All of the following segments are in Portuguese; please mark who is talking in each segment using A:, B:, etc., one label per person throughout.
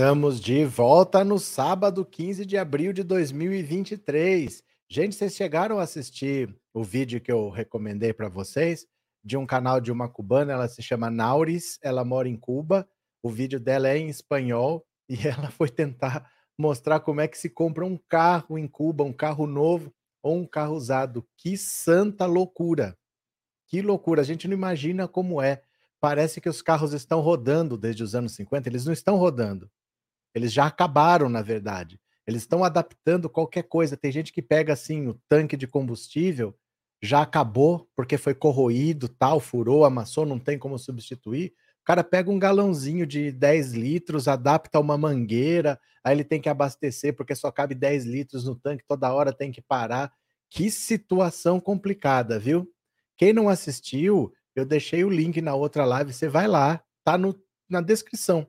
A: Estamos de volta no sábado 15 de abril de 2023. Gente, vocês chegaram a assistir o vídeo que eu recomendei para vocês de um canal de uma cubana, ela se chama Nauris, ela mora em Cuba. O vídeo dela é em espanhol e ela foi tentar mostrar como é que se compra um carro em Cuba, um carro novo ou um carro usado. Que santa loucura! Que loucura! A gente não imagina como é. Parece que os carros estão rodando desde os anos 50, eles não estão rodando eles já acabaram, na verdade. Eles estão adaptando qualquer coisa. Tem gente que pega assim o tanque de combustível, já acabou porque foi corroído, tal, furou, amassou, não tem como substituir. O cara pega um galãozinho de 10 litros, adapta uma mangueira, aí ele tem que abastecer porque só cabe 10 litros no tanque, toda hora tem que parar. Que situação complicada, viu? Quem não assistiu, eu deixei o link na outra live, você vai lá, tá no, na descrição.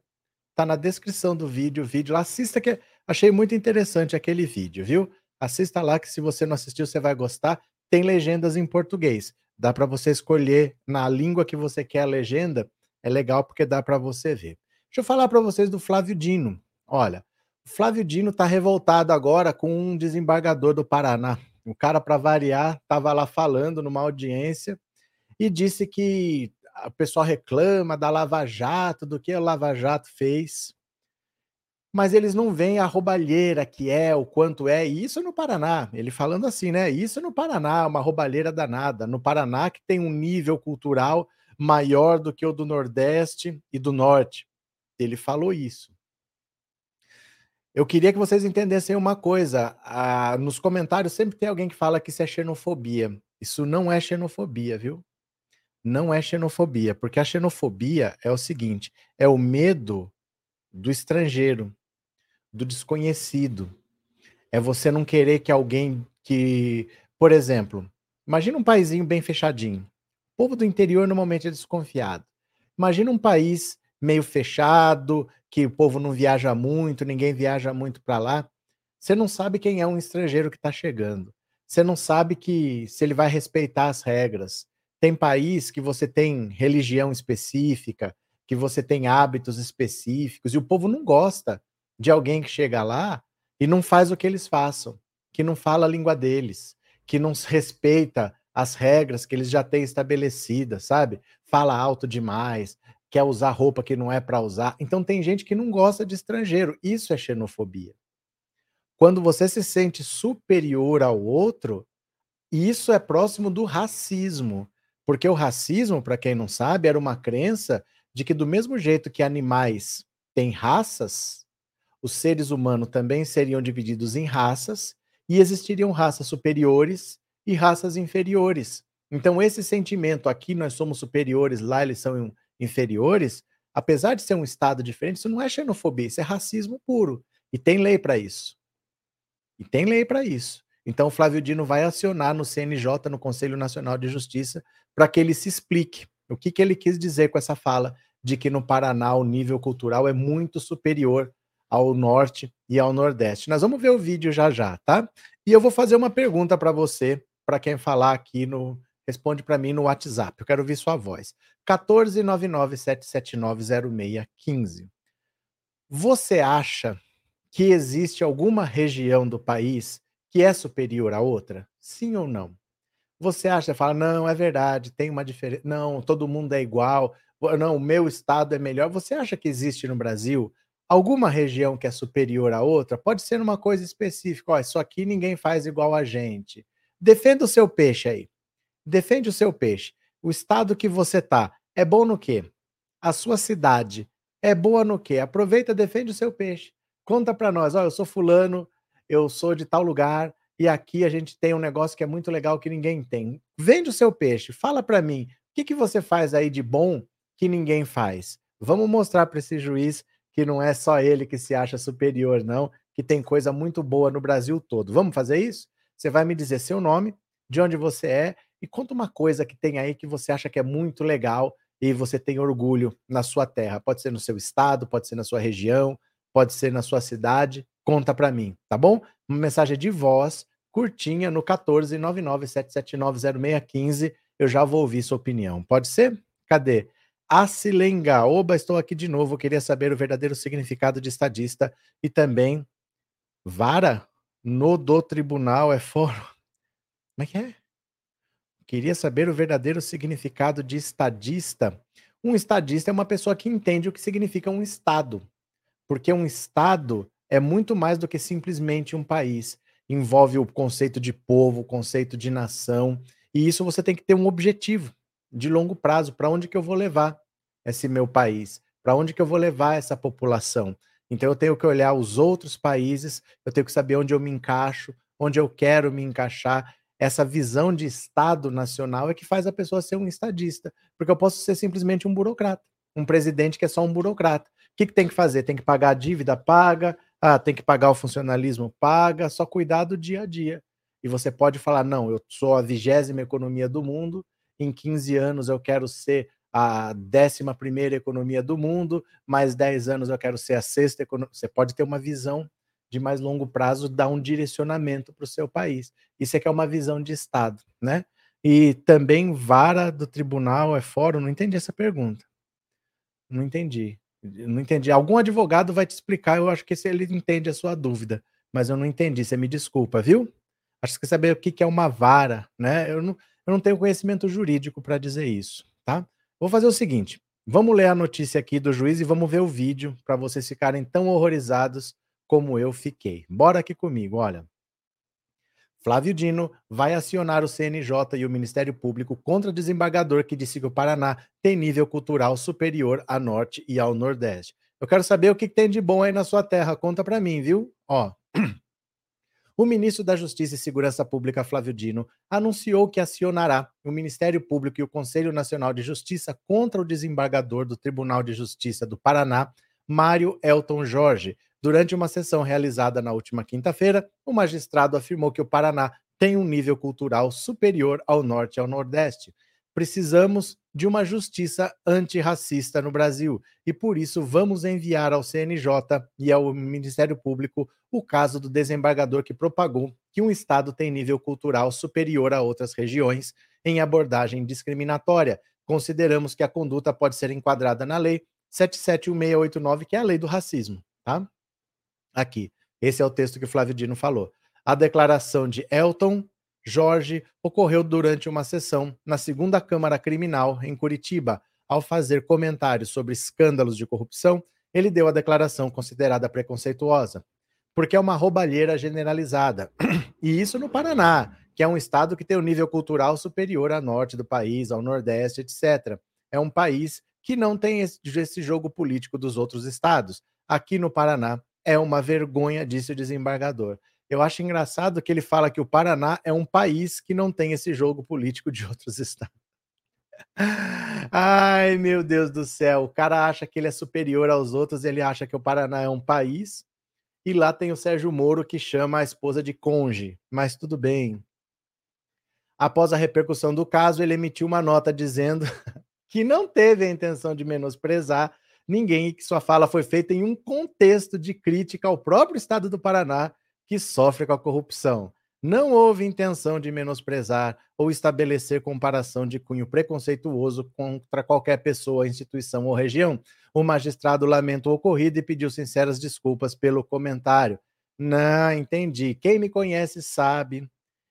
A: Tá na descrição do vídeo, o vídeo lá. Assista que achei muito interessante aquele vídeo, viu? Assista lá que se você não assistiu, você vai gostar. Tem legendas em português. Dá para você escolher na língua que você quer a legenda. É legal porque dá para você ver. Deixa eu falar para vocês do Flávio Dino. Olha, o Flávio Dino está revoltado agora com um desembargador do Paraná. O cara, para variar, estava lá falando numa audiência e disse que o pessoal reclama da Lava Jato, do que a Lava Jato fez, mas eles não veem a roubalheira que é, o quanto é, e isso no Paraná, ele falando assim, né? Isso no Paraná, uma roubalheira danada. No Paraná, que tem um nível cultural maior do que o do Nordeste e do Norte. Ele falou isso. Eu queria que vocês entendessem uma coisa. Ah, nos comentários sempre tem alguém que fala que isso é xenofobia. Isso não é xenofobia, viu? Não é xenofobia, porque a xenofobia é o seguinte: é o medo do estrangeiro, do desconhecido. É você não querer que alguém que, por exemplo, imagina um paísinho bem fechadinho. O povo do interior normalmente é desconfiado. Imagina um país meio fechado, que o povo não viaja muito, ninguém viaja muito para lá. Você não sabe quem é um estrangeiro que está chegando. Você não sabe que se ele vai respeitar as regras. Tem país que você tem religião específica, que você tem hábitos específicos, e o povo não gosta de alguém que chega lá e não faz o que eles façam, que não fala a língua deles, que não respeita as regras que eles já têm estabelecidas, sabe? Fala alto demais, quer usar roupa que não é para usar. Então tem gente que não gosta de estrangeiro. Isso é xenofobia. Quando você se sente superior ao outro, isso é próximo do racismo. Porque o racismo, para quem não sabe, era uma crença de que, do mesmo jeito que animais têm raças, os seres humanos também seriam divididos em raças e existiriam raças superiores e raças inferiores. Então, esse sentimento aqui nós somos superiores, lá eles são inferiores, apesar de ser um estado diferente, isso não é xenofobia, isso é racismo puro. E tem lei para isso. E tem lei para isso. Então, o Flávio Dino vai acionar no CNJ, no Conselho Nacional de Justiça, para que ele se explique o que, que ele quis dizer com essa fala de que no Paraná o nível cultural é muito superior ao norte e ao nordeste. Nós vamos ver o vídeo já já, tá? E eu vou fazer uma pergunta para você, para quem falar aqui no responde para mim no WhatsApp. Eu quero ouvir sua voz. 14997790615. Você acha que existe alguma região do país que é superior à outra? Sim ou não? Você acha, fala, não, é verdade, tem uma diferença, não, todo mundo é igual, não, o meu estado é melhor. Você acha que existe no Brasil alguma região que é superior à outra? Pode ser uma coisa específica, ó, isso aqui ninguém faz igual a gente. Defenda o seu peixe aí. Defende o seu peixe. O estado que você tá é bom no quê? A sua cidade é boa no quê? Aproveita, defende o seu peixe. Conta para nós, ó, eu sou fulano, eu sou de tal lugar, e aqui a gente tem um negócio que é muito legal que ninguém tem. Vende o seu peixe, fala para mim, o que, que você faz aí de bom que ninguém faz? Vamos mostrar para esse juiz que não é só ele que se acha superior, não, que tem coisa muito boa no Brasil todo. Vamos fazer isso? Você vai me dizer seu nome, de onde você é e conta uma coisa que tem aí que você acha que é muito legal e você tem orgulho na sua terra. Pode ser no seu estado, pode ser na sua região, pode ser na sua cidade. Conta para mim, tá bom? Uma mensagem de voz curtinha no 14 997790615. Eu já vou ouvir sua opinião. Pode ser? Cadê? Acilenga. Oba, estou aqui de novo. Queria saber o verdadeiro significado de estadista e também vara no do tribunal é fórum. Como é que é? Queria saber o verdadeiro significado de estadista. Um estadista é uma pessoa que entende o que significa um estado. Porque um estado é muito mais do que simplesmente um país. Envolve o conceito de povo, o conceito de nação, e isso você tem que ter um objetivo de longo prazo, para onde que eu vou levar esse meu país? Para onde que eu vou levar essa população? Então eu tenho que olhar os outros países, eu tenho que saber onde eu me encaixo, onde eu quero me encaixar. Essa visão de Estado nacional é que faz a pessoa ser um estadista, porque eu posso ser simplesmente um burocrata, um presidente que é só um burocrata. O que, que tem que fazer? Tem que pagar a dívida? Paga. Ah, tem que pagar o funcionalismo? Paga. Só cuidar do dia a dia. E você pode falar: não, eu sou a vigésima economia do mundo, em 15 anos eu quero ser a décima primeira economia do mundo, mais 10 anos eu quero ser a sexta economia. Você pode ter uma visão de mais longo prazo, dar um direcionamento para o seu país. Isso é que é uma visão de Estado, né? E também vara do tribunal é fórum, não entendi essa pergunta. Não entendi. Não entendi. Algum advogado vai te explicar, eu acho que se ele entende a sua dúvida, mas eu não entendi, você me desculpa, viu? Acho que saber o que é uma vara, né? Eu não, eu não tenho conhecimento jurídico para dizer isso, tá? Vou fazer o seguinte: vamos ler a notícia aqui do juiz e vamos ver o vídeo para vocês ficarem tão horrorizados como eu fiquei. Bora aqui comigo, olha. Flávio Dino vai acionar o CNJ e o Ministério Público contra desembargador que disse que o Paraná tem nível cultural superior a Norte e ao Nordeste. Eu quero saber o que tem de bom aí na sua terra. Conta para mim, viu? Ó. O ministro da Justiça e Segurança Pública, Flávio Dino, anunciou que acionará o Ministério Público e o Conselho Nacional de Justiça contra o desembargador do Tribunal de Justiça do Paraná, Mário Elton Jorge. Durante uma sessão realizada na última quinta-feira, o magistrado afirmou que o Paraná tem um nível cultural superior ao Norte e ao Nordeste. Precisamos de uma justiça antirracista no Brasil e por isso vamos enviar ao CNJ e ao Ministério Público o caso do desembargador que propagou que um estado tem nível cultural superior a outras regiões em abordagem discriminatória. Consideramos que a conduta pode ser enquadrada na lei 771689, que é a lei do racismo, tá? Aqui. Esse é o texto que o Flávio Dino falou. A declaração de Elton Jorge ocorreu durante uma sessão na segunda Câmara Criminal em Curitiba. Ao fazer comentários sobre escândalos de corrupção, ele deu a declaração considerada preconceituosa, porque é uma roubalheira generalizada. E isso no Paraná, que é um estado que tem um nível cultural superior ao norte do país, ao nordeste, etc. É um país que não tem esse, jogo político dos outros estados. Aqui no Paraná é uma vergonha, disse o desembargador. Eu acho engraçado que ele fala que o Paraná é um país que não tem esse jogo político de outros estados. Ai, meu Deus do céu. O cara acha que ele é superior aos outros, ele acha que o Paraná é um país. E lá tem o Sérgio Moro que chama a esposa de conge, mas tudo bem. Após a repercussão do caso, ele emitiu uma nota dizendo que não teve a intenção de menosprezar ninguém que sua fala foi feita em um contexto de crítica ao próprio estado do Paraná que sofre com a corrupção. Não houve intenção de menosprezar ou estabelecer comparação de cunho preconceituoso contra qualquer pessoa, instituição ou região. O magistrado lamenta o ocorrido e pediu sinceras desculpas pelo comentário. Não, entendi. Quem me conhece sabe.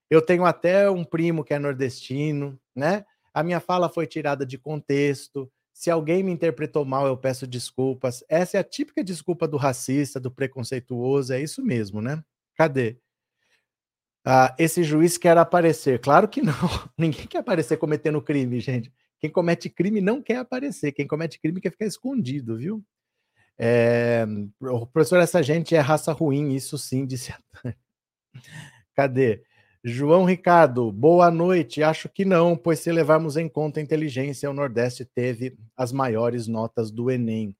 A: Eu tenho até um primo que é nordestino, né? A minha fala foi tirada de contexto. Se alguém me interpretou mal, eu peço desculpas. Essa é a típica desculpa do racista, do preconceituoso, é isso mesmo, né? Cadê? Ah, esse juiz quer aparecer. Claro que não. Ninguém quer aparecer cometendo crime, gente. Quem comete crime não quer aparecer. Quem comete crime quer ficar escondido, viu? É... Professor, essa gente é raça ruim, isso sim, disse a Cadê? João Ricardo, boa noite. Acho que não, pois se levarmos em conta a inteligência, o Nordeste teve as maiores notas do Enem.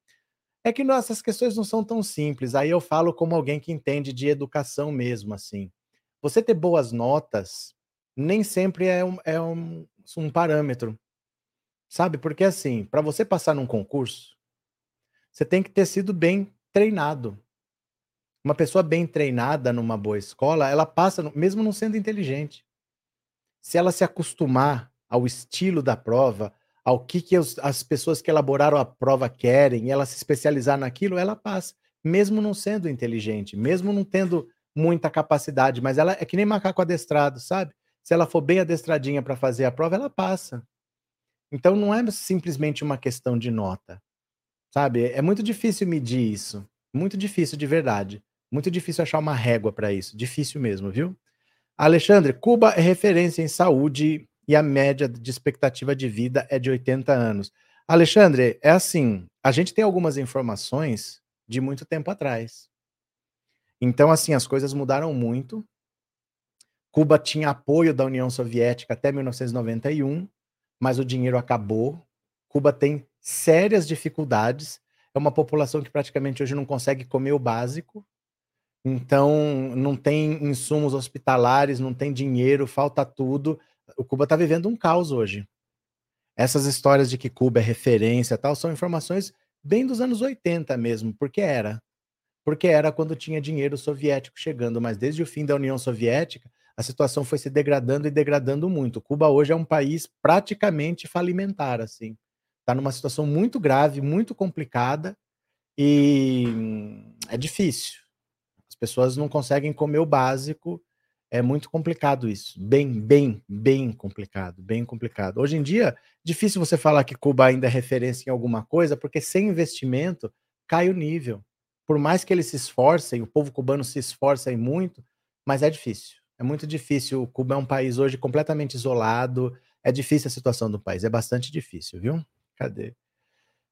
A: É que essas questões não são tão simples. Aí eu falo como alguém que entende de educação mesmo, assim. Você ter boas notas nem sempre é um, é um, um parâmetro, sabe? Porque assim, para você passar num concurso, você tem que ter sido bem treinado. Uma pessoa bem treinada numa boa escola, ela passa, mesmo não sendo inteligente. Se ela se acostumar ao estilo da prova, ao que, que os, as pessoas que elaboraram a prova querem, ela se especializar naquilo, ela passa, mesmo não sendo inteligente, mesmo não tendo muita capacidade, mas ela é que nem macaco adestrado, sabe? Se ela for bem adestradinha para fazer a prova, ela passa. Então não é simplesmente uma questão de nota, sabe? É muito difícil medir isso, muito difícil de verdade, muito difícil achar uma régua para isso, difícil mesmo, viu? Alexandre, Cuba é referência em saúde e a média de expectativa de vida é de 80 anos. Alexandre, é assim, a gente tem algumas informações de muito tempo atrás. Então, assim, as coisas mudaram muito. Cuba tinha apoio da União Soviética até 1991, mas o dinheiro acabou. Cuba tem sérias dificuldades. É uma população que praticamente hoje não consegue comer o básico. Então, não tem insumos hospitalares, não tem dinheiro, falta tudo. O Cuba está vivendo um caos hoje. Essas histórias de que Cuba é referência tal são informações bem dos anos 80 mesmo, porque era. Porque era quando tinha dinheiro soviético chegando, mas desde o fim da União Soviética, a situação foi se degradando e degradando muito. Cuba hoje é um país praticamente falimentar, assim. Está numa situação muito grave, muito complicada e é difícil. As pessoas não conseguem comer o básico. É muito complicado isso. Bem, bem, bem complicado, bem complicado. Hoje em dia, difícil você falar que Cuba ainda é referência em alguma coisa, porque sem investimento cai o nível. Por mais que eles se esforcem, o povo cubano se esforça muito, mas é difícil. É muito difícil. Cuba é um país hoje completamente isolado. É difícil a situação do país. É bastante difícil, viu? Cadê?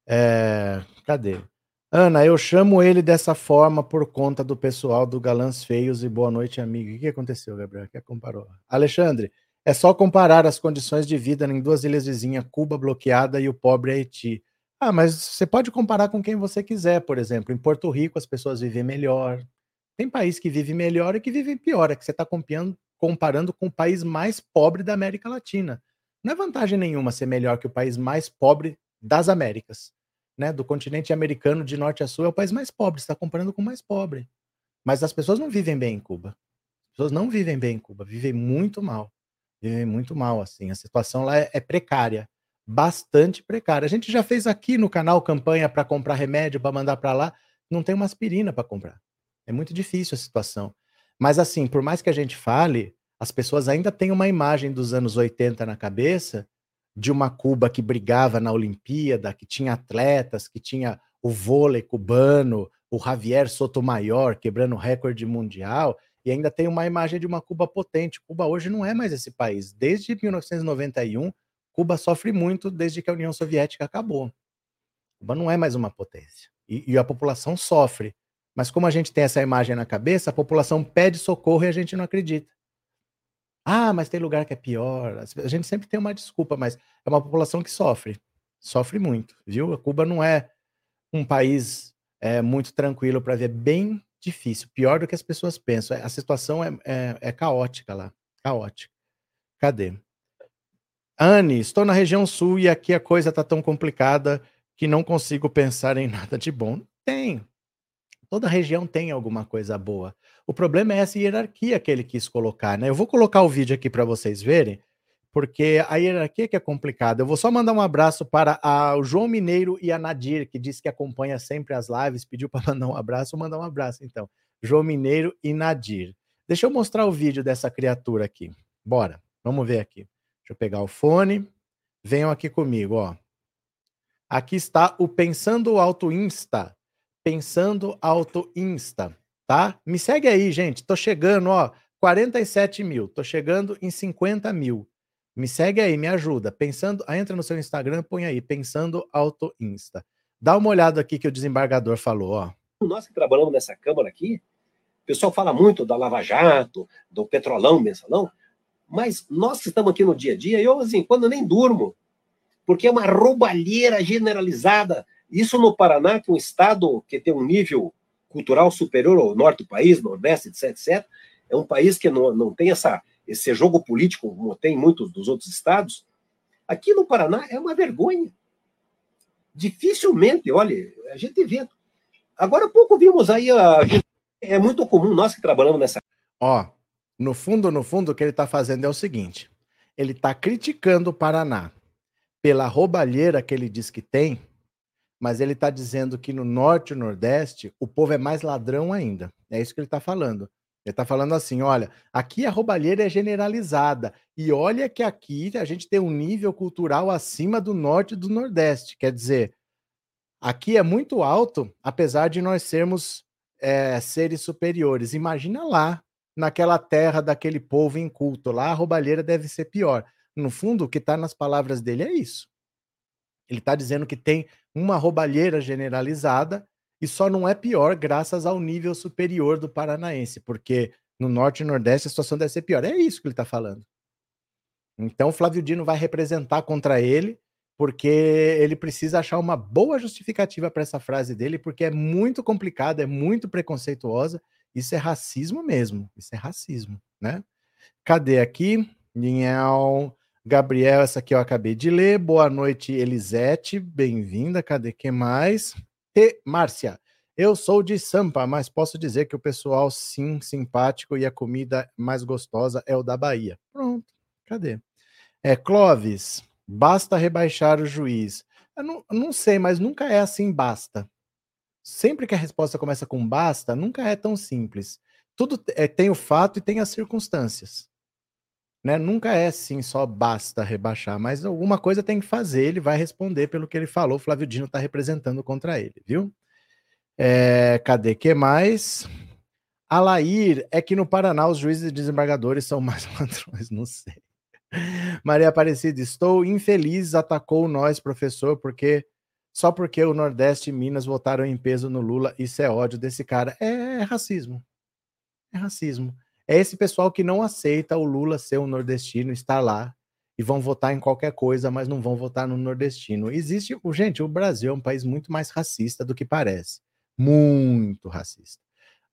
A: É... Cadê? Ana, eu chamo ele dessa forma por conta do pessoal do Galãs Feios e Boa Noite, amigo. O que aconteceu, Gabriel? O que comparou? Alexandre, é só comparar as condições de vida em duas ilhas vizinhas, Cuba bloqueada e o pobre Haiti. Ah, mas você pode comparar com quem você quiser, por exemplo. Em Porto Rico as pessoas vivem melhor, tem país que vive melhor e que vive pior, é que você está comparando com o país mais pobre da América Latina. Não é vantagem nenhuma ser melhor que o país mais pobre das Américas. Né? Do continente americano, de norte a sul, é o país mais pobre, está comparando com o mais pobre. Mas as pessoas não vivem bem em Cuba. As pessoas não vivem bem em Cuba, vivem muito mal. Vivem muito mal, assim. A situação lá é, é precária, bastante precária. A gente já fez aqui no canal campanha para comprar remédio, para mandar para lá. Não tem uma aspirina para comprar. É muito difícil a situação. Mas assim, por mais que a gente fale, as pessoas ainda têm uma imagem dos anos 80 na cabeça de uma Cuba que brigava na Olimpíada, que tinha atletas, que tinha o vôlei cubano, o Javier Sotomayor quebrando recorde mundial, e ainda tem uma imagem de uma Cuba potente. Cuba hoje não é mais esse país. Desde 1991, Cuba sofre muito desde que a União Soviética acabou. Cuba não é mais uma potência. E, e a população sofre. Mas como a gente tem essa imagem na cabeça, a população pede socorro e a gente não acredita. Ah, mas tem lugar que é pior. A gente sempre tem uma desculpa, mas é uma população que sofre. Sofre muito, viu? A Cuba não é um país é, muito tranquilo para ver, bem difícil, pior do que as pessoas pensam. A situação é, é, é caótica lá, caótica. Cadê? Anne, estou na região sul e aqui a coisa está tão complicada que não consigo pensar em nada de bom. Tem, Toda região tem alguma coisa boa. O problema é essa hierarquia que ele quis colocar, né? Eu vou colocar o vídeo aqui para vocês verem, porque a hierarquia que é complicada. Eu vou só mandar um abraço para a, o João Mineiro e a Nadir, que disse que acompanha sempre as lives, pediu para mandar um abraço. Vou mandar um abraço então. João Mineiro e Nadir. Deixa eu mostrar o vídeo dessa criatura aqui. Bora, vamos ver aqui. Deixa eu pegar o fone. Venham aqui comigo, ó. Aqui está o Pensando Alto Insta. Pensando Auto Insta, tá? Me segue aí, gente. Tô chegando, ó, 47 mil. Tô chegando em 50 mil. Me segue aí, me ajuda. Pensando, entra no seu Instagram, põe aí, Pensando Auto Insta. Dá uma olhada aqui que o desembargador falou, ó.
B: Nós que trabalhamos nessa Câmara aqui, o pessoal fala muito da Lava Jato, do Petrolão, Mensalão, mas nós que estamos aqui no dia a dia, eu, assim, quando nem durmo, porque é uma roubalheira generalizada isso no Paraná, que é um estado que tem um nível cultural superior ao norte do país, nordeste, etc, etc, é um país que não, não tem essa, esse jogo político como tem muitos dos outros estados. Aqui no Paraná é uma vergonha. Dificilmente, olha, a gente vê. Agora há pouco vimos aí, a, é muito comum nós que trabalhamos nessa.
A: Ó, no fundo, no fundo, o que ele está fazendo é o seguinte: ele está criticando o Paraná pela roubalheira que ele diz que tem, mas ele está dizendo que no norte e nordeste o povo é mais ladrão ainda. É isso que ele está falando. Ele está falando assim: olha, aqui a roubalheira é generalizada. E olha que aqui a gente tem um nível cultural acima do norte e do nordeste. Quer dizer, aqui é muito alto, apesar de nós sermos é, seres superiores. Imagina lá, naquela terra daquele povo inculto. Lá a roubalheira deve ser pior. No fundo, o que está nas palavras dele é isso. Ele está dizendo que tem uma roubalheira generalizada e só não é pior graças ao nível superior do paranaense, porque no norte e nordeste a situação deve ser pior. É isso que ele está falando. Então, Flávio Dino vai representar contra ele, porque ele precisa achar uma boa justificativa para essa frase dele, porque é muito complicada, é muito preconceituosa. Isso é racismo mesmo. Isso é racismo, né? Cadê aqui? Ninhão. Gabriel, essa aqui eu acabei de ler. Boa noite, Elisete. Bem-vinda. Cadê que mais? E Márcia. Eu sou de Sampa, mas posso dizer que o pessoal sim simpático e a comida mais gostosa é o da Bahia. Pronto. Cadê? É Clóvis. Basta rebaixar o juiz. Eu não, não sei, mas nunca é assim basta. Sempre que a resposta começa com basta, nunca é tão simples. Tudo é, tem o fato e tem as circunstâncias. Né? Nunca é assim, só basta rebaixar, mas alguma coisa tem que fazer, ele vai responder pelo que ele falou, Flávio Dino está representando contra ele, viu? É, cadê que mais? Alair, é que no Paraná os juízes e desembargadores são mais ladrões, não sei. Maria Aparecida, estou infeliz, atacou nós, professor, porque só porque o Nordeste e Minas votaram em peso no Lula, isso é ódio desse cara. É, é racismo. É racismo. É esse pessoal que não aceita o Lula ser um nordestino, estar lá e vão votar em qualquer coisa, mas não vão votar no nordestino. Existe, gente, o Brasil é um país muito mais racista do que parece. Muito racista.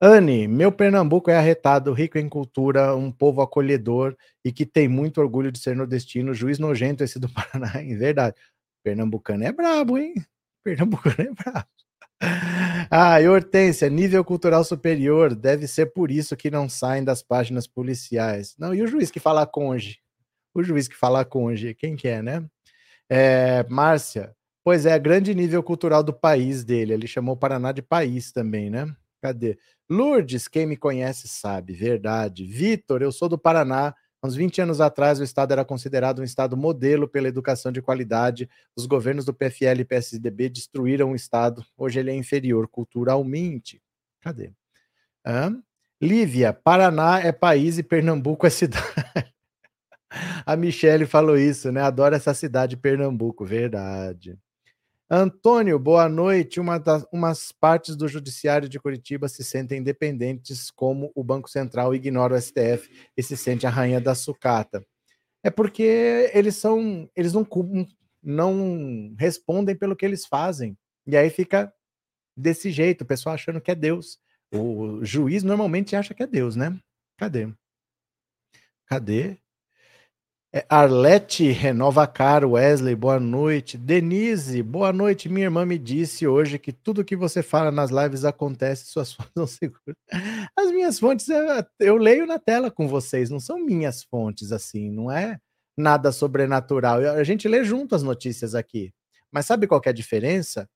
A: Anne, meu Pernambuco é arretado, rico em cultura, um povo acolhedor e que tem muito orgulho de ser nordestino, juiz nojento esse do Paraná, em verdade. Pernambucano é brabo, hein? Pernambucano é brabo. Ah, e Hortência, nível cultural superior, deve ser por isso que não saem das páginas policiais. Não, e o juiz que fala conge? O juiz que fala conge, quem que é, né? É, Márcia, pois é, grande nível cultural do país dele. Ele chamou o Paraná de país também, né? Cadê? Lourdes, quem me conhece sabe, verdade. Vitor, eu sou do Paraná, Uns 20 anos atrás, o Estado era considerado um Estado modelo pela educação de qualidade. Os governos do PFL e PSDB destruíram o Estado. Hoje ele é inferior culturalmente. Cadê? Hã? Lívia, Paraná é país e Pernambuco é cidade. A Michele falou isso, né? Adoro essa cidade, Pernambuco, verdade. Antônio, boa noite. Uma das, umas partes do Judiciário de Curitiba se sentem independentes, como o Banco Central ignora o STF e se sente a rainha da sucata. É porque eles são, eles não, não respondem pelo que eles fazem. E aí fica desse jeito, o pessoal achando que é Deus. O juiz normalmente acha que é Deus, né? Cadê? Cadê? É, Arlete renova caro, Wesley, boa noite. Denise, boa noite. Minha irmã me disse hoje que tudo que você fala nas lives acontece, suas fontes são seguras. As minhas fontes eu, eu leio na tela com vocês, não são minhas fontes assim, não é nada sobrenatural. A gente lê junto as notícias aqui. Mas sabe qual é a diferença?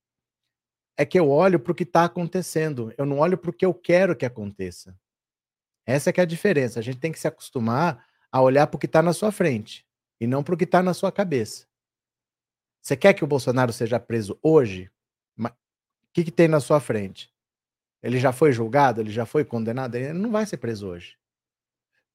A: É que eu olho para o que está acontecendo, eu não olho para o que eu quero que aconteça. Essa que é a diferença. A gente tem que se acostumar a olhar para o que está na sua frente e não para o que está na sua cabeça. Você quer que o Bolsonaro seja preso hoje? O que, que tem na sua frente? Ele já foi julgado? Ele já foi condenado? Ele não vai ser preso hoje.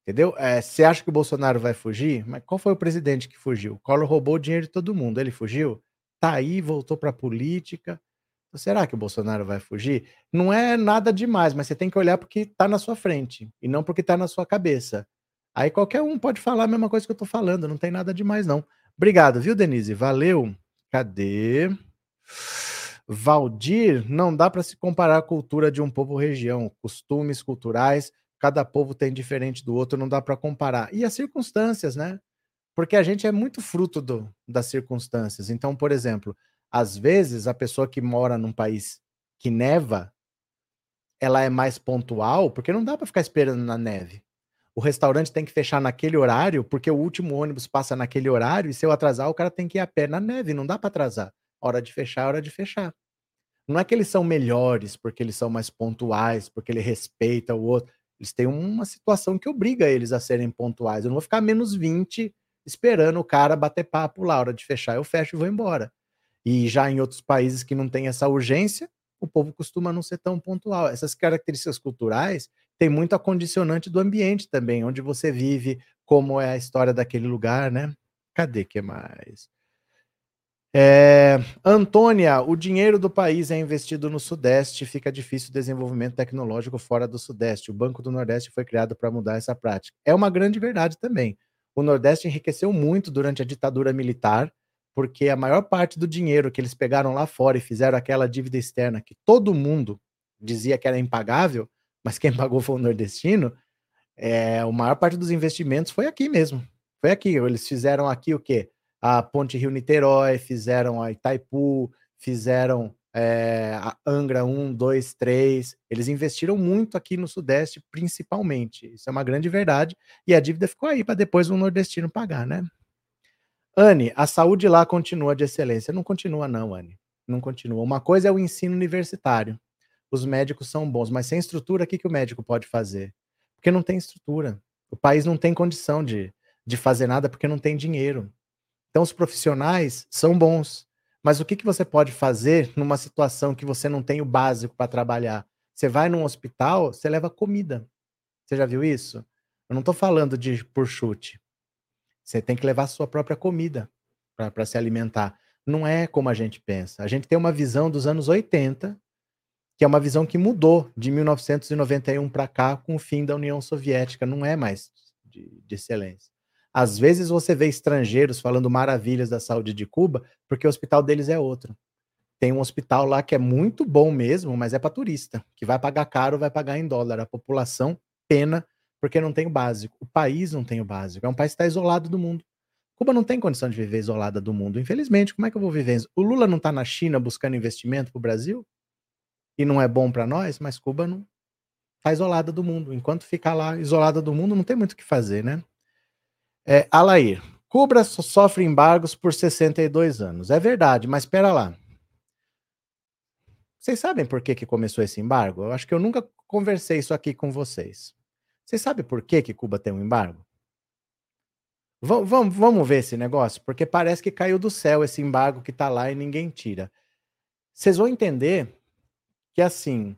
A: Entendeu? É, você acha que o Bolsonaro vai fugir? Mas qual foi o presidente que fugiu? O Collor roubou o dinheiro de todo mundo. Ele fugiu? Tá aí, voltou para a política. Então, será que o Bolsonaro vai fugir? Não é nada demais, mas você tem que olhar porque está na sua frente e não porque está na sua cabeça. Aí qualquer um pode falar a mesma coisa que eu tô falando, não tem nada demais, não. Obrigado, viu, Denise? Valeu. Cadê? Valdir, não dá para se comparar a cultura de um povo ou região, costumes culturais, cada povo tem diferente do outro, não dá para comparar. E as circunstâncias, né? Porque a gente é muito fruto do, das circunstâncias. Então, por exemplo, às vezes a pessoa que mora num país que neva, ela é mais pontual, porque não dá para ficar esperando na neve. O restaurante tem que fechar naquele horário, porque o último ônibus passa naquele horário, e se eu atrasar, o cara tem que ir a pé na neve, não dá para atrasar. Hora de fechar, hora de fechar. Não é que eles são melhores porque eles são mais pontuais, porque ele respeita o outro. Eles têm uma situação que obriga eles a serem pontuais. Eu não vou ficar menos 20 esperando o cara bater papo lá, hora de fechar, eu fecho e vou embora. E já em outros países que não tem essa urgência, o povo costuma não ser tão pontual. Essas características culturais têm muito a condicionante do ambiente também, onde você vive, como é a história daquele lugar, né? Cadê que mais? É, Antônia, o dinheiro do país é investido no Sudeste, fica difícil o desenvolvimento tecnológico fora do Sudeste. O Banco do Nordeste foi criado para mudar essa prática. É uma grande verdade também. O Nordeste enriqueceu muito durante a ditadura militar, porque a maior parte do dinheiro que eles pegaram lá fora e fizeram aquela dívida externa que todo mundo dizia que era impagável, mas quem pagou foi o nordestino, é, a maior parte dos investimentos foi aqui mesmo. Foi aqui. Eles fizeram aqui o quê? a Ponte Rio-Niterói, fizeram a Itaipu, fizeram é, a Angra 1, 2, 3. Eles investiram muito aqui no Sudeste, principalmente. Isso é uma grande verdade. E a dívida ficou aí para depois o nordestino pagar, né? Anne, a saúde lá continua de excelência. Não continua, não, Anne. Não continua. Uma coisa é o ensino universitário. Os médicos são bons, mas sem estrutura, o que, que o médico pode fazer? Porque não tem estrutura. O país não tem condição de, de fazer nada porque não tem dinheiro. Então, os profissionais são bons, mas o que, que você pode fazer numa situação que você não tem o básico para trabalhar? Você vai num hospital, você leva comida. Você já viu isso? Eu não estou falando de por chute. Você tem que levar a sua própria comida para se alimentar. Não é como a gente pensa. A gente tem uma visão dos anos 80, que é uma visão que mudou de 1991 para cá com o fim da União Soviética. Não é mais de, de excelência. Às vezes você vê estrangeiros falando maravilhas da saúde de Cuba, porque o hospital deles é outro. Tem um hospital lá que é muito bom mesmo, mas é para turista, que vai pagar caro, vai pagar em dólar. A população pena porque não tem o básico. O país não tem o básico. É um país que está isolado do mundo. Cuba não tem condição de viver isolada do mundo. Infelizmente, como é que eu vou viver? O Lula não está na China buscando investimento para o Brasil? E não é bom para nós, mas Cuba não está isolada do mundo. Enquanto ficar lá isolada do mundo, não tem muito o que fazer, né? É, Alair, Cuba sofre embargos por 62 anos. É verdade, mas espera lá. Vocês sabem por que, que começou esse embargo? Eu acho que eu nunca conversei isso aqui com vocês. Vocês sabem por que, que Cuba tem um embargo? Vamos, vamos, vamos ver esse negócio, porque parece que caiu do céu esse embargo que está lá e ninguém tira. Vocês vão entender que, assim,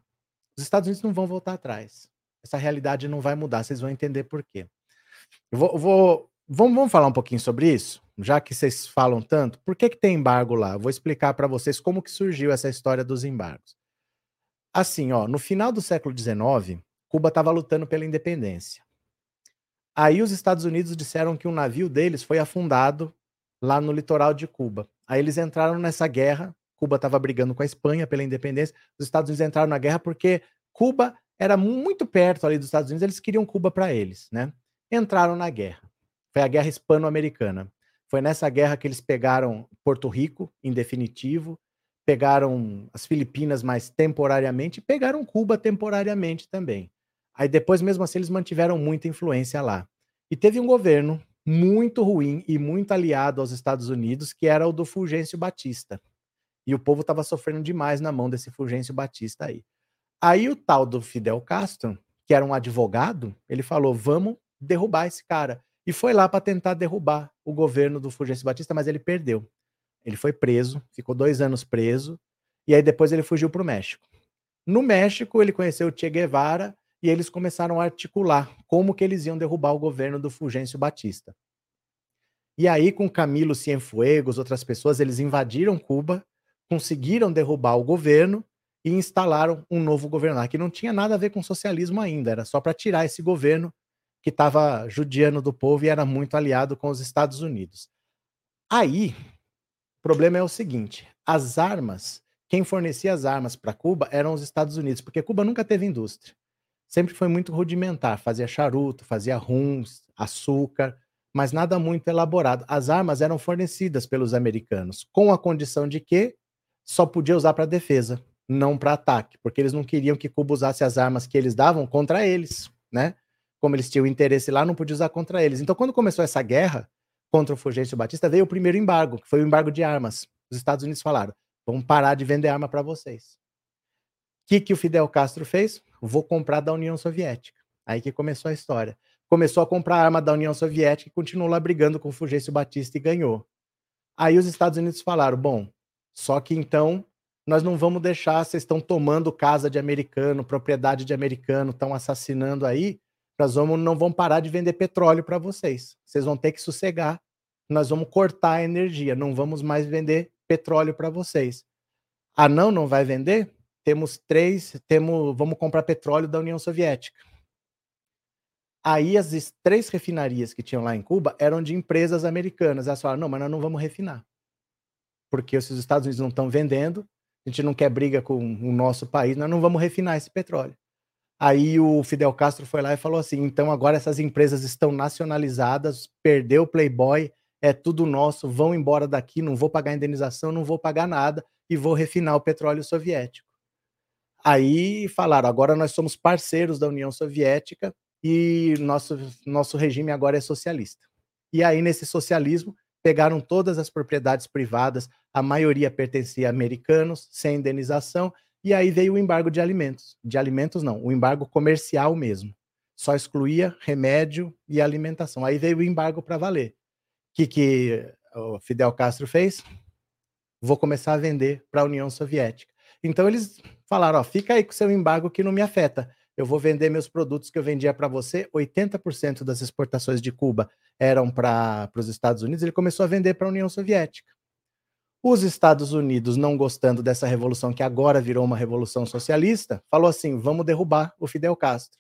A: os Estados Unidos não vão voltar atrás. Essa realidade não vai mudar, vocês vão entender por quê. Eu vou, vou Vamos, vamos falar um pouquinho sobre isso? Já que vocês falam tanto, por que, que tem embargo lá? Eu vou explicar para vocês como que surgiu essa história dos embargos. Assim, ó, no final do século XIX, Cuba estava lutando pela independência. Aí os Estados Unidos disseram que um navio deles foi afundado lá no litoral de Cuba. Aí eles entraram nessa guerra. Cuba estava brigando com a Espanha pela independência. Os Estados Unidos entraram na guerra porque Cuba era muito perto ali dos Estados Unidos. Eles queriam Cuba para eles, né? Entraram na guerra. Foi a Guerra Hispano-Americana. Foi nessa guerra que eles pegaram Porto Rico, em definitivo, pegaram as Filipinas mais temporariamente pegaram Cuba temporariamente também. Aí depois, mesmo assim, eles mantiveram muita influência lá. E teve um governo muito ruim e muito aliado aos Estados Unidos, que era o do Fulgêncio Batista. E o povo estava sofrendo demais na mão desse Fulgêncio Batista aí. Aí o tal do Fidel Castro, que era um advogado, ele falou: vamos derrubar esse cara e foi lá para tentar derrubar o governo do Fulgêncio Batista, mas ele perdeu. Ele foi preso, ficou dois anos preso, e aí depois ele fugiu para o México. No México, ele conheceu o Che Guevara e eles começaram a articular como que eles iam derrubar o governo do Fulgêncio Batista. E aí, com Camilo Cienfuegos, outras pessoas, eles invadiram Cuba, conseguiram derrubar o governo e instalaram um novo governo que não tinha nada a ver com socialismo ainda, era só para tirar esse governo que estava judiando do povo e era muito aliado com os Estados Unidos. Aí, o problema é o seguinte: as armas, quem fornecia as armas para Cuba eram os Estados Unidos, porque Cuba nunca teve indústria. Sempre foi muito rudimentar, fazia charuto, fazia rums, açúcar, mas nada muito elaborado. As armas eram fornecidas pelos americanos, com a condição de que só podia usar para defesa, não para ataque, porque eles não queriam que Cuba usasse as armas que eles davam contra eles, né? como eles tinham interesse lá, não podia usar contra eles. Então, quando começou essa guerra contra o Fulgêncio Batista, veio o primeiro embargo, que foi o embargo de armas. Os Estados Unidos falaram: vamos parar de vender arma para vocês. O que, que o Fidel Castro fez? Vou comprar da União Soviética. Aí que começou a história. Começou a comprar arma da União Soviética e continuou lá brigando com o Fulgêncio Batista e ganhou. Aí os Estados Unidos falaram: bom, só que então nós não vamos deixar, vocês estão tomando casa de americano, propriedade de americano, estão assassinando aí, nós vamos, não vamos parar de vender petróleo para vocês. Vocês vão ter que sossegar. Nós vamos cortar a energia, não vamos mais vender petróleo para vocês. Ah, não, não vai vender? Temos três, temos, vamos comprar petróleo da União Soviética. Aí as três refinarias que tinham lá em Cuba eram de empresas americanas. Elas falaram: não, mas nós não vamos refinar. Porque se os Estados Unidos não estão vendendo, a gente não quer briga com o nosso país, nós não vamos refinar esse petróleo. Aí o Fidel Castro foi lá e falou assim: então agora essas empresas estão nacionalizadas, perdeu o Playboy, é tudo nosso, vão embora daqui, não vou pagar indenização, não vou pagar nada e vou refinar o petróleo soviético. Aí falaram: agora nós somos parceiros da União Soviética e nosso, nosso regime agora é socialista. E aí, nesse socialismo, pegaram todas as propriedades privadas, a maioria pertencia a americanos, sem indenização, e aí veio o embargo de alimentos. De alimentos, não, o embargo comercial mesmo. Só excluía remédio e alimentação. Aí veio o embargo para valer. O que, que o Fidel Castro fez? Vou começar a vender para a União Soviética. Então eles falaram: ó, fica aí com seu embargo que não me afeta eu vou vender meus produtos que eu vendia para você. 80% das exportações de Cuba eram para os Estados Unidos, ele começou a vender para a União Soviética. Os Estados Unidos, não gostando dessa revolução, que agora virou uma revolução socialista, falou assim: vamos derrubar o Fidel Castro.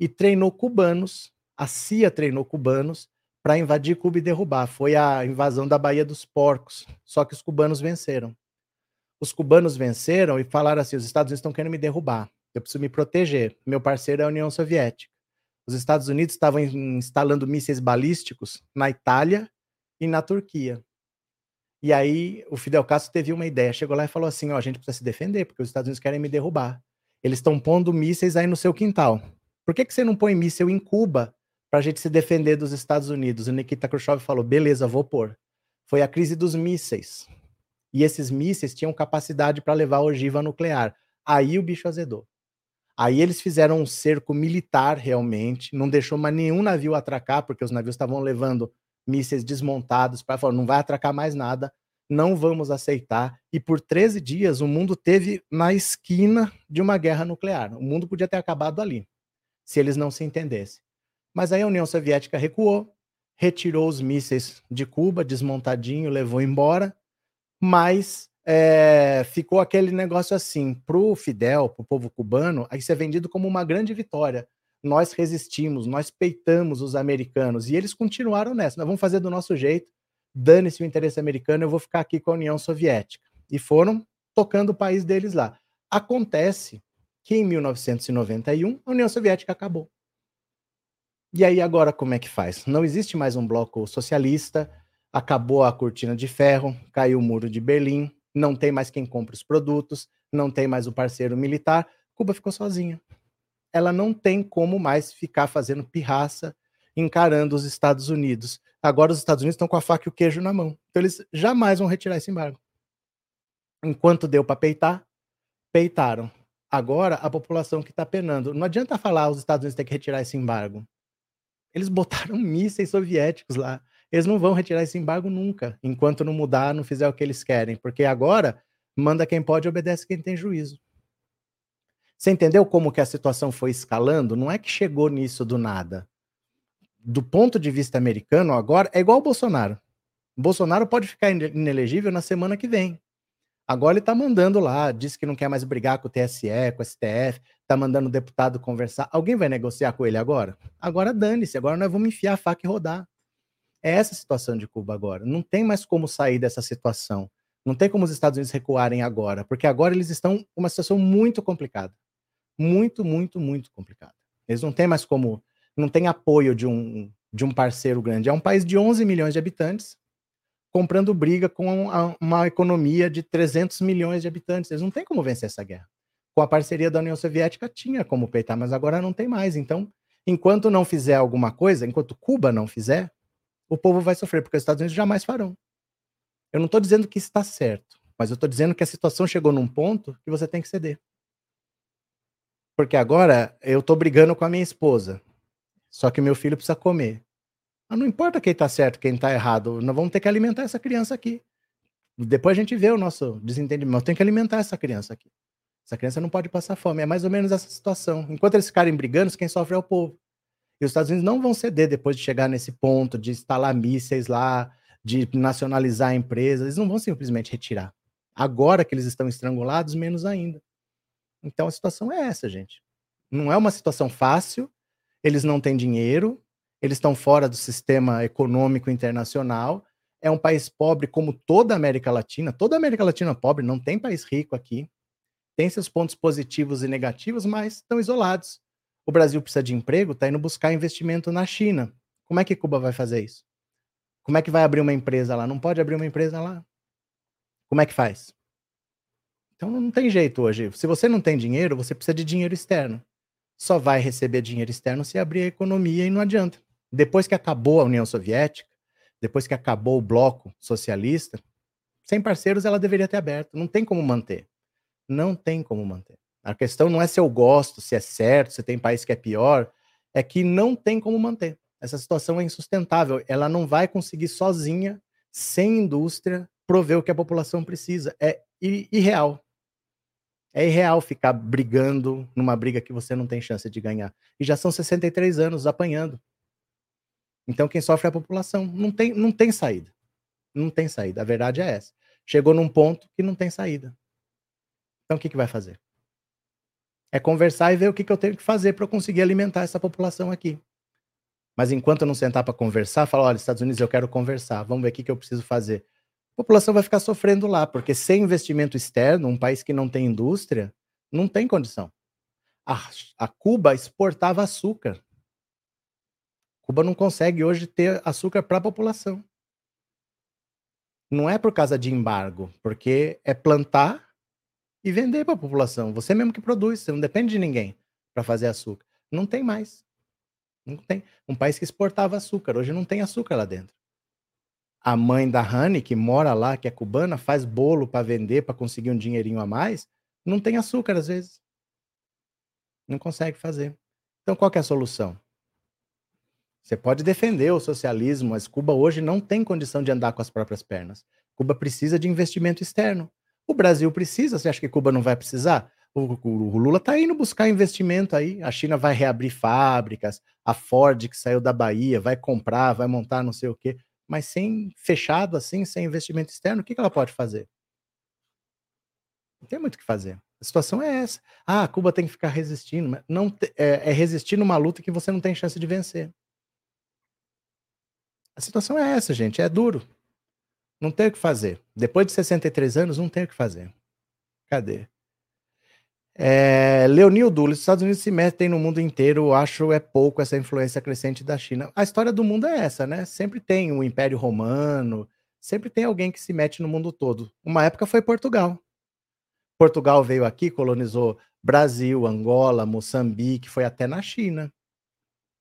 A: E treinou cubanos, a CIA treinou cubanos para invadir Cuba e derrubar. Foi a invasão da Baía dos Porcos. Só que os cubanos venceram. Os cubanos venceram e falaram assim: os Estados Unidos estão querendo me derrubar. Eu preciso me proteger. Meu parceiro é a União Soviética. Os Estados Unidos estavam instalando mísseis balísticos na Itália e na Turquia. E aí o Fidel Castro teve uma ideia, chegou lá e falou assim: ó, a gente precisa se defender, porque os Estados Unidos querem me derrubar. Eles estão pondo mísseis aí no seu quintal. Por que, que você não põe míssil em Cuba para a gente se defender dos Estados Unidos? O Nikita Khrushchev falou: beleza, vou pôr. Foi a crise dos mísseis. E esses mísseis tinham capacidade para levar ogiva nuclear. Aí o bicho azedou. Aí eles fizeram um cerco militar realmente, não deixou mais nenhum navio atracar, porque os navios estavam levando mísseis desmontados para falar, não vai atracar mais nada, não vamos aceitar. E por 13 dias o mundo teve na esquina de uma guerra nuclear. O mundo podia ter acabado ali, se eles não se entendessem. Mas aí a União Soviética recuou, retirou os mísseis de Cuba, desmontadinho, levou embora, mas é, ficou aquele negócio assim, para o Fidel, para o povo cubano, isso é vendido como uma grande vitória. Nós resistimos, nós peitamos os americanos, e eles continuaram nessa. Nós vamos fazer do nosso jeito, dane-se o interesse americano, eu vou ficar aqui com a União Soviética. E foram tocando o país deles lá. Acontece que em 1991 a União Soviética acabou. E aí agora como é que faz? Não existe mais um bloco socialista, acabou a cortina de ferro, caiu o muro de Berlim, não tem mais quem compra os produtos, não tem mais o parceiro militar. Cuba ficou sozinha. Ela não tem como mais ficar fazendo pirraça, encarando os Estados Unidos. Agora os Estados Unidos estão com a faca e o queijo na mão. Então eles jamais vão retirar esse embargo. Enquanto deu para peitar, peitaram. Agora a população que está penando. Não adianta falar os Estados Unidos têm que retirar esse embargo. Eles botaram mísseis soviéticos lá eles não vão retirar esse embargo nunca, enquanto não mudar, não fizer o que eles querem, porque agora manda quem pode, obedece quem tem juízo. Você entendeu como que a situação foi escalando? Não é que chegou nisso do nada. Do ponto de vista americano, agora é igual o Bolsonaro. O Bolsonaro pode ficar inelegível na semana que vem. Agora ele está mandando lá, disse que não quer mais brigar com o TSE, com o STF, está mandando o deputado conversar. Alguém vai negociar com ele agora? Agora dane-se, agora nós vamos enfiar a faca e rodar. É essa a situação de Cuba agora. Não tem mais como sair dessa situação. Não tem como os Estados Unidos recuarem agora, porque agora eles estão uma situação muito complicada. Muito, muito, muito complicada. Eles não têm mais como, não tem apoio de um, de um parceiro grande. É um país de 11 milhões de habitantes comprando briga com uma economia de 300 milhões de habitantes. Eles não têm como vencer essa guerra. Com a parceria da União Soviética tinha como peitar, mas agora não tem mais. Então, Enquanto não fizer alguma coisa, enquanto Cuba não fizer, o povo vai sofrer, porque os Estados Unidos jamais farão. Eu não estou dizendo que está certo, mas eu estou dizendo que a situação chegou num ponto que você tem que ceder. Porque agora eu estou brigando com a minha esposa, só que meu filho precisa comer. Mas não importa quem está certo, quem está errado, nós vamos ter que alimentar essa criança aqui. Depois a gente vê o nosso desentendimento. Tem que alimentar essa criança aqui. Essa criança não pode passar fome. É mais ou menos essa situação. Enquanto eles ficarem brigando, quem sofre é o povo. E os Estados Unidos não vão ceder depois de chegar nesse ponto de instalar mísseis lá, de nacionalizar a empresa. Eles não vão simplesmente retirar. Agora que eles estão estrangulados, menos ainda. Então a situação é essa, gente. Não é uma situação fácil. Eles não têm dinheiro. Eles estão fora do sistema econômico internacional é um país pobre como toda a América Latina. Toda a América Latina é pobre, não tem país rico aqui. Tem seus pontos positivos e negativos, mas estão isolados. O Brasil precisa de emprego, está indo buscar investimento na China. Como é que Cuba vai fazer isso? Como é que vai abrir uma empresa lá? Não pode abrir uma empresa lá. Como é que faz? Então não tem jeito hoje. Se você não tem dinheiro, você precisa de dinheiro externo. Só vai receber dinheiro externo se abrir a economia e não adianta. Depois que acabou a União Soviética, depois que acabou o bloco socialista, sem parceiros ela deveria ter aberto. Não tem como manter. Não tem como manter. A questão não é se eu gosto, se é certo, se tem país que é pior, é que não tem como manter. Essa situação é insustentável. Ela não vai conseguir sozinha, sem indústria, prover o que a população precisa. É irreal. É irreal ficar brigando numa briga que você não tem chance de ganhar. E já são 63 anos apanhando. Então quem sofre é a população. Não tem, não tem saída. Não tem saída. A verdade é essa. Chegou num ponto que não tem saída. Então o que, que vai fazer? É conversar e ver o que, que eu tenho que fazer para eu conseguir alimentar essa população aqui. Mas enquanto eu não sentar para conversar, falar, olha, Estados Unidos, eu quero conversar, vamos ver o que, que eu preciso fazer. A população vai ficar sofrendo lá, porque sem investimento externo, um país que não tem indústria, não tem condição. A, a Cuba exportava açúcar Cuba não consegue hoje ter açúcar para a população. Não é por causa de embargo, porque é plantar e vender para a população. Você mesmo que produz, você não depende de ninguém para fazer açúcar. Não tem mais. Não tem. Um país que exportava açúcar, hoje não tem açúcar lá dentro. A mãe da Honey, que mora lá, que é cubana, faz bolo para vender, para conseguir um dinheirinho a mais, não tem açúcar às vezes. Não consegue fazer. Então qual é a solução? Você pode defender o socialismo, mas Cuba hoje não tem condição de andar com as próprias pernas. Cuba precisa de investimento externo. O Brasil precisa, você acha que Cuba não vai precisar? O, o, o Lula está indo buscar investimento aí. A China vai reabrir fábricas, a Ford, que saiu da Bahia, vai comprar, vai montar não sei o quê. Mas sem fechado assim, sem investimento externo, o que, que ela pode fazer? Não tem muito o que fazer. A situação é essa. Ah, Cuba tem que ficar resistindo. Mas não é, é resistir numa luta que você não tem chance de vencer. A situação é essa, gente. É duro. Não tem o que fazer. Depois de 63 anos, não tem o que fazer. Cadê? É, Leonildo, os Estados Unidos se metem no mundo inteiro, acho é pouco essa influência crescente da China. A história do mundo é essa, né? Sempre tem o Império Romano, sempre tem alguém que se mete no mundo todo. Uma época foi Portugal. Portugal veio aqui, colonizou Brasil, Angola, Moçambique, foi até na China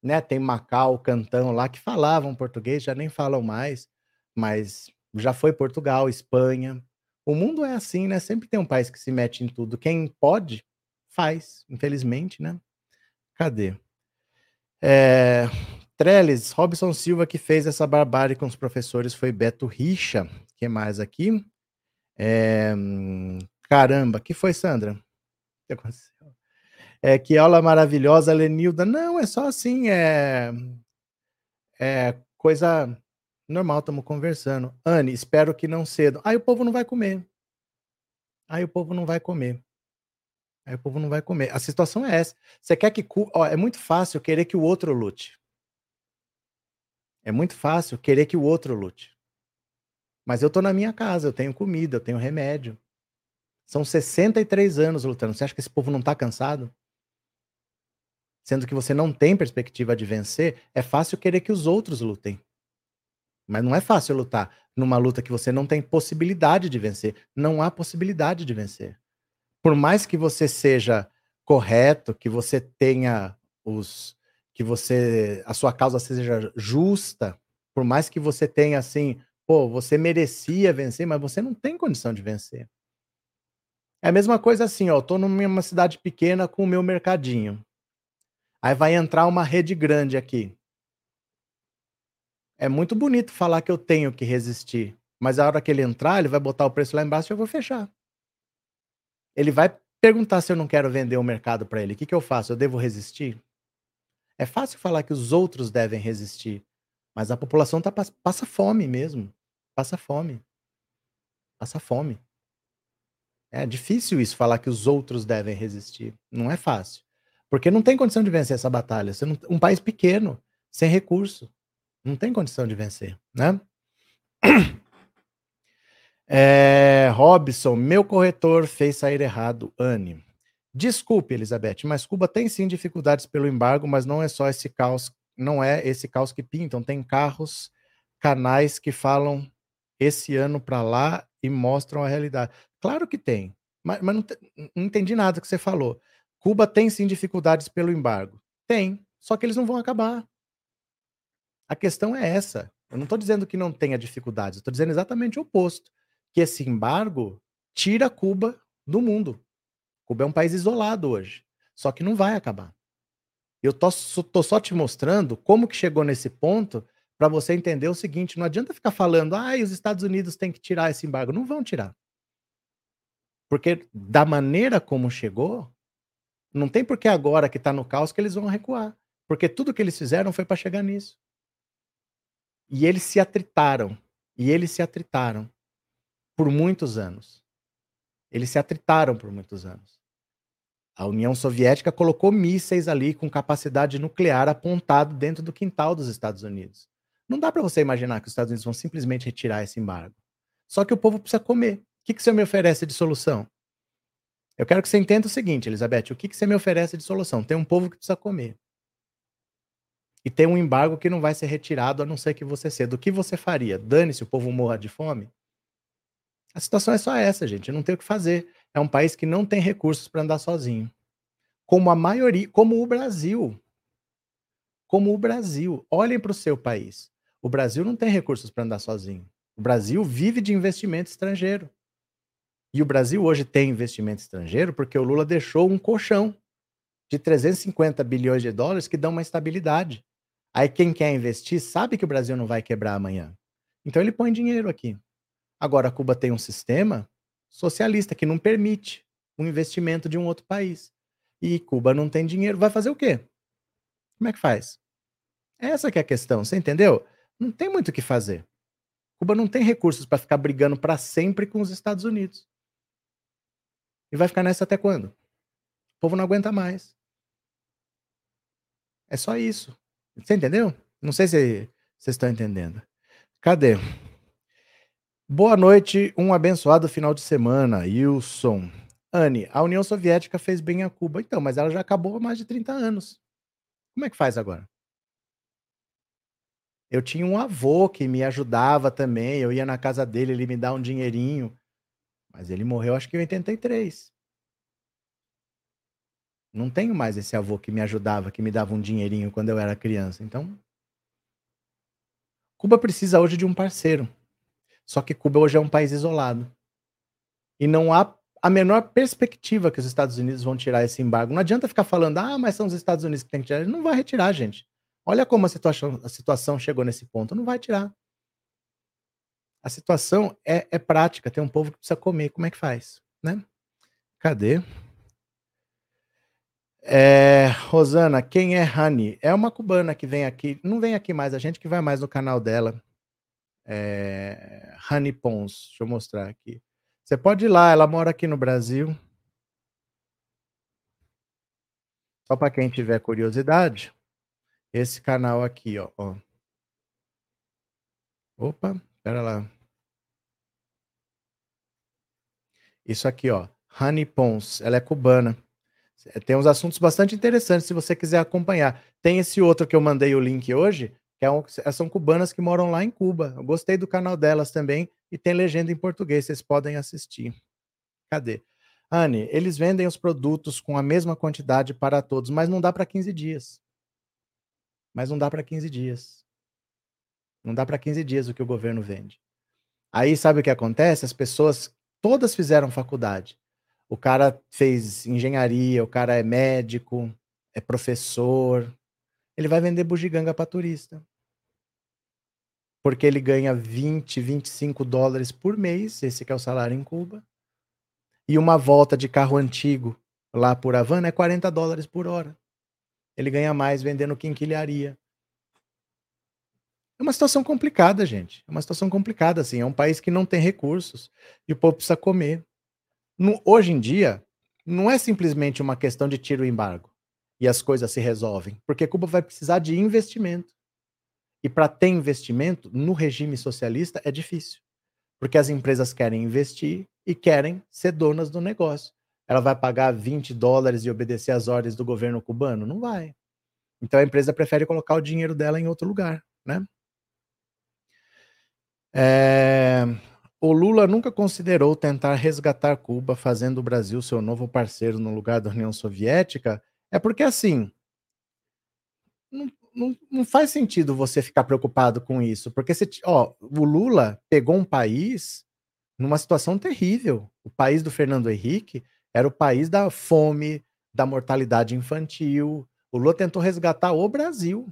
A: né? Tem Macau, Cantão lá que falavam português, já nem falam mais, mas já foi Portugal, Espanha. O mundo é assim, né? Sempre tem um país que se mete em tudo. Quem pode, faz, infelizmente, né? Cadê? É... Trellis, Robson Silva que fez essa barbárie com os professores foi Beto Richa. que mais aqui? É... Caramba, que foi, Sandra? O que aconteceu? É, que aula maravilhosa, Lenilda. Não, é só assim, é, é coisa normal, estamos conversando. Anne, espero que não cedo. Aí o povo não vai comer. Aí o povo não vai comer. Aí o povo não vai comer. A situação é essa. Você quer que. Ó, é muito fácil querer que o outro lute. É muito fácil querer que o outro lute. Mas eu tô na minha casa, eu tenho comida, eu tenho remédio. São 63 anos lutando. Você acha que esse povo não tá cansado? sendo que você não tem perspectiva de vencer, é fácil querer que os outros lutem. Mas não é fácil lutar numa luta que você não tem possibilidade de vencer. Não há possibilidade de vencer. Por mais que você seja correto, que você tenha os que você a sua causa seja justa, por mais que você tenha assim, pô, você merecia vencer, mas você não tem condição de vencer. É a mesma coisa assim, ó, eu tô numa cidade pequena com o meu mercadinho. Aí vai entrar uma rede grande aqui. É muito bonito falar que eu tenho que resistir, mas a hora que ele entrar, ele vai botar o preço lá embaixo e eu vou fechar. Ele vai perguntar se eu não quero vender o mercado para ele. O que, que eu faço? Eu devo resistir? É fácil falar que os outros devem resistir, mas a população tá, passa fome mesmo. Passa fome. Passa fome. É difícil isso, falar que os outros devem resistir. Não é fácil. Porque não tem condição de vencer essa batalha. Não, um país pequeno, sem recurso, não tem condição de vencer, né? É, Robson, meu corretor fez sair errado, Anne. Desculpe, Elizabeth, mas Cuba tem sim dificuldades pelo embargo, mas não é só esse caos, não é esse caos que pintam. Tem carros, canais que falam esse ano para lá e mostram a realidade. Claro que tem, mas, mas não, não entendi nada que você falou. Cuba tem sim dificuldades pelo embargo. Tem, só que eles não vão acabar. A questão é essa. Eu não estou dizendo que não tenha dificuldades, estou dizendo exatamente o oposto. Que esse embargo tira Cuba do mundo. Cuba é um país isolado hoje. Só que não vai acabar. Eu tô, só te mostrando como que chegou nesse ponto para você entender o seguinte: não adianta ficar falando, ah, os Estados Unidos têm que tirar esse embargo. Não vão tirar. Porque da maneira como chegou, não tem por que agora que está no caos que eles vão recuar. Porque tudo que eles fizeram foi para chegar nisso. E eles se atritaram. E eles se atritaram por muitos anos. Eles se atritaram por muitos anos. A União Soviética colocou mísseis ali com capacidade nuclear apontado dentro do quintal dos Estados Unidos. Não dá para você imaginar que os Estados Unidos vão simplesmente retirar esse embargo. Só que o povo precisa comer. O que, que você me oferece de solução? Eu quero que você entenda o seguinte, Elizabeth: o que, que você me oferece de solução? Tem um povo que precisa comer. E tem um embargo que não vai ser retirado a não ser que você ceda. O que você faria? Dane-se o povo morra de fome? A situação é só essa, gente. Não tem o que fazer. É um país que não tem recursos para andar sozinho. Como a maioria, como o Brasil. Como o Brasil. Olhem para o seu país. O Brasil não tem recursos para andar sozinho. O Brasil vive de investimento estrangeiro. E o Brasil hoje tem investimento estrangeiro porque o Lula deixou um colchão de 350 bilhões de dólares que dão uma estabilidade. Aí quem quer investir sabe que o Brasil não vai quebrar amanhã. Então ele põe dinheiro aqui. Agora, Cuba tem um sistema socialista que não permite o investimento de um outro país. E Cuba não tem dinheiro. Vai fazer o quê? Como é que faz? Essa que é a questão, você entendeu? Não tem muito o que fazer. Cuba não tem recursos para ficar brigando para sempre com os Estados Unidos. E vai ficar nessa até quando? O povo não aguenta mais. É só isso. Você entendeu? Não sei se vocês estão entendendo. Cadê? Boa noite, um abençoado final de semana, Wilson. Anne, a União Soviética fez bem a Cuba, então, mas ela já acabou há mais de 30 anos. Como é que faz agora? Eu tinha um avô que me ajudava também, eu ia na casa dele, ele me dá um dinheirinho. Mas ele morreu acho que em 83. Não tenho mais esse avô que me ajudava, que me dava um dinheirinho quando eu era criança. Então, Cuba precisa hoje de um parceiro. Só que Cuba hoje é um país isolado. E não há a menor perspectiva que os Estados Unidos vão tirar esse embargo. Não adianta ficar falando, ah, mas são os Estados Unidos que tem que tirar. Ele não vai retirar, gente. Olha como a situação, a situação chegou nesse ponto. Não vai tirar. A situação é, é prática, tem um povo que precisa comer, como é que faz? Né? Cadê? É, Rosana, quem é Hani? É uma cubana que vem aqui, não vem aqui mais, a gente que vai mais no canal dela. É, Hani Pons, deixa eu mostrar aqui. Você pode ir lá, ela mora aqui no Brasil. Só para quem tiver curiosidade, esse canal aqui, ó, ó. Opa, Espera lá. Isso aqui, ó. Honey Pons, ela é cubana. Tem uns assuntos bastante interessantes se você quiser acompanhar. Tem esse outro que eu mandei o link hoje, que é um, são cubanas que moram lá em Cuba. Eu gostei do canal delas também e tem legenda em português, vocês podem assistir. Cadê? Anne, eles vendem os produtos com a mesma quantidade para todos, mas não dá para 15 dias. Mas não dá para 15 dias. Não dá para 15 dias o que o governo vende. Aí sabe o que acontece? As pessoas todas fizeram faculdade. O cara fez engenharia, o cara é médico, é professor. Ele vai vender bugiganga para turista. Porque ele ganha 20, 25 dólares por mês, esse é o salário em Cuba. E uma volta de carro antigo lá por Havana é 40 dólares por hora. Ele ganha mais vendendo quinquilharia. É uma situação complicada, gente. É uma situação complicada, assim. É um país que não tem recursos e o povo precisa comer. No, hoje em dia, não é simplesmente uma questão de tiro o embargo e as coisas se resolvem, porque Cuba vai precisar de investimento. E para ter investimento no regime socialista é difícil, porque as empresas querem investir e querem ser donas do negócio. Ela vai pagar 20 dólares e obedecer às ordens do governo cubano? Não vai. Então a empresa prefere colocar o dinheiro dela em outro lugar, né? É... O Lula nunca considerou tentar resgatar Cuba, fazendo o Brasil seu novo parceiro no lugar da União Soviética. É porque, assim, não, não, não faz sentido você ficar preocupado com isso. Porque, ó, o Lula pegou um país numa situação terrível. O país do Fernando Henrique era o país da fome, da mortalidade infantil. O Lula tentou resgatar o Brasil.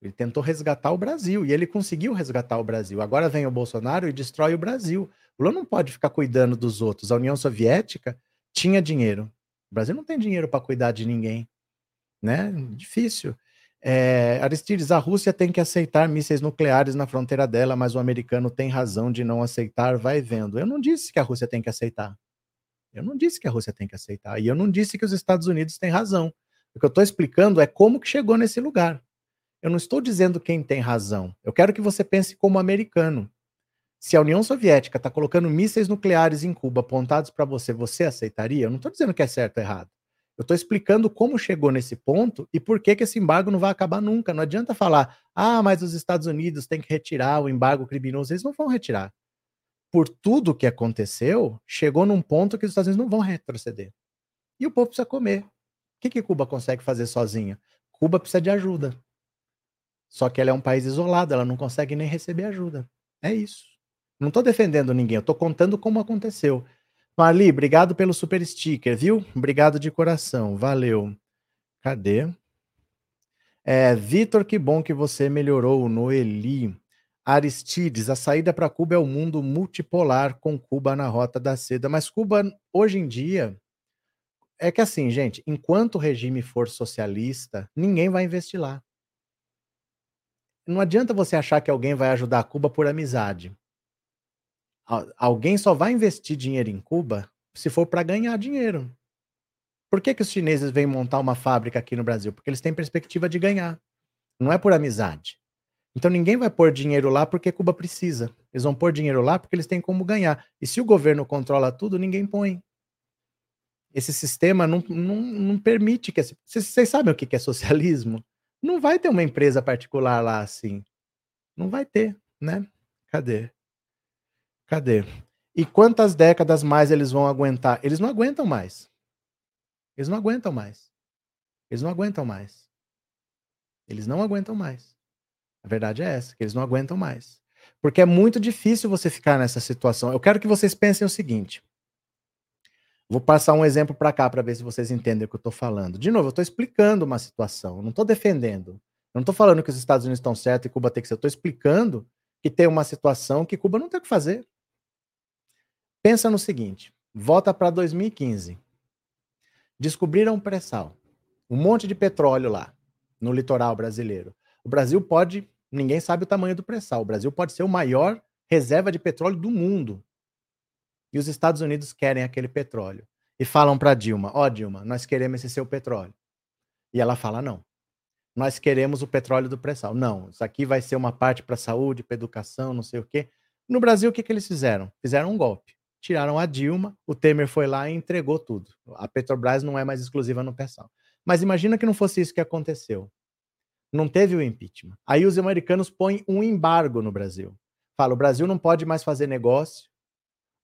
A: Ele tentou resgatar o Brasil e ele conseguiu resgatar o Brasil. Agora vem o Bolsonaro e destrói o Brasil. O Lula não pode ficar cuidando dos outros. A União Soviética tinha dinheiro. O Brasil não tem dinheiro para cuidar de ninguém. Né? Difícil. É, Aristides, a Rússia tem que aceitar mísseis nucleares na fronteira dela, mas o americano tem razão de não aceitar, vai vendo. Eu não disse que a Rússia tem que aceitar. Eu não disse que a Rússia tem que aceitar. E eu não disse que os Estados Unidos têm razão. O que eu estou explicando é como que chegou nesse lugar. Eu não estou dizendo quem tem razão. Eu quero que você pense como americano. Se a União Soviética está colocando mísseis nucleares em Cuba apontados para você, você aceitaria? Eu não estou dizendo que é certo ou errado. Eu estou explicando como chegou nesse ponto e por que, que esse embargo não vai acabar nunca. Não adianta falar, ah, mas os Estados Unidos têm que retirar o embargo criminoso. Eles não vão retirar. Por tudo que aconteceu, chegou num ponto que os Estados Unidos não vão retroceder. E o povo precisa comer. O que, que Cuba consegue fazer sozinha? Cuba precisa de ajuda. Só que ela é um país isolado, ela não consegue nem receber ajuda. É isso. Não estou defendendo ninguém, eu estou contando como aconteceu. Marli, obrigado pelo super sticker, viu? Obrigado de coração, valeu. Cadê? É, Vitor, que bom que você melhorou. Noeli. Aristides, a saída para Cuba é o um mundo multipolar com Cuba na rota da seda. Mas Cuba, hoje em dia, é que assim, gente, enquanto o regime for socialista, ninguém vai investir lá não adianta você achar que alguém vai ajudar Cuba por amizade. Alguém só vai investir dinheiro em Cuba se for para ganhar dinheiro. Por que, que os chineses vêm montar uma fábrica aqui no Brasil? Porque eles têm perspectiva de ganhar. Não é por amizade. Então ninguém vai pôr dinheiro lá porque Cuba precisa. Eles vão pôr dinheiro lá porque eles têm como ganhar. E se o governo controla tudo, ninguém põe. Esse sistema não, não, não permite que. Vocês sabem o que é socialismo? Não vai ter uma empresa particular lá assim. Não vai ter, né? Cadê? Cadê? E quantas décadas mais eles vão aguentar? Eles não aguentam mais. Eles não aguentam mais. Eles não aguentam mais. Eles não aguentam mais. A verdade é essa, que eles não aguentam mais. Porque é muito difícil você ficar nessa situação. Eu quero que vocês pensem o seguinte: Vou passar um exemplo para cá para ver se vocês entendem o que eu estou falando. De novo, eu estou explicando uma situação, não estou defendendo. Eu não estou falando que os Estados Unidos estão certos e Cuba tem que ser. Eu estou explicando que tem uma situação que Cuba não tem o que fazer. Pensa no seguinte: volta para 2015. Descobriram um pré-sal, um monte de petróleo lá no litoral brasileiro. O Brasil pode, ninguém sabe o tamanho do pré-sal. O Brasil pode ser o maior reserva de petróleo do mundo. E os Estados Unidos querem aquele petróleo. E falam para Dilma: Ó, oh, Dilma, nós queremos esse seu petróleo. E ela fala: não. Nós queremos o petróleo do pré-sal. Não, isso aqui vai ser uma parte para saúde, para educação, não sei o quê. No Brasil, o que, que eles fizeram? Fizeram um golpe. Tiraram a Dilma, o Temer foi lá e entregou tudo. A Petrobras não é mais exclusiva no pré-sal. Mas imagina que não fosse isso que aconteceu. Não teve o impeachment. Aí os americanos põem um embargo no Brasil. Fala, o Brasil não pode mais fazer negócio,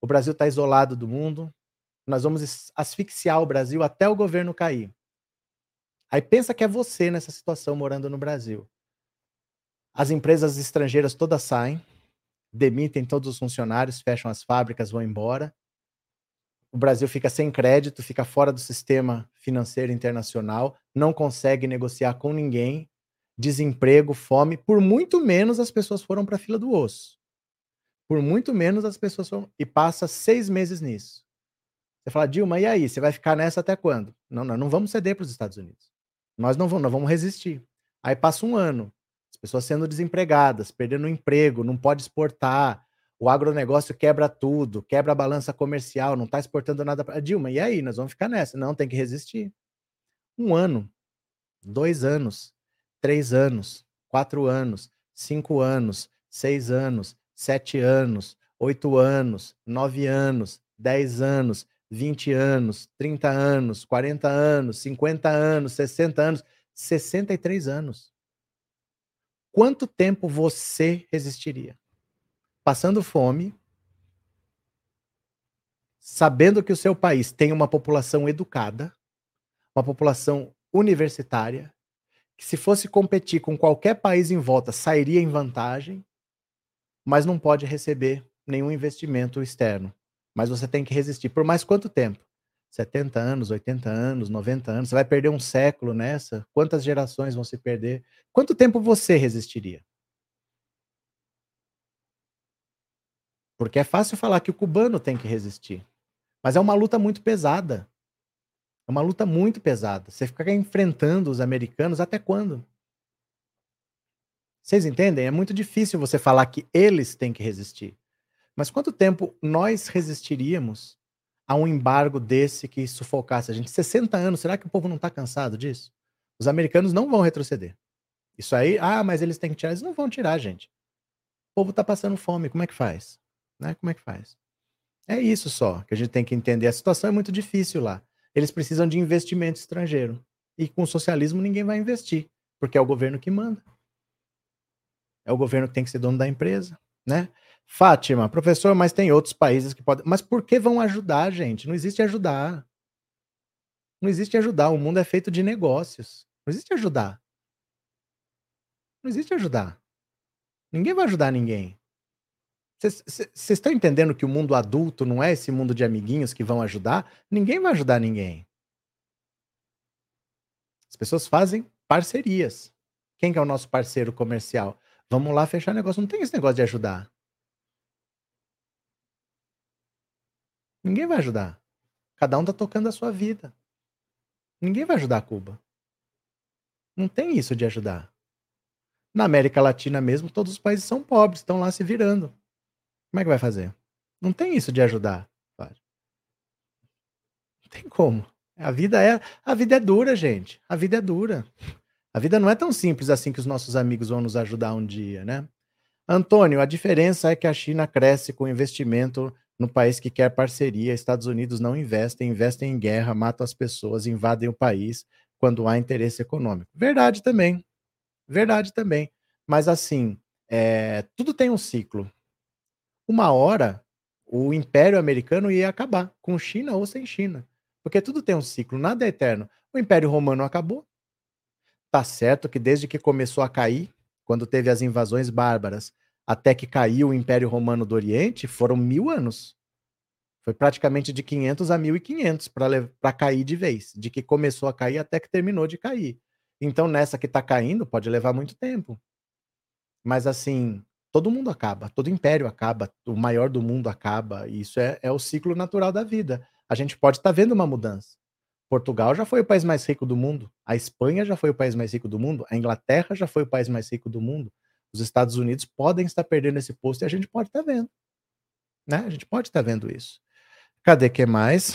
A: o Brasil está isolado do mundo. Nós vamos asfixiar o Brasil até o governo cair. Aí pensa que é você nessa situação morando no Brasil. As empresas estrangeiras todas saem, demitem todos os funcionários, fecham as fábricas, vão embora. O Brasil fica sem crédito, fica fora do sistema financeiro internacional, não consegue negociar com ninguém, desemprego, fome. Por muito menos as pessoas foram para a fila do osso. Por muito menos as pessoas foram. E passa seis meses nisso. Você fala, Dilma, e aí? Você vai ficar nessa até quando? Não, nós não vamos ceder para os Estados Unidos. Nós não vamos, nós vamos resistir. Aí passa um ano, as pessoas sendo desempregadas, perdendo emprego, não pode exportar, o agronegócio quebra tudo, quebra a balança comercial, não está exportando nada para. Dilma, e aí? Nós vamos ficar nessa. Não, tem que resistir. Um ano, dois anos, três anos, quatro anos, cinco anos, seis anos, sete anos, oito anos, nove anos, dez anos, 20 anos, 30 anos, 40 anos, 50 anos, 60 anos, 63 anos. Quanto tempo você resistiria? Passando fome, sabendo que o seu país tem uma população educada, uma população universitária, que se fosse competir com qualquer país em volta sairia em vantagem, mas não pode receber nenhum investimento externo. Mas você tem que resistir. Por mais quanto tempo? 70 anos, 80 anos, 90 anos. Você vai perder um século nessa? Quantas gerações vão se perder? Quanto tempo você resistiria? Porque é fácil falar que o cubano tem que resistir. Mas é uma luta muito pesada. É uma luta muito pesada. Você fica enfrentando os americanos até quando? Vocês entendem? É muito difícil você falar que eles têm que resistir. Mas quanto tempo nós resistiríamos a um embargo desse que sufocasse a gente? 60 anos, será que o povo não está cansado disso? Os americanos não vão retroceder. Isso aí, ah, mas eles têm que tirar. Eles não vão tirar, gente. O povo está passando fome, como é que faz? Né? Como é que faz? É isso só que a gente tem que entender. A situação é muito difícil lá. Eles precisam de investimento estrangeiro. E com o socialismo ninguém vai investir, porque é o governo que manda. É o governo que tem que ser dono da empresa, né? Fátima, professor, mas tem outros países que podem. Mas por que vão ajudar, gente? Não existe ajudar. Não existe ajudar. O mundo é feito de negócios. Não existe ajudar. Não existe ajudar. Ninguém vai ajudar ninguém. Vocês estão entendendo que o mundo adulto não é esse mundo de amiguinhos que vão ajudar? Ninguém vai ajudar ninguém. As pessoas fazem parcerias. Quem que é o nosso parceiro comercial? Vamos lá fechar negócio. Não tem esse negócio de ajudar. Ninguém vai ajudar. Cada um está tocando a sua vida. Ninguém vai ajudar Cuba. Não tem isso de ajudar. Na América Latina mesmo, todos os países são pobres, estão lá se virando. Como é que vai fazer? Não tem isso de ajudar. Não tem como. A vida é, a vida é dura, gente. A vida é dura. A vida não é tão simples assim que os nossos amigos vão nos ajudar um dia, né? Antônio, a diferença é que a China cresce com investimento no país que quer parceria. Estados Unidos não investem, investem em guerra, matam as pessoas, invadem o país quando há interesse econômico. Verdade também. Verdade também. Mas assim, é, tudo tem um ciclo. Uma hora, o Império Americano ia acabar, com China ou sem China. Porque tudo tem um ciclo, nada é eterno. O Império Romano acabou. Tá certo que desde que começou a cair, quando teve as invasões bárbaras, até que caiu o Império Romano do Oriente, foram mil anos. Foi praticamente de 500 a 1500 para cair de vez. De que começou a cair até que terminou de cair. Então, nessa que está caindo, pode levar muito tempo. Mas, assim, todo mundo acaba, todo império acaba, o maior do mundo acaba. E isso é, é o ciclo natural da vida. A gente pode estar tá vendo uma mudança. Portugal já foi o país mais rico do mundo, a Espanha já foi o país mais rico do mundo, a Inglaterra já foi o país mais rico do mundo os Estados Unidos podem estar perdendo esse posto e a gente pode estar vendo. Né? A gente pode estar vendo isso. Cadê que mais?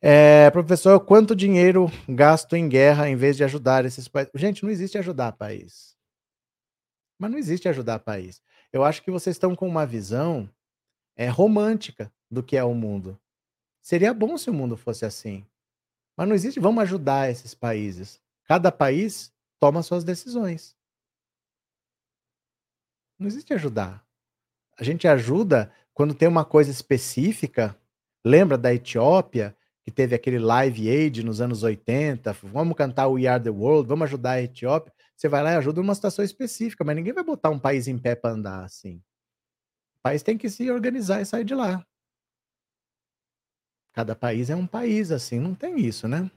A: É, professor, quanto dinheiro gasto em guerra em vez de ajudar esses países? Gente, não existe ajudar país. Mas não existe ajudar país. Eu acho que vocês estão com uma visão é, romântica do que é o mundo. Seria bom se o mundo fosse assim. Mas não existe, vamos ajudar esses países. Cada país toma suas decisões. Não existe ajudar. A gente ajuda quando tem uma coisa específica. Lembra da Etiópia, que teve aquele Live Aid nos anos 80, vamos cantar We Are the World, vamos ajudar a Etiópia. Você vai lá e ajuda numa situação específica, mas ninguém vai botar um país em pé para andar assim. O país tem que se organizar e sair de lá. Cada país é um país, assim, não tem isso, né?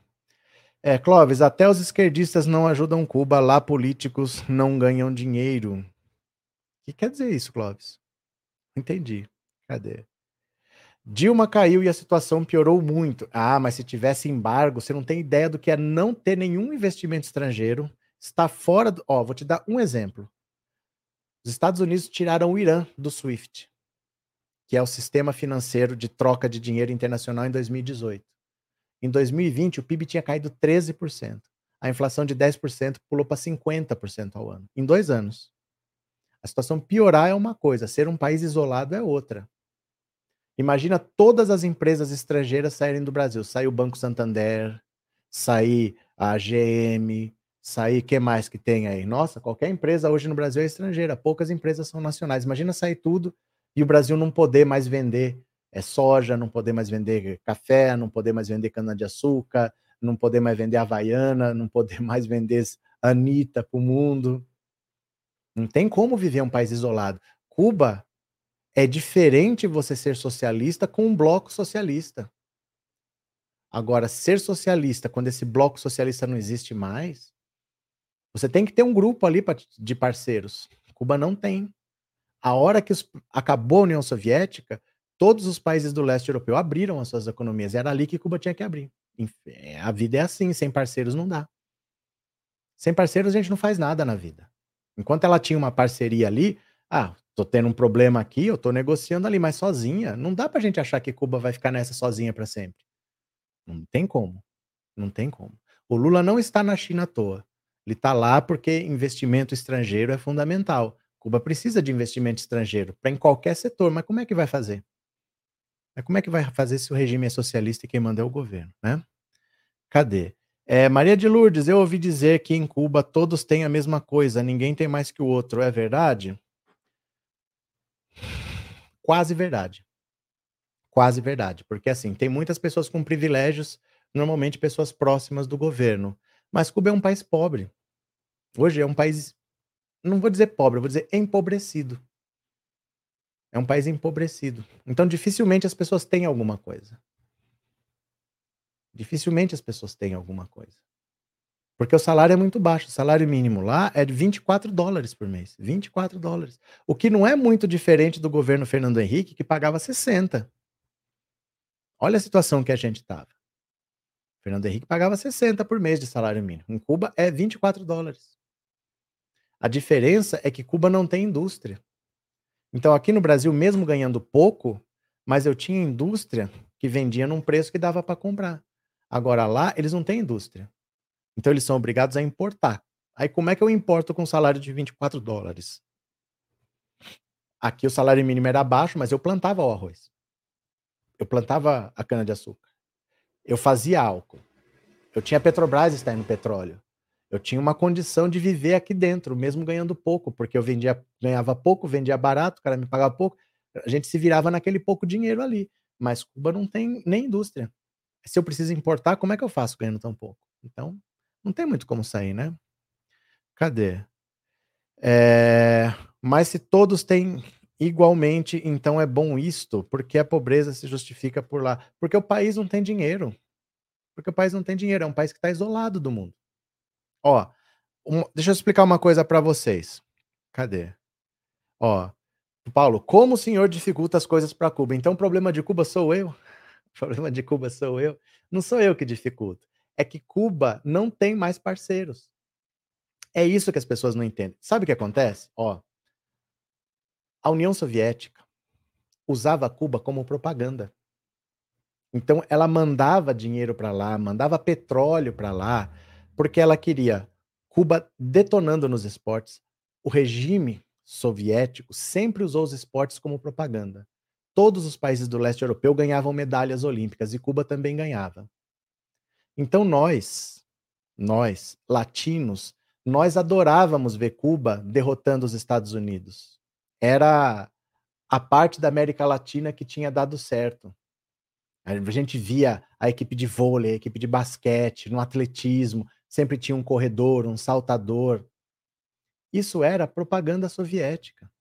A: É, Clóvis, até os esquerdistas não ajudam Cuba, lá políticos não ganham dinheiro. O que quer dizer isso, Clóvis? Entendi. Cadê? Dilma caiu e a situação piorou muito. Ah, mas se tivesse embargo, você não tem ideia do que é não ter nenhum investimento estrangeiro, está fora do. Ó, vou te dar um exemplo. Os Estados Unidos tiraram o Irã do SWIFT que é o sistema financeiro de troca de dinheiro internacional em 2018. Em 2020, o PIB tinha caído 13%. A inflação de 10% pulou para 50% ao ano, em dois anos. A situação piorar é uma coisa, ser um país isolado é outra. Imagina todas as empresas estrangeiras saírem do Brasil. Sair o Banco Santander, sair a GM, sair, que mais que tem aí? Nossa, qualquer empresa hoje no Brasil é estrangeira, poucas empresas são nacionais. Imagina sair tudo e o Brasil não poder mais vender é, soja, não poder mais vender café, não poder mais vender cana-de-açúcar, não poder mais vender havaiana, não poder mais vender Anitta para o mundo. Não tem como viver um país isolado. Cuba é diferente você ser socialista com um bloco socialista. Agora, ser socialista quando esse bloco socialista não existe mais, você tem que ter um grupo ali de parceiros. Cuba não tem. A hora que os, acabou a União Soviética, todos os países do leste europeu abriram as suas economias. Era ali que Cuba tinha que abrir. É, a vida é assim, sem parceiros não dá. Sem parceiros a gente não faz nada na vida. Enquanto ela tinha uma parceria ali, ah, tô tendo um problema aqui, eu tô negociando ali, mas sozinha, não dá pra gente achar que Cuba vai ficar nessa sozinha para sempre. Não tem como. Não tem como. O Lula não está na China à toa. Ele está lá porque investimento estrangeiro é fundamental. Cuba precisa de investimento estrangeiro para em qualquer setor, mas como é que vai fazer? Mas como é que vai fazer se o regime é socialista e quem manda é o governo, né? Cadê? É, Maria de Lourdes, eu ouvi dizer que em Cuba todos têm a mesma coisa, ninguém tem mais que o outro. É verdade? Quase verdade. Quase verdade. Porque assim, tem muitas pessoas com privilégios, normalmente pessoas próximas do governo. Mas Cuba é um país pobre. Hoje é um país não vou dizer pobre, vou dizer empobrecido. É um país empobrecido. Então, dificilmente as pessoas têm alguma coisa. Dificilmente as pessoas têm alguma coisa. Porque o salário é muito baixo. O salário mínimo lá é de 24 dólares por mês. 24 dólares. O que não é muito diferente do governo Fernando Henrique, que pagava 60. Olha a situação que a gente estava. Fernando Henrique pagava 60 por mês de salário mínimo. Em Cuba é 24 dólares. A diferença é que Cuba não tem indústria. Então, aqui no Brasil, mesmo ganhando pouco, mas eu tinha indústria que vendia num preço que dava para comprar. Agora lá, eles não têm indústria. Então, eles são obrigados a importar. Aí, como é que eu importo com um salário de 24 dólares? Aqui o salário mínimo era baixo, mas eu plantava o arroz. Eu plantava a cana-de-açúcar. Eu fazia álcool. Eu tinha Petrobras extraindo petróleo. Eu tinha uma condição de viver aqui dentro, mesmo ganhando pouco, porque eu vendia, ganhava pouco, vendia barato, o cara me pagava pouco, a gente se virava naquele pouco dinheiro ali. Mas Cuba não tem nem indústria. Se eu preciso importar, como é que eu faço ganhando tão pouco? Então, não tem muito como sair, né? Cadê? É... Mas se todos têm igualmente, então é bom isto, porque a pobreza se justifica por lá. Porque o país não tem dinheiro. Porque o país não tem dinheiro, é um país que está isolado do mundo. Ó, um, deixa eu explicar uma coisa para vocês. Cadê? Ó, Paulo, como o senhor dificulta as coisas para Cuba? Então o problema de Cuba sou eu? O problema de Cuba sou eu? Não sou eu que dificulto. É que Cuba não tem mais parceiros. É isso que as pessoas não entendem. Sabe o que acontece? Ó, a União Soviética usava Cuba como propaganda. Então ela mandava dinheiro para lá, mandava petróleo para lá, porque ela queria Cuba detonando nos esportes. O regime soviético sempre usou os esportes como propaganda. Todos os países do leste europeu ganhavam medalhas olímpicas e Cuba também ganhava. Então nós, nós, latinos, nós adorávamos ver Cuba derrotando os Estados Unidos. Era a parte da América Latina que tinha dado certo. A gente via a equipe de vôlei, a equipe de basquete, no atletismo, sempre tinha um corredor, um saltador. Isso era propaganda soviética.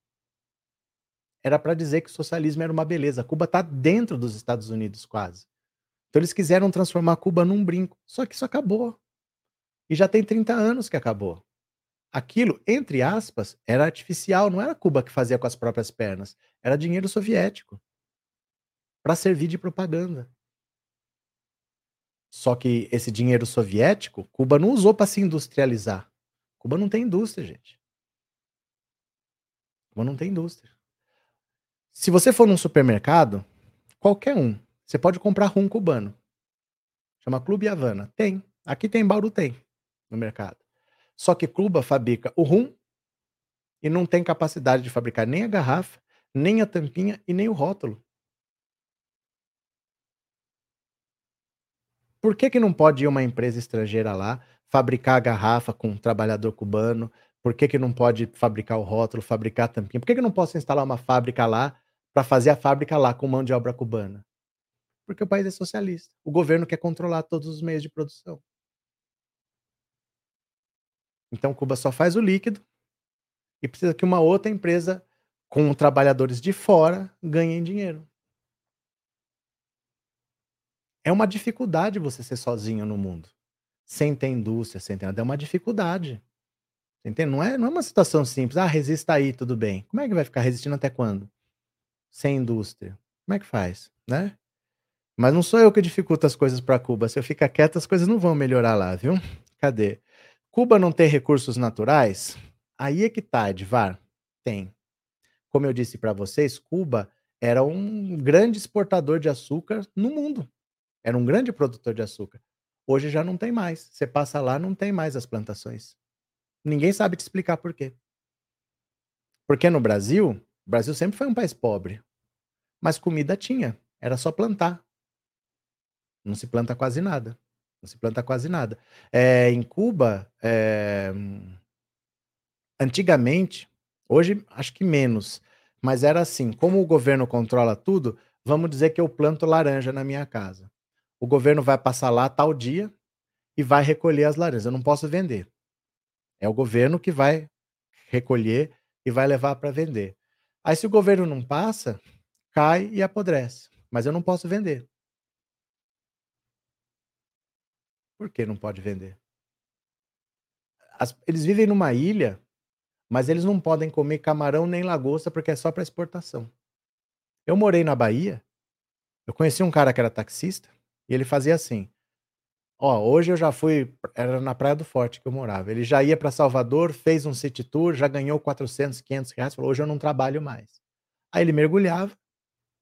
A: Era para dizer que o socialismo era uma beleza. Cuba está dentro dos Estados Unidos, quase. Então eles quiseram transformar Cuba num brinco. Só que isso acabou. E já tem 30 anos que acabou. Aquilo, entre aspas, era artificial, não era Cuba que fazia com as próprias pernas. Era dinheiro soviético para servir de propaganda. Só que esse dinheiro soviético, Cuba não usou para se industrializar. Cuba não tem indústria, gente. Cuba não tem indústria. Se você for num supermercado, qualquer um, você pode comprar rum cubano. Chama Clube Havana. Tem. Aqui tem Bauru, tem no mercado. Só que Cuba fabrica o rum e não tem capacidade de fabricar nem a garrafa, nem a tampinha e nem o rótulo. Por que, que não pode ir uma empresa estrangeira lá fabricar a garrafa com um trabalhador cubano? Por que, que não pode fabricar o rótulo, fabricar a tampinha? Por que, que não posso instalar uma fábrica lá para fazer a fábrica lá com mão de obra cubana? Porque o país é socialista. O governo quer controlar todos os meios de produção. Então Cuba só faz o líquido e precisa que uma outra empresa com trabalhadores de fora ganhem dinheiro. É uma dificuldade você ser sozinho no mundo. Sem ter indústria, sem ter nada. É uma dificuldade. Entende? Não é, não é uma situação simples. Ah, resista aí, tudo bem. Como é que vai ficar resistindo até quando? Sem indústria. Como é que faz? Né? Mas não sou eu que dificulto as coisas para Cuba. Se eu ficar quieto, as coisas não vão melhorar lá, viu? Cadê? Cuba não tem recursos naturais? Aí é que tá, Edvar. Tem. Como eu disse para vocês, Cuba era um grande exportador de açúcar no mundo. Era um grande produtor de açúcar. Hoje já não tem mais. Você passa lá, não tem mais as plantações. Ninguém sabe te explicar por quê. Porque no Brasil, o Brasil sempre foi um país pobre. Mas comida tinha, era só plantar. Não se planta quase nada. Não se planta quase nada. É, em Cuba, é, antigamente, hoje acho que menos, mas era assim: como o governo controla tudo, vamos dizer que eu planto laranja na minha casa o governo vai passar lá tal dia e vai recolher as laranjas. Eu não posso vender. É o governo que vai recolher e vai levar para vender. Aí, se o governo não passa, cai e apodrece. Mas eu não posso vender. Por que não pode vender? As, eles vivem numa ilha, mas eles não podem comer camarão nem lagosta porque é só para exportação. Eu morei na Bahia, eu conheci um cara que era taxista, e ele fazia assim: Ó, hoje eu já fui, era na Praia do Forte que eu morava. Ele já ia para Salvador, fez um city tour, já ganhou 400, 500 reais. Falou: hoje eu não trabalho mais. Aí ele mergulhava,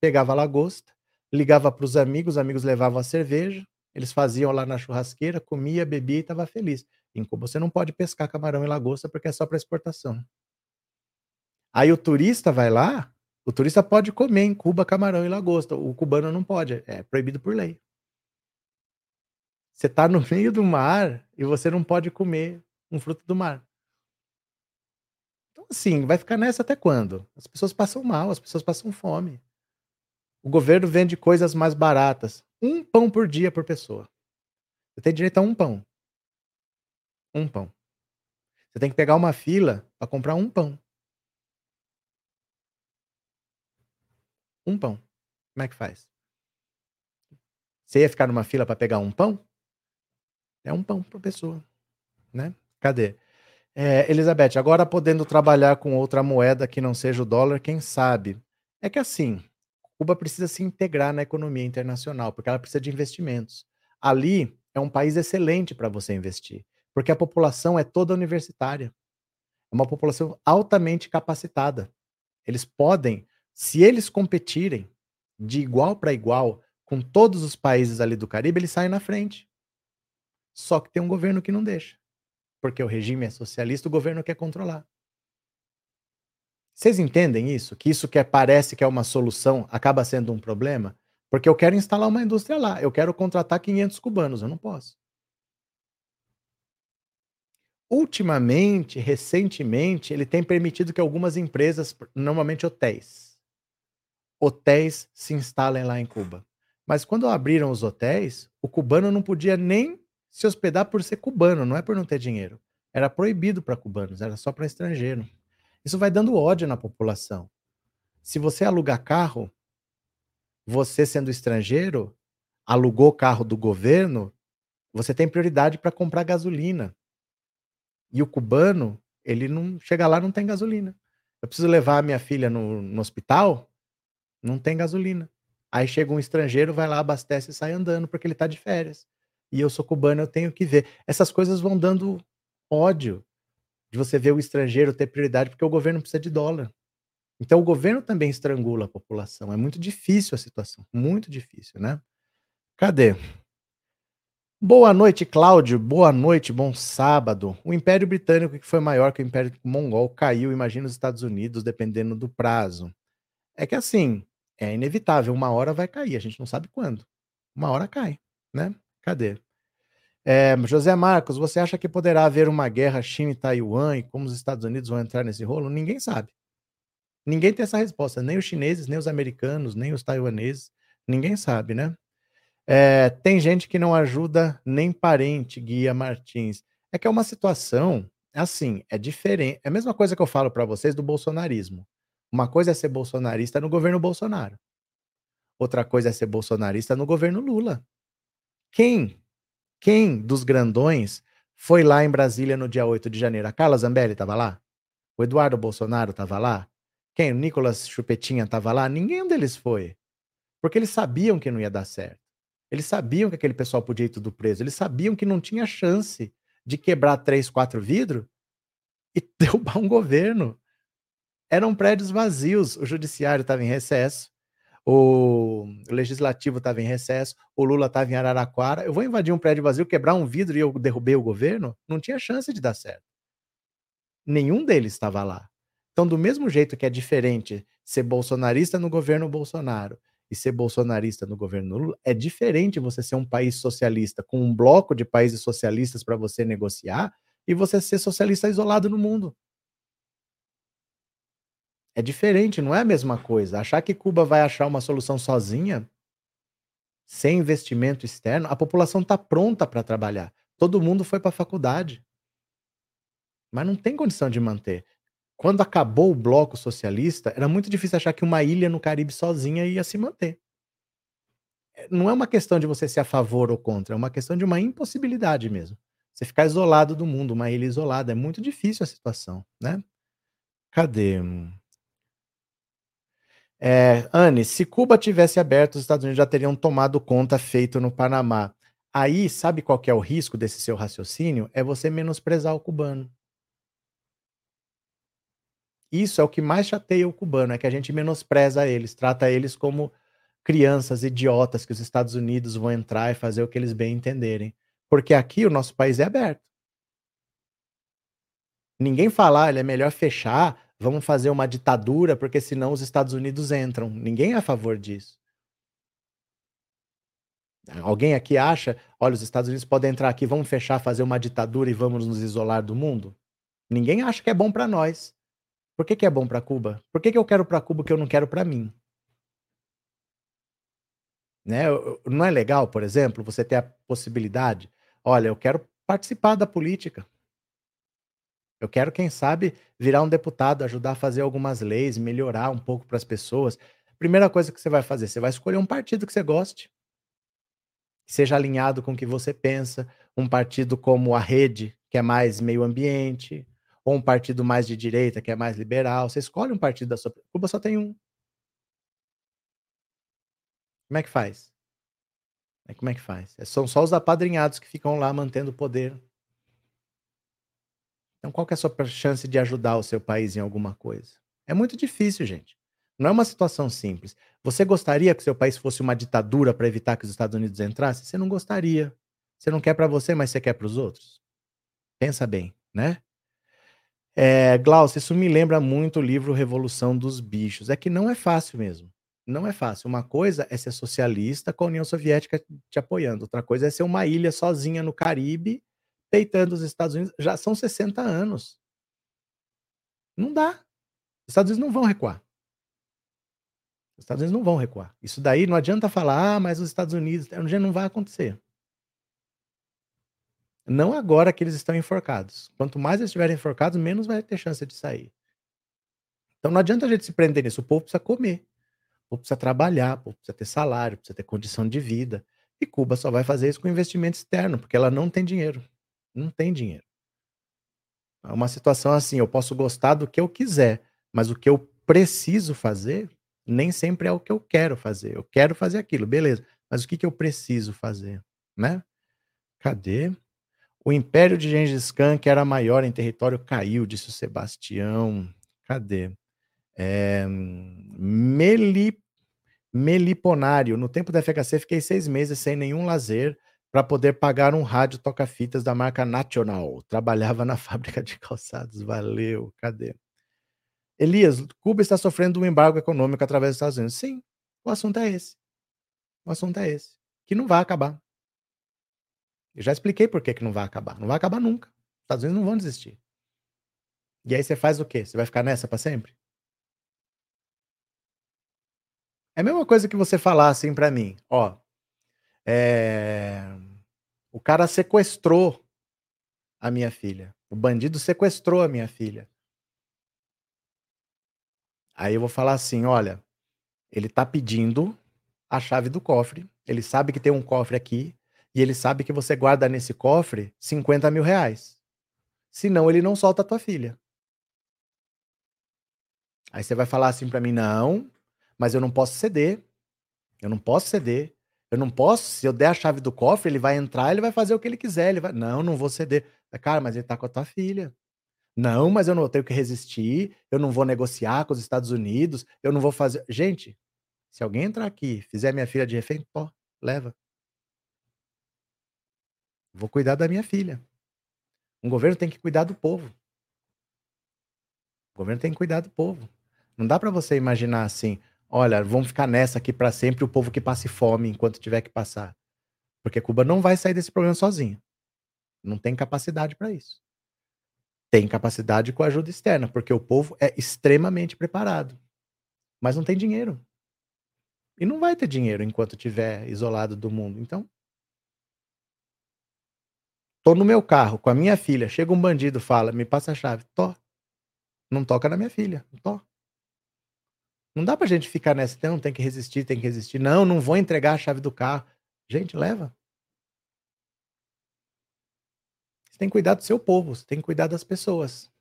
A: pegava a lagosta, ligava para os amigos, os amigos levavam a cerveja, eles faziam lá na churrasqueira, comia, bebia e estava feliz. Em Cuba você não pode pescar camarão e lagosta porque é só para exportação. Aí o turista vai lá, o turista pode comer em Cuba camarão e lagosta, o cubano não pode, é proibido por lei. Você está no meio do mar e você não pode comer um fruto do mar. Então, assim, vai ficar nessa até quando? As pessoas passam mal, as pessoas passam fome. O governo vende coisas mais baratas. Um pão por dia por pessoa. Você tem direito a um pão. Um pão. Você tem que pegar uma fila para comprar um pão. Um pão. Como é que faz? Você ia ficar numa fila para pegar um pão? É um pão por pessoa, né? Cadê? É, Elizabeth, agora podendo trabalhar com outra moeda que não seja o dólar, quem sabe? É que assim, Cuba precisa se integrar na economia internacional, porque ela precisa de investimentos. Ali é um país excelente para você investir, porque a população é toda universitária. É uma população altamente capacitada. Eles podem, se eles competirem de igual para igual com todos os países ali do Caribe, eles saem na frente. Só que tem um governo que não deixa. Porque o regime é socialista, o governo quer controlar. Vocês entendem isso? Que isso que parece que é uma solução acaba sendo um problema? Porque eu quero instalar uma indústria lá, eu quero contratar 500 cubanos, eu não posso. Ultimamente, recentemente, ele tem permitido que algumas empresas, normalmente hotéis, hotéis se instalem lá em Cuba. Mas quando abriram os hotéis, o cubano não podia nem se hospedar por ser cubano, não é por não ter dinheiro. Era proibido para cubanos, era só para estrangeiro. Isso vai dando ódio na população. Se você alugar carro, você sendo estrangeiro, alugou carro do governo, você tem prioridade para comprar gasolina. E o cubano, ele não chega lá, não tem gasolina. Eu preciso levar a minha filha no, no hospital, não tem gasolina. Aí chega um estrangeiro, vai lá, abastece e sai andando, porque ele está de férias. E eu sou cubano, eu tenho que ver. Essas coisas vão dando ódio de você ver o estrangeiro ter prioridade, porque o governo precisa de dólar. Então o governo também estrangula a população. É muito difícil a situação, muito difícil, né? Cadê? Boa noite, Cláudio. Boa noite, bom sábado. O Império Britânico, que foi maior que o Império Mongol, caiu, imagina os Estados Unidos, dependendo do prazo. É que assim, é inevitável, uma hora vai cair, a gente não sabe quando. Uma hora cai, né? Cadê? É, José Marcos, você acha que poderá haver uma guerra China e Taiwan e como os Estados Unidos vão entrar nesse rolo? Ninguém sabe. Ninguém tem essa resposta, nem os chineses, nem os americanos, nem os taiwaneses, ninguém sabe, né? É, tem gente que não ajuda nem parente, Guia Martins. É que é uma situação, assim, é diferente. É a mesma coisa que eu falo para vocês do bolsonarismo. Uma coisa é ser bolsonarista no governo Bolsonaro. Outra coisa é ser bolsonarista no governo Lula. Quem, quem dos grandões foi lá em Brasília no dia 8 de janeiro? A Carla Zambelli estava lá? O Eduardo Bolsonaro estava lá? Quem? O Nicolas Chupetinha estava lá? Ninguém deles foi. Porque eles sabiam que não ia dar certo. Eles sabiam que aquele pessoal podia ir tudo preso. Eles sabiam que não tinha chance de quebrar três, quatro vidros e derrubar um governo. Eram prédios vazios. O judiciário estava em recesso. O legislativo estava em recesso. O Lula estava em Araraquara. Eu vou invadir um prédio vazio, quebrar um vidro e eu derrubei o governo? Não tinha chance de dar certo. Nenhum deles estava lá. Então, do mesmo jeito que é diferente ser bolsonarista no governo Bolsonaro e ser bolsonarista no governo Lula, é diferente você ser um país socialista com um bloco de países socialistas para você negociar e você ser socialista isolado no mundo. É diferente, não é a mesma coisa. Achar que Cuba vai achar uma solução sozinha, sem investimento externo, a população está pronta para trabalhar. Todo mundo foi para a faculdade. Mas não tem condição de manter. Quando acabou o bloco socialista, era muito difícil achar que uma ilha no Caribe sozinha ia se manter. É, não é uma questão de você ser a favor ou contra, é uma questão de uma impossibilidade mesmo. Você ficar isolado do mundo, uma ilha isolada, é muito difícil a situação, né? Cadê? É, Anne, se Cuba tivesse aberto, os Estados Unidos já teriam tomado conta feito no Panamá. Aí, sabe qual que é o risco desse seu raciocínio? É você menosprezar o cubano. Isso é o que mais chateia o cubano, é que a gente menospreza eles, trata eles como crianças idiotas que os Estados Unidos vão entrar e fazer o que eles bem entenderem. Porque aqui o nosso país é aberto. Ninguém fala, ah, é melhor fechar, vamos fazer uma ditadura, porque senão os Estados Unidos entram. Ninguém é a favor disso. Alguém aqui acha, olha, os Estados Unidos podem entrar aqui, vamos fechar, fazer uma ditadura e vamos nos isolar do mundo? Ninguém acha que é bom para nós. Por que, que é bom para Cuba? Por que, que eu quero para Cuba que eu não quero para mim? Né? Não é legal, por exemplo, você ter a possibilidade, olha, eu quero participar da política. Eu quero, quem sabe, virar um deputado, ajudar a fazer algumas leis, melhorar um pouco para as pessoas. Primeira coisa que você vai fazer, você vai escolher um partido que você goste, que seja alinhado com o que você pensa, um partido como a Rede, que é mais meio ambiente, ou um partido mais de direita, que é mais liberal. Você escolhe um partido da sua. Cuba só tem um. Como é que faz? É, como é que faz? É, são só os apadrinhados que ficam lá mantendo o poder. Então, qual que é a sua chance de ajudar o seu país em alguma coisa? É muito difícil, gente. Não é uma situação simples. Você gostaria que seu país fosse uma ditadura para evitar que os Estados Unidos entrassem? Você não gostaria. Você não quer para você, mas você quer para os outros? Pensa bem, né? É, Glaucio, isso me lembra muito o livro Revolução dos Bichos. É que não é fácil mesmo. Não é fácil. Uma coisa é ser socialista com a União Soviética te apoiando. Outra coisa é ser uma ilha sozinha no Caribe, peitando os Estados Unidos. Já são 60 anos. Não dá. Os Estados Unidos não vão recuar. Os Estados Unidos não vão recuar. Isso daí não adianta falar, ah, mas os Estados Unidos. Não vai acontecer. Não agora que eles estão enforcados. Quanto mais eles estiverem enforcados, menos vai ter chance de sair. Então não adianta a gente se prender nisso. O povo precisa comer. O povo precisa trabalhar, o povo precisa ter salário, precisa ter condição de vida. E Cuba só vai fazer isso com investimento externo, porque ela não tem dinheiro. Não tem dinheiro. É uma situação assim, eu posso gostar do que eu quiser, mas o que eu preciso fazer nem sempre é o que eu quero fazer. Eu quero fazer aquilo, beleza. Mas o que, que eu preciso fazer, né? Cadê? O império de Gengis Khan, que era maior em território, caiu, disse o Sebastião. Cadê? É, Meli, Meliponário. No tempo da FHC, fiquei seis meses sem nenhum lazer para poder pagar um rádio toca-fitas da marca National. Trabalhava na fábrica de calçados. Valeu. Cadê? Elias, Cuba está sofrendo um embargo econômico através dos Estados Unidos. Sim, o assunto é esse. O assunto é esse. Que não vai acabar. Eu já expliquei por que, que não vai acabar. Não vai acabar nunca. Os Estados Unidos não vão desistir. E aí você faz o quê? Você vai ficar nessa para sempre? É a mesma coisa que você falar assim para mim, ó, é... o cara sequestrou a minha filha, o bandido sequestrou a minha filha. Aí eu vou falar assim, olha, ele tá pedindo a chave do cofre, ele sabe que tem um cofre aqui, e ele sabe que você guarda nesse cofre 50 mil reais. Senão ele não solta a tua filha. Aí você vai falar assim para mim: não, mas eu não posso ceder. Eu não posso ceder. Eu não posso, se eu der a chave do cofre, ele vai entrar, ele vai fazer o que ele quiser. Ele vai, não, não vou ceder. Cara, mas ele tá com a tua filha. Não, mas eu não tenho que resistir, eu não vou negociar com os Estados Unidos, eu não vou fazer. Gente, se alguém entrar aqui, fizer minha filha de refém, ó, leva. Vou cuidar da minha filha. Um governo tem que cuidar do povo. O governo tem que cuidar do povo. Não dá para você imaginar assim, olha, vamos ficar nessa aqui para sempre o povo que passe fome enquanto tiver que passar. Porque Cuba não vai sair desse problema sozinho. Não tem capacidade para isso. Tem capacidade com ajuda externa, porque o povo é extremamente preparado. Mas não tem dinheiro. E não vai ter dinheiro enquanto estiver isolado do mundo. Então, Tô no meu carro com a minha filha, chega um bandido, fala, me passa a chave. Tô. Não toca na minha filha. Tô. Não dá pra gente ficar nessa, não, tem que resistir, tem que resistir. Não, não vou entregar a chave do carro. Gente, leva. Você tem que cuidar do seu povo, você tem que cuidar das pessoas.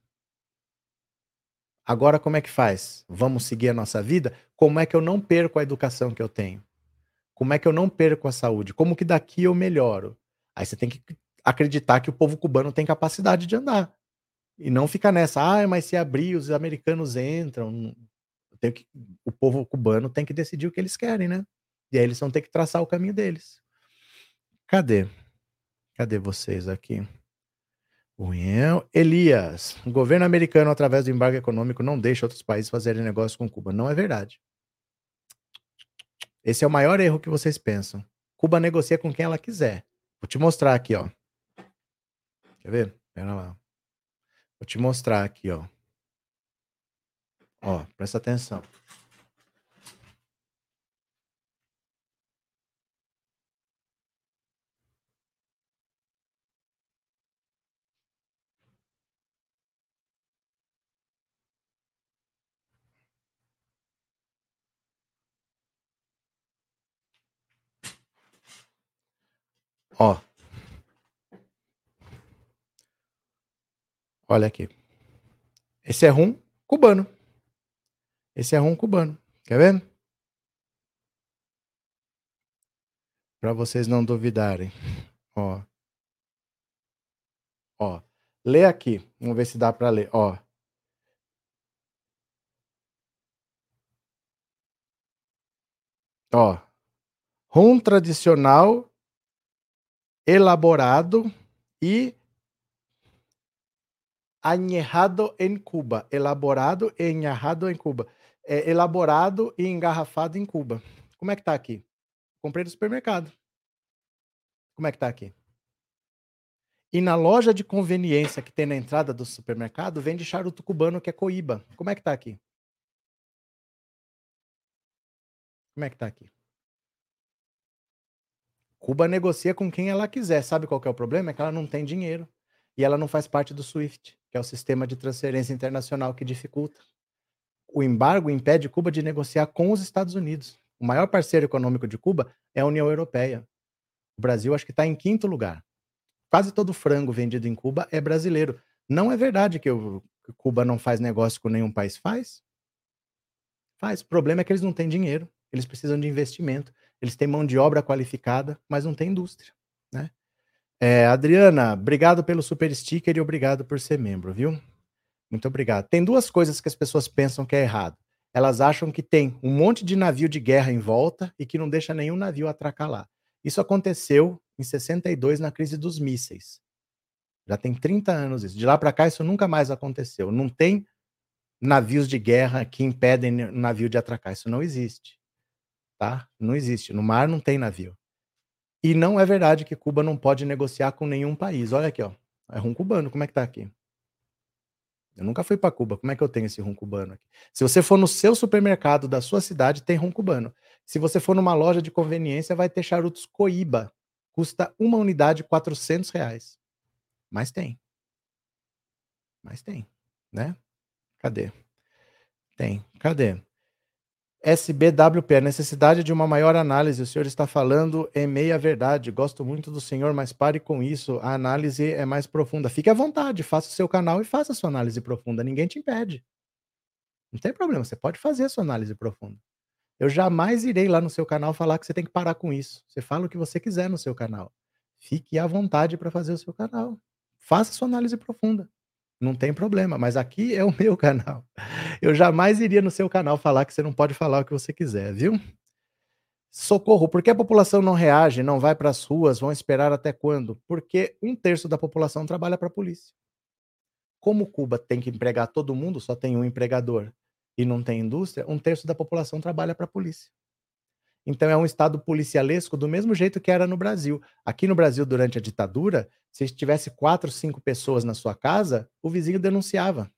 A: Agora, como é que faz? Vamos seguir a nossa vida? Como é que eu não perco a educação que eu tenho? Como é que eu não perco a saúde? Como que daqui eu melhoro? Aí você tem que acreditar que o povo cubano tem capacidade de andar. E não ficar nessa, ah, mas se abrir, os americanos entram. Que, o povo cubano tem que decidir o que eles querem, né? E aí eles vão ter que traçar o caminho deles. Cadê? Cadê vocês aqui? Elias, o governo americano, através do embargo econômico, não deixa outros países fazerem negócio com Cuba. Não é verdade. Esse é o maior erro que vocês pensam. Cuba negocia com quem ela quiser. Vou te mostrar aqui, ó. Quer ver? Pera lá. Vou te mostrar aqui, ó. Ó, presta atenção. Ó, Olha aqui. Esse é rum cubano. Esse é rum cubano. Quer ver? Para vocês não duvidarem. Ó. Ó. Lê aqui. Vamos ver se dá para ler. Ó. Ó. Rum tradicional elaborado e añejado em Cuba, elaborado e añejado em Cuba, é, elaborado e engarrafado em Cuba. Como é que tá aqui? Comprei no supermercado. Como é que tá aqui? E na loja de conveniência que tem na entrada do supermercado, vende charuto cubano que é coíba. Como é que tá aqui? Como é que tá aqui? Cuba negocia com quem ela quiser. Sabe qual é o problema? É que ela não tem dinheiro. E ela não faz parte do SWIFT, que é o sistema de transferência internacional que dificulta. O embargo impede Cuba de negociar com os Estados Unidos. O maior parceiro econômico de Cuba é a União Europeia. O Brasil acho que está em quinto lugar. Quase todo frango vendido em Cuba é brasileiro. Não é verdade que, Cuba não faz negócio com nenhum país? Faz. Faz. O problema é que eles não têm dinheiro. Eles precisam de investimento. Eles têm mão de obra qualificada, mas não tem indústria. Né? É, Adriana, obrigado pelo super sticker e obrigado por ser membro, viu? Muito obrigado. Tem duas coisas que as pessoas pensam que é errado. Elas acham que tem um monte de navio de guerra em volta e que não deixa nenhum navio atracar lá. Isso aconteceu em 62 na crise dos mísseis. Já tem 30 anos isso. De lá para cá isso nunca mais aconteceu. Não tem navios de guerra que impedem o navio de atracar. Isso não existe tá? Não existe. No mar não tem navio. E não é verdade que Cuba não pode negociar com nenhum país. Olha aqui, ó. É rum cubano. Como é que tá aqui? Eu nunca fui para Cuba. Como é que eu tenho esse rum cubano aqui? Se você for no seu supermercado da sua cidade, tem rum cubano. Se você for numa loja de conveniência, vai ter charutos Coíba. Custa uma unidade 400 reais. Mas tem. Mas tem, né? Cadê? Tem. Cadê? SBWP, a necessidade de uma maior análise. O senhor está falando em meia verdade. Gosto muito do senhor, mas pare com isso. A análise é mais profunda. Fique à vontade, faça o seu canal e faça a sua análise profunda. Ninguém te impede. Não tem problema, você pode fazer a sua análise profunda. Eu jamais irei lá no seu canal falar que você tem que parar com isso. Você fala o que você quiser no seu canal. Fique à vontade para fazer o seu canal. Faça a sua análise profunda. Não tem problema, mas aqui é o meu canal. Eu jamais iria no seu canal falar que você não pode falar o que você quiser, viu? Socorro, por que a população não reage, não vai para as ruas, vão esperar até quando? Porque um terço da população trabalha para a polícia. Como Cuba tem que empregar todo mundo, só tem um empregador e não tem indústria, um terço da população trabalha para a polícia. Então é um estado policialesco do mesmo jeito que era no Brasil. Aqui no Brasil, durante a ditadura, se tivesse quatro, cinco pessoas na sua casa, o vizinho denunciava.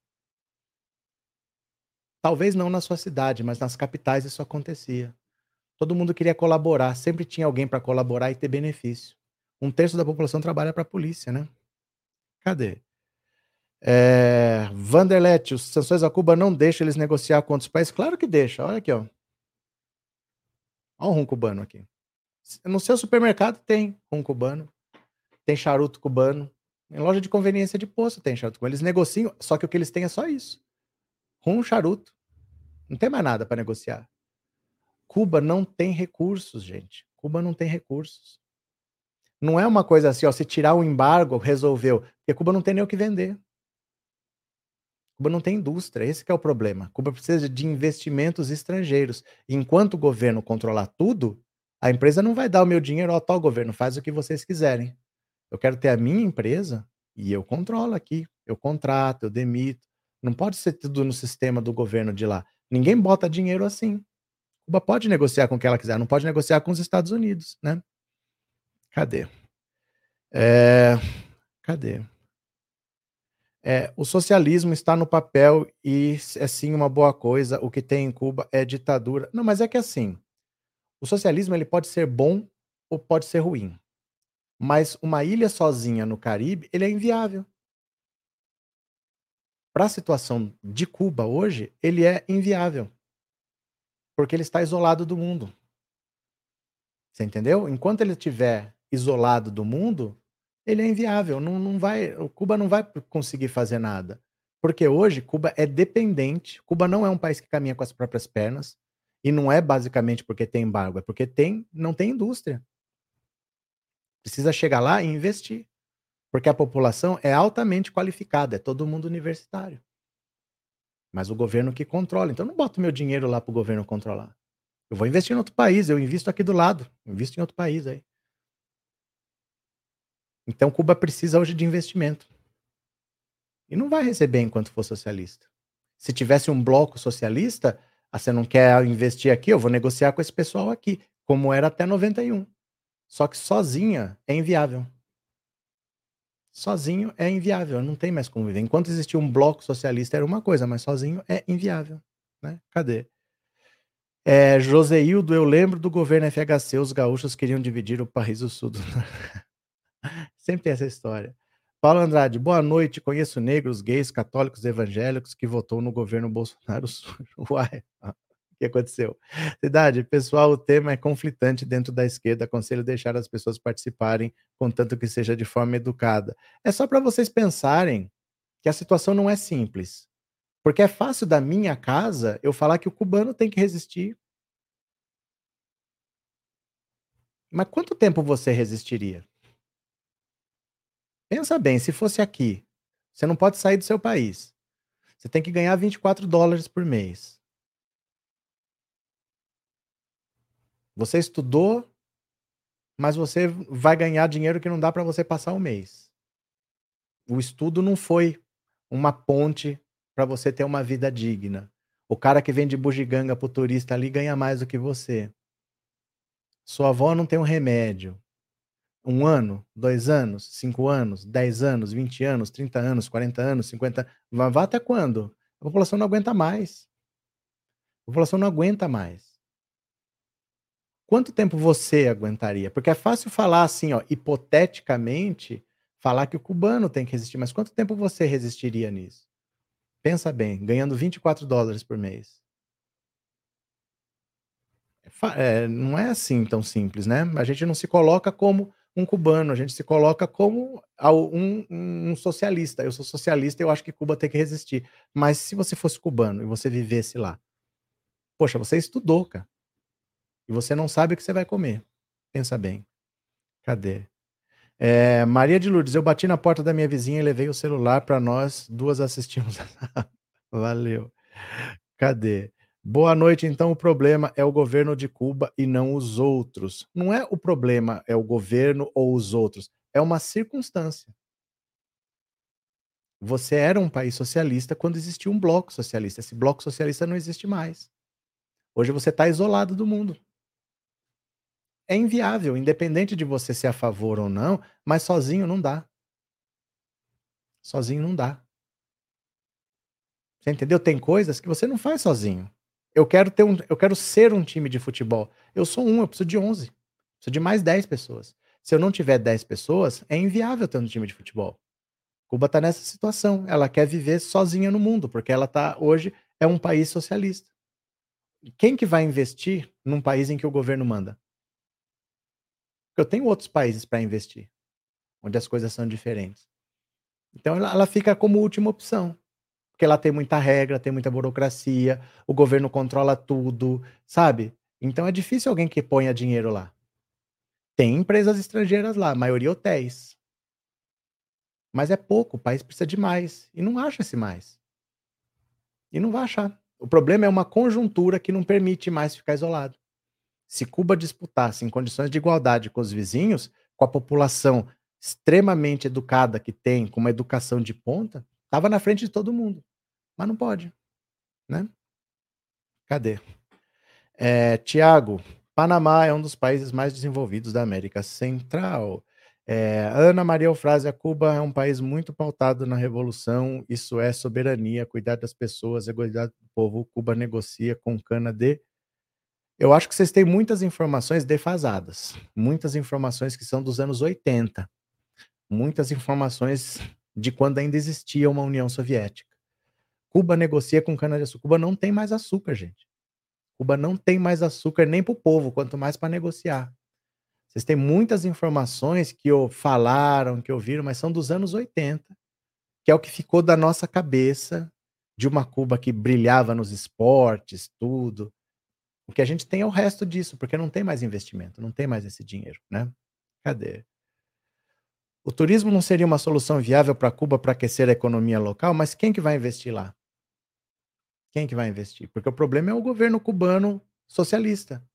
A: Talvez não na sua cidade, mas nas capitais isso acontecia. Todo mundo queria colaborar, sempre tinha alguém para colaborar e ter benefício. Um terço da população trabalha para a polícia, né? Cadê? É, Vanderlete, os sanções a Cuba não deixam eles negociar com outros países? Claro que deixa. Olha aqui, ó. Olha um rum cubano aqui. No seu supermercado tem rum cubano, tem charuto cubano. Em loja de conveniência de posto tem charuto cubano. Eles negociam, só que o que eles têm é só isso. Rum, charuto. Não tem mais nada para negociar. Cuba não tem recursos, gente. Cuba não tem recursos. Não é uma coisa assim, ó, se tirar o embargo, resolveu. Porque Cuba não tem nem o que vender. Cuba não tem indústria, esse é o problema. Cuba precisa de investimentos estrangeiros. Enquanto o governo controlar tudo, a empresa não vai dar o meu dinheiro, ó, tal governo, faz o que vocês quiserem. Eu quero ter a minha empresa e eu controlo aqui. Eu contrato, eu demito. Não pode ser tudo no sistema do governo de lá. Ninguém bota dinheiro assim. Cuba pode negociar com quem ela quiser, não pode negociar com os Estados Unidos, né? Cadê? É... Cadê? É, o socialismo está no papel e é sim uma boa coisa. O que tem em Cuba é ditadura. Não, mas é que assim, o socialismo ele pode ser bom ou pode ser ruim. Mas uma ilha sozinha no Caribe, ele é inviável. Para a situação de Cuba hoje, ele é inviável. Porque ele está isolado do mundo. Você entendeu? Enquanto ele estiver isolado do mundo, ele é inviável. Não, não vai, o Cuba não vai conseguir fazer nada. Porque hoje Cuba é dependente. Cuba não é um país que caminha com as próprias pernas. E não é basicamente porque tem embargo, é porque tem, não tem indústria. Precisa chegar lá e investir. Porque a população é altamente qualificada, é todo mundo universitário. Mas o governo que controla. Então eu não boto meu dinheiro lá para o governo controlar. Eu vou investir em outro país, eu invisto aqui do lado, invisto em outro país aí. Então Cuba precisa hoje de investimento. E não vai receber enquanto for socialista. Se tivesse um bloco socialista, ah, você não quer investir aqui, eu vou negociar com esse pessoal aqui, como era até 91. Só que sozinha é inviável. Sozinho é inviável, não tem mais como viver. Enquanto existia um bloco socialista era uma coisa, mas sozinho é inviável. Né? Cadê? É, Joseildo, eu lembro do governo FHC, os gaúchos queriam dividir o país do sul. Do... Sempre tem essa história. Paulo Andrade, boa noite. Conheço negros, gays, católicos, evangélicos que votou no governo Bolsonaro. Uai, o que aconteceu? Cidade, pessoal, o tema é conflitante dentro da esquerda. Aconselho deixar as pessoas participarem, contanto que seja de forma educada. É só para vocês pensarem que a situação não é simples. Porque é fácil da minha casa eu falar que o cubano tem que resistir. Mas quanto tempo você resistiria? Pensa bem, se fosse aqui, você não pode sair do seu país. Você tem que ganhar 24 dólares por mês. Você estudou, mas você vai ganhar dinheiro que não dá para você passar o mês. O estudo não foi uma ponte para você ter uma vida digna. O cara que vende bugiganga pro turista ali ganha mais do que você. Sua avó não tem um remédio. Um ano, dois anos, cinco anos, dez anos, vinte anos, trinta anos, quarenta anos, cinquenta. Vai vá até quando? A população não aguenta mais. A população não aguenta mais. Quanto tempo você aguentaria? Porque é fácil falar assim, ó, hipoteticamente, falar que o cubano tem que resistir, mas quanto tempo você resistiria nisso? Pensa bem, ganhando 24 dólares por mês. É, não é assim tão simples, né? A gente não se coloca como um cubano, a gente se coloca como um, um, socialista. Eu sou socialista eu acho que Cuba tem que resistir. Mas se você fosse cubano e você vivesse lá, poxa, você estudou, cara. E você não sabe o que você vai comer. Pensa bem. Cadê? É, Maria de Lourdes, eu bati na porta da minha vizinha e levei o celular para nós duas assistimos. Valeu. Cadê? Boa noite. Então, o problema é o governo de Cuba e não os outros. Não é o problema, é o governo ou os outros. É uma circunstância. Você era um país socialista quando existia um bloco socialista. Esse bloco socialista não existe mais. Hoje você está isolado do mundo é inviável, independente de você ser a favor ou não, mas sozinho não dá. Sozinho não dá. Você entendeu? Tem coisas que você não faz sozinho. Eu quero ter um, eu quero ser um time de futebol. Eu sou um, eu preciso de 11. Preciso de mais 10 pessoas. Se eu não tiver 10 pessoas, é inviável ter um time de futebol. Cuba está nessa situação. Ela quer viver sozinha no mundo, porque ela tá hoje é um país socialista. Quem que vai investir num país em que o governo manda? Eu tenho outros países para investir, onde as coisas são diferentes. Então ela fica como última opção. Porque lá tem muita regra, tem muita burocracia, o governo controla tudo, sabe? Então é difícil alguém que ponha dinheiro lá. Tem empresas estrangeiras lá, a maioria hotéis. Mas é pouco, o país precisa de mais. E não acha-se mais. E não vai achar. O problema é uma conjuntura que não permite mais ficar isolado. Se Cuba disputasse em condições de igualdade com os vizinhos, com a população extremamente educada que tem, com uma educação de ponta, estava na frente de todo mundo. Mas não pode, né? Cadê? É, Tiago, Panamá é um dos países mais desenvolvidos da América Central. É, Ana Maria Eufrásia, Cuba é um país muito pautado na revolução, isso é soberania, cuidar das pessoas, igualdade do povo. Cuba negocia com cana de eu acho que vocês têm muitas informações defasadas, muitas informações que são dos anos 80, muitas informações de quando ainda existia uma União Soviética. Cuba negocia com cana-de-açúcar. Cuba não tem mais açúcar, gente. Cuba não tem mais açúcar nem para o povo, quanto mais para negociar. Vocês têm muitas informações que eu falaram, que ouviram, mas são dos anos 80, que é o que ficou da nossa cabeça de uma Cuba que brilhava nos esportes, tudo. O que a gente tem é o resto disso, porque não tem mais investimento, não tem mais esse dinheiro, né? Cadê? O turismo não seria uma solução viável para Cuba para aquecer a economia local, mas quem que vai investir lá? Quem que vai investir? Porque o problema é o governo cubano socialista.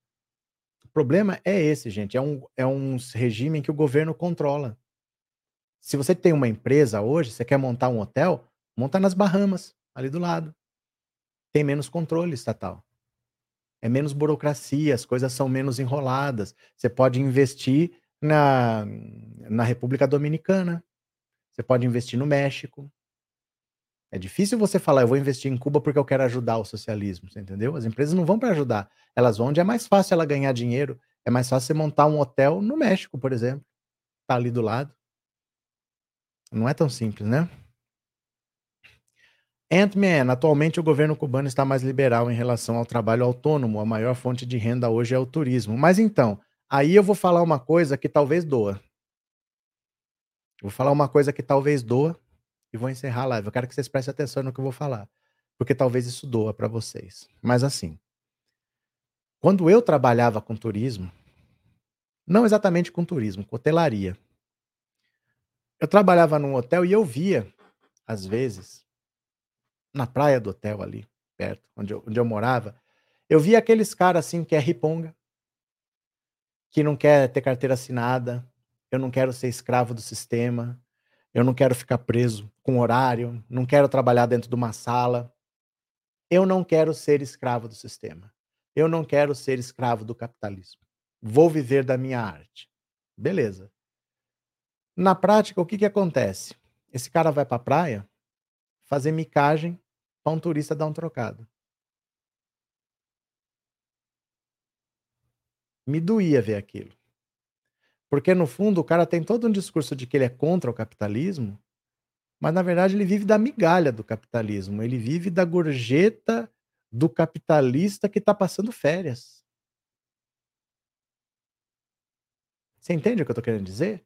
A: O problema é esse, gente. É um, é um regime que o governo controla. Se você tem uma empresa hoje, você quer montar um hotel, monta nas Bahamas, ali do lado. Tem menos controle estatal é menos burocracia, as coisas são menos enroladas. Você pode investir na, na República Dominicana, você pode investir no México. É difícil você falar, eu vou investir em Cuba porque eu quero ajudar o socialismo, você entendeu? As empresas não vão para ajudar, elas vão onde é mais fácil ela ganhar dinheiro. É mais fácil você montar um hotel no México, por exemplo, tá ali do lado. Não é tão simples, né? Ant-Man, atualmente o governo cubano está mais liberal em relação ao trabalho autônomo. A maior fonte de renda hoje é o turismo. Mas então, aí eu vou falar uma coisa que talvez doa. Vou falar uma coisa que talvez doa e vou encerrar a live. Eu quero que vocês prestem atenção no que eu vou falar, porque talvez isso doa para vocês. Mas assim, quando eu trabalhava com turismo, não exatamente com turismo, com hotelaria. Eu trabalhava num hotel e eu via, às vezes, na praia do hotel ali, perto, onde eu, onde eu morava, eu via aqueles caras assim que é riponga, que não quer ter carteira assinada, eu não quero ser escravo do sistema, eu não quero ficar preso com horário, não quero trabalhar dentro de uma sala. Eu não quero ser escravo do sistema. Eu não quero ser escravo do capitalismo. Vou viver da minha arte. Beleza. Na prática, o que, que acontece? Esse cara vai para a praia fazer micagem para um turista dar um trocado. Me doía ver aquilo. Porque, no fundo, o cara tem todo um discurso de que ele é contra o capitalismo, mas, na verdade, ele vive da migalha do capitalismo. Ele vive da gorjeta do capitalista que está passando férias. Você entende o que eu estou querendo dizer?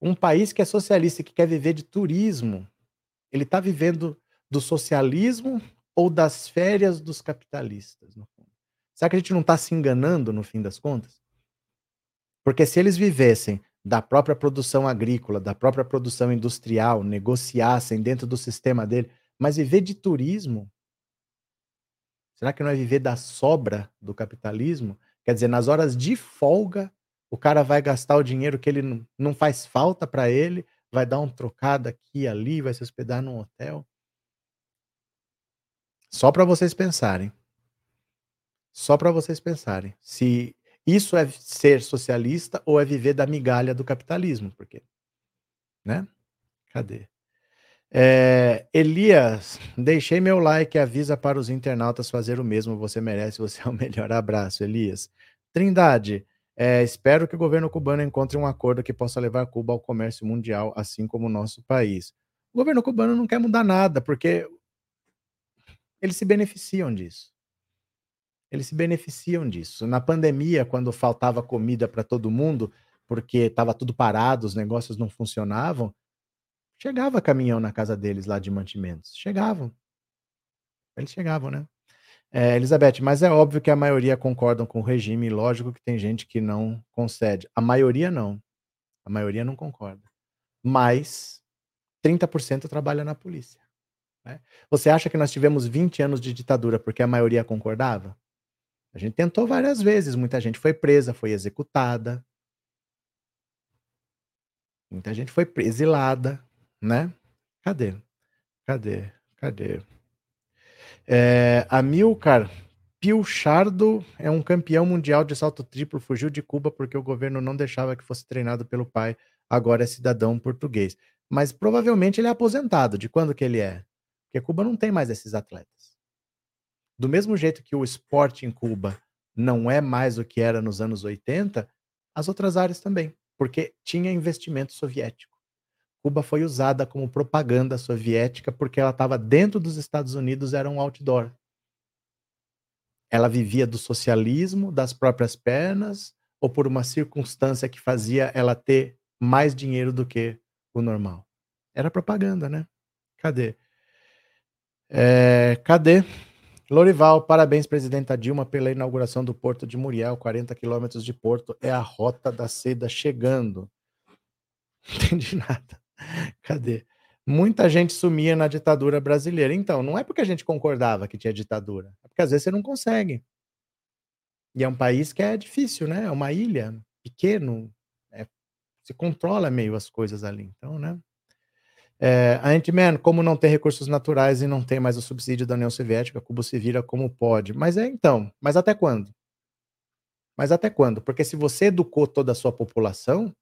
A: Um país que é socialista e que quer viver de turismo, ele está vivendo do socialismo ou das férias dos capitalistas, no fundo. Será que a gente não está se enganando no fim das contas? Porque se eles vivessem da própria produção agrícola, da própria produção industrial, negociassem dentro do sistema dele, mas viver de turismo, será que não é viver da sobra do capitalismo? Quer dizer, nas horas de folga, o cara vai gastar o dinheiro que ele não faz falta para ele, vai dar um trocado aqui e ali, vai se hospedar num hotel. Só para vocês pensarem. Só para vocês pensarem. Se isso é ser socialista ou é viver da migalha do capitalismo, porque, né? Cadê? É, Elias, deixei meu like e avisa para os internautas fazer o mesmo. Você merece, você é o melhor. Abraço, Elias. Trindade, é, espero que o governo cubano encontre um acordo que possa levar Cuba ao comércio mundial, assim como o nosso país. O governo cubano não quer mudar nada, porque eles se beneficiam disso. Eles se beneficiam disso. Na pandemia, quando faltava comida para todo mundo, porque estava tudo parado, os negócios não funcionavam, chegava caminhão na casa deles lá de mantimentos. Chegavam. Eles chegavam, né? É, Elizabeth, mas é óbvio que a maioria concordam com o regime, e lógico que tem gente que não concede. A maioria não. A maioria não concorda. Mas 30% trabalha na polícia. Né? Você acha que nós tivemos 20 anos de ditadura porque a maioria concordava? A gente tentou várias vezes, muita gente foi presa, foi executada. Muita gente foi exilada, né? Cadê? Cadê? Cadê? É, Amilcar Pilchardo é um campeão mundial de salto triplo, fugiu de Cuba porque o governo não deixava que fosse treinado pelo pai, agora é cidadão português. Mas provavelmente ele é aposentado. De quando que ele é? Porque Cuba não tem mais esses atletas. Do mesmo jeito que o esporte em Cuba não é mais o que era nos anos 80, as outras áreas também, porque tinha investimento soviético. Cuba foi usada como propaganda soviética porque ela estava dentro dos Estados Unidos, era um outdoor. Ela vivia do socialismo, das próprias pernas, ou por uma circunstância que fazia ela ter mais dinheiro do que o normal. Era propaganda, né? Cadê? É, cadê? Lorival, parabéns, presidenta Dilma, pela inauguração do Porto de Muriel, 40 quilômetros de Porto, é a rota da seda chegando. Não entendi nada. Cadê? Muita gente sumia na ditadura brasileira. Então, não é porque a gente concordava que tinha ditadura, é porque às vezes você não consegue. E é um país que é difícil, né? É uma ilha, pequeno, é, se controla meio as coisas ali. Então, né? É, a Ant-Man, como não tem recursos naturais e não tem mais o subsídio da União Soviética, Cuba se vira como pode. Mas é então, mas até quando? Mas até quando? Porque se você educou toda a sua população,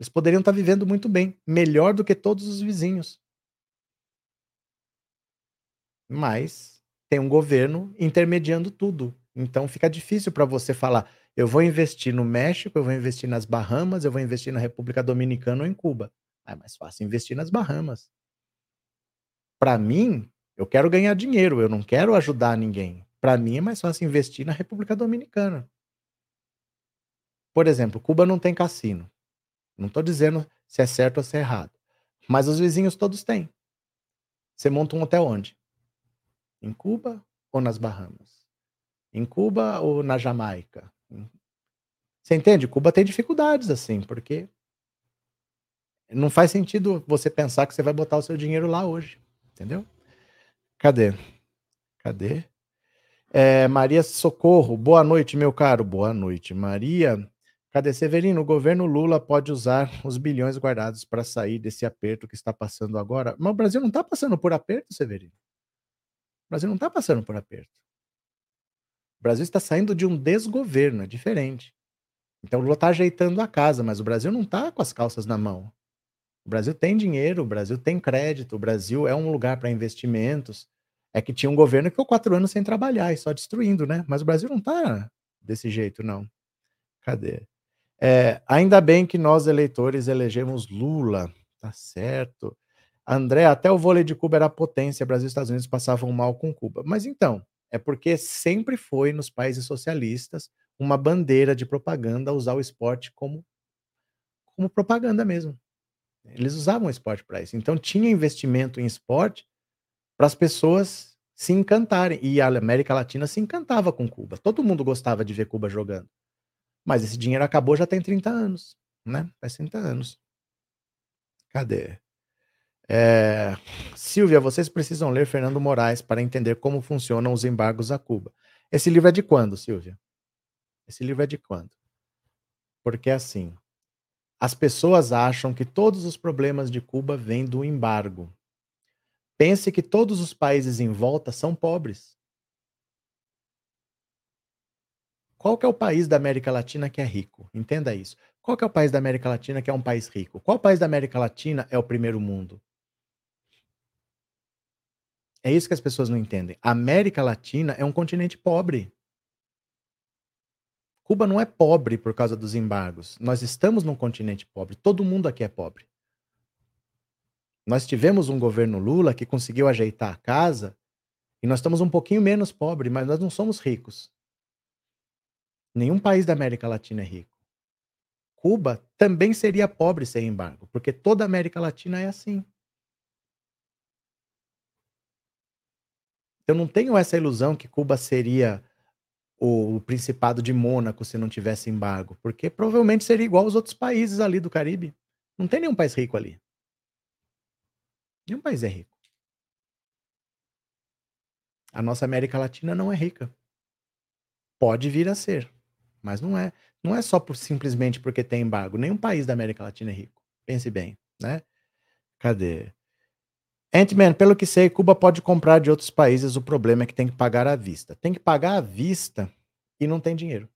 A: eles poderiam estar vivendo muito bem, melhor do que todos os vizinhos. Mas tem um governo intermediando tudo. Então fica difícil para você falar, eu vou investir no México, eu vou investir nas Bahamas, eu vou investir na República Dominicana ou em Cuba. É mais fácil investir nas Bahamas. Para mim, eu quero ganhar dinheiro, eu não quero ajudar ninguém. Para mim é mais fácil investir na República Dominicana. Por exemplo, Cuba não tem cassino. Não estou dizendo se é certo ou se é errado. Mas os vizinhos todos têm. Você monta um hotel onde? Em Cuba ou nas Bahamas? Em Cuba ou na Jamaica? Você entende? Cuba tem dificuldades assim, porque não faz sentido você pensar que você vai botar o seu dinheiro lá hoje, entendeu? Cadê? Cadê? É, Maria Socorro, boa noite, meu caro. Boa noite, Maria. Cadê Severino? O governo Lula pode usar os bilhões guardados para sair desse aperto que está passando agora. Mas o Brasil não está passando por aperto, Severino. O Brasil não está passando por aperto. O Brasil está saindo de um desgoverno, é diferente. Então o Lula está ajeitando a casa, mas o Brasil não está com as calças na mão. O Brasil tem dinheiro, o Brasil tem crédito, o Brasil é um lugar para investimentos. É que tinha um governo que ficou quatro anos sem trabalhar e só destruindo, né? Mas o Brasil não está desse jeito, não. Cadê? É, ainda bem que nós, eleitores, elegemos Lula. Tá certo. André, até o vôlei de Cuba era potência, Brasil e Estados Unidos passavam mal com Cuba. Mas então, é porque sempre foi nos países socialistas uma bandeira de propaganda usar o esporte como, como propaganda mesmo. Eles usavam esporte para isso. Então tinha investimento em esporte para as pessoas se encantarem. E a América Latina se encantava com Cuba. Todo mundo gostava de ver Cuba jogando. Mas esse dinheiro acabou já tem 30 anos, né? Faz 30 anos. Cadê? É... Silvia, vocês precisam ler Fernando Moraes para entender como funcionam os embargos a Cuba. Esse livro é de quando, Silvia? Esse livro é de quando? Porque assim, as pessoas acham que todos os problemas de Cuba vêm do embargo. Pense que todos os países em volta são pobres. Qual é o país da América Latina que é rico? Entenda isso. Qual é o país da América Latina que é um país rico? Qual país da América Latina é o primeiro mundo? É isso que as pessoas não entendem. A América Latina é um continente pobre. Cuba não é pobre por causa dos embargos. Nós estamos num continente pobre. Todo mundo aqui é pobre. Nós tivemos um governo Lula que conseguiu ajeitar a casa e nós estamos um pouquinho menos pobres, mas nós não somos ricos. Nenhum país da América Latina é rico. Cuba também seria pobre sem embargo, porque toda a América Latina é assim. Eu não tenho essa ilusão que Cuba seria o, Principado de Mônaco se não tivesse embargo, porque provavelmente seria igual aos outros países ali do Caribe. Não tem nenhum país rico ali. Nenhum país é rico. A nossa América Latina não é rica. Pode vir a ser. Mas não é, não é só por simplesmente porque tem embargo. Nenhum país da América Latina é rico. Pense bem, né? Cadê? Ant-Man, pelo que sei, Cuba pode comprar de outros países. O problema é que tem que pagar à vista. Tem que pagar à vista e não tem dinheiro.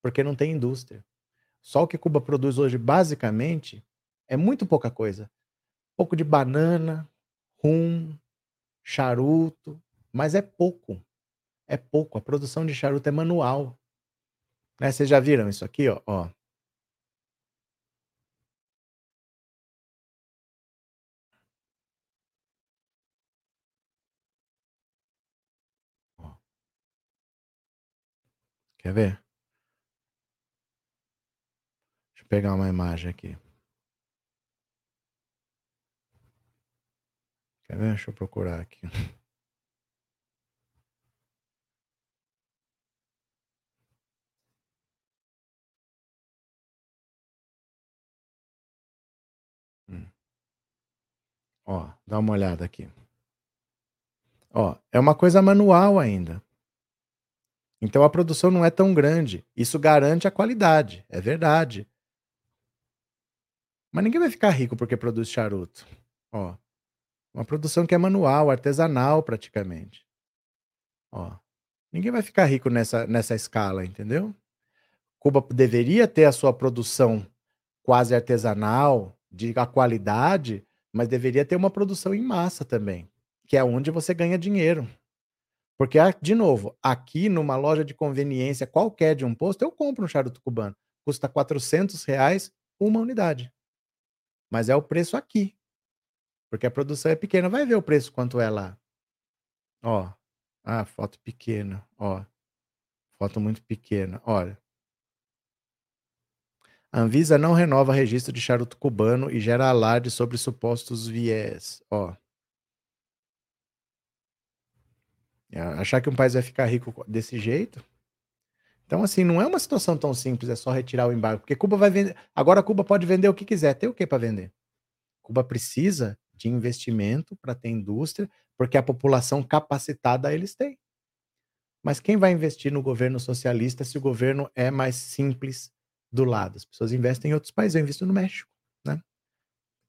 A: Porque não tem indústria. Só o que Cuba produz hoje, basicamente, é muito pouca coisa. Um pouco de banana, rum, charuto, mas é pouco. É pouco. A produção de charuto é manual. Né? Vocês já viram isso aqui, ó? ó. Quer ver? Deixa eu pegar uma imagem aqui. Quer ver? Deixa eu procurar aqui. Ó, dá uma olhada aqui. Ó, é uma coisa manual ainda. Então a produção não é tão grande. Isso garante a qualidade, é verdade. Mas ninguém vai ficar rico porque produz charuto. Ó, uma produção que é manual, artesanal praticamente. Ó, ninguém vai ficar rico nessa, nessa escala, entendeu? Cuba deveria ter a sua produção quase artesanal, de a qualidade, mas deveria ter uma produção em massa também. que é onde você ganha dinheiro. Porque, de novo, aqui numa loja de conveniência qualquer de um posto, eu compro um charuto cubano. Custa 400 reais uma unidade. Mas é o preço aqui. Porque a produção é pequena. Vai ver o preço quanto é lá. Ó. Ah, foto pequena. Ó. Foto muito pequena. Olha. A Anvisa não renova registro de charuto cubano e gera alarde sobre supostos viés. Ó. É, achar que um país vai ficar rico desse jeito? Então, assim, não é uma situação tão simples, é só retirar o embargo. Porque Cuba vai vender. Agora, Cuba pode vender o que quiser. Tem o que para vender? Cuba precisa de investimento para ter indústria, porque a população capacitada eles têm. Mas quem vai investir no governo socialista se o governo é mais simples do lado? As pessoas investem em outros países. Eu invisto no México, né?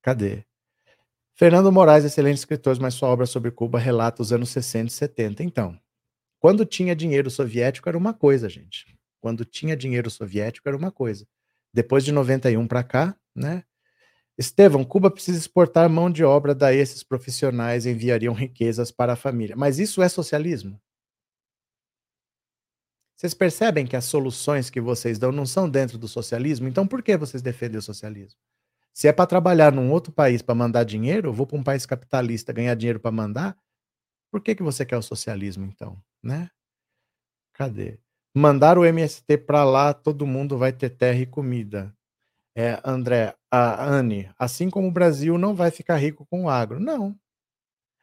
A: Cadê? Fernando Moraes, excelente escritor, mas sua obra sobre Cuba relata os anos 60 e 70. Então, quando tinha dinheiro soviético era uma coisa, gente. Quando tinha dinheiro soviético era uma coisa. Depois de 91 para cá, né? Estevão, Cuba precisa exportar mão de obra, daí esses profissionais enviariam riquezas para a família. Mas isso é socialismo? Vocês percebem que as soluções que vocês dão não são dentro do socialismo? Então por que vocês defendem o socialismo? Se é para trabalhar num outro país para mandar dinheiro, eu vou para um país capitalista ganhar dinheiro para mandar. Por que, que você quer o socialismo, então? Né? Cadê? Mandar o MST para lá, todo mundo vai ter terra e comida. É, André, a Anne, assim como o Brasil não vai ficar rico com o agro. Não.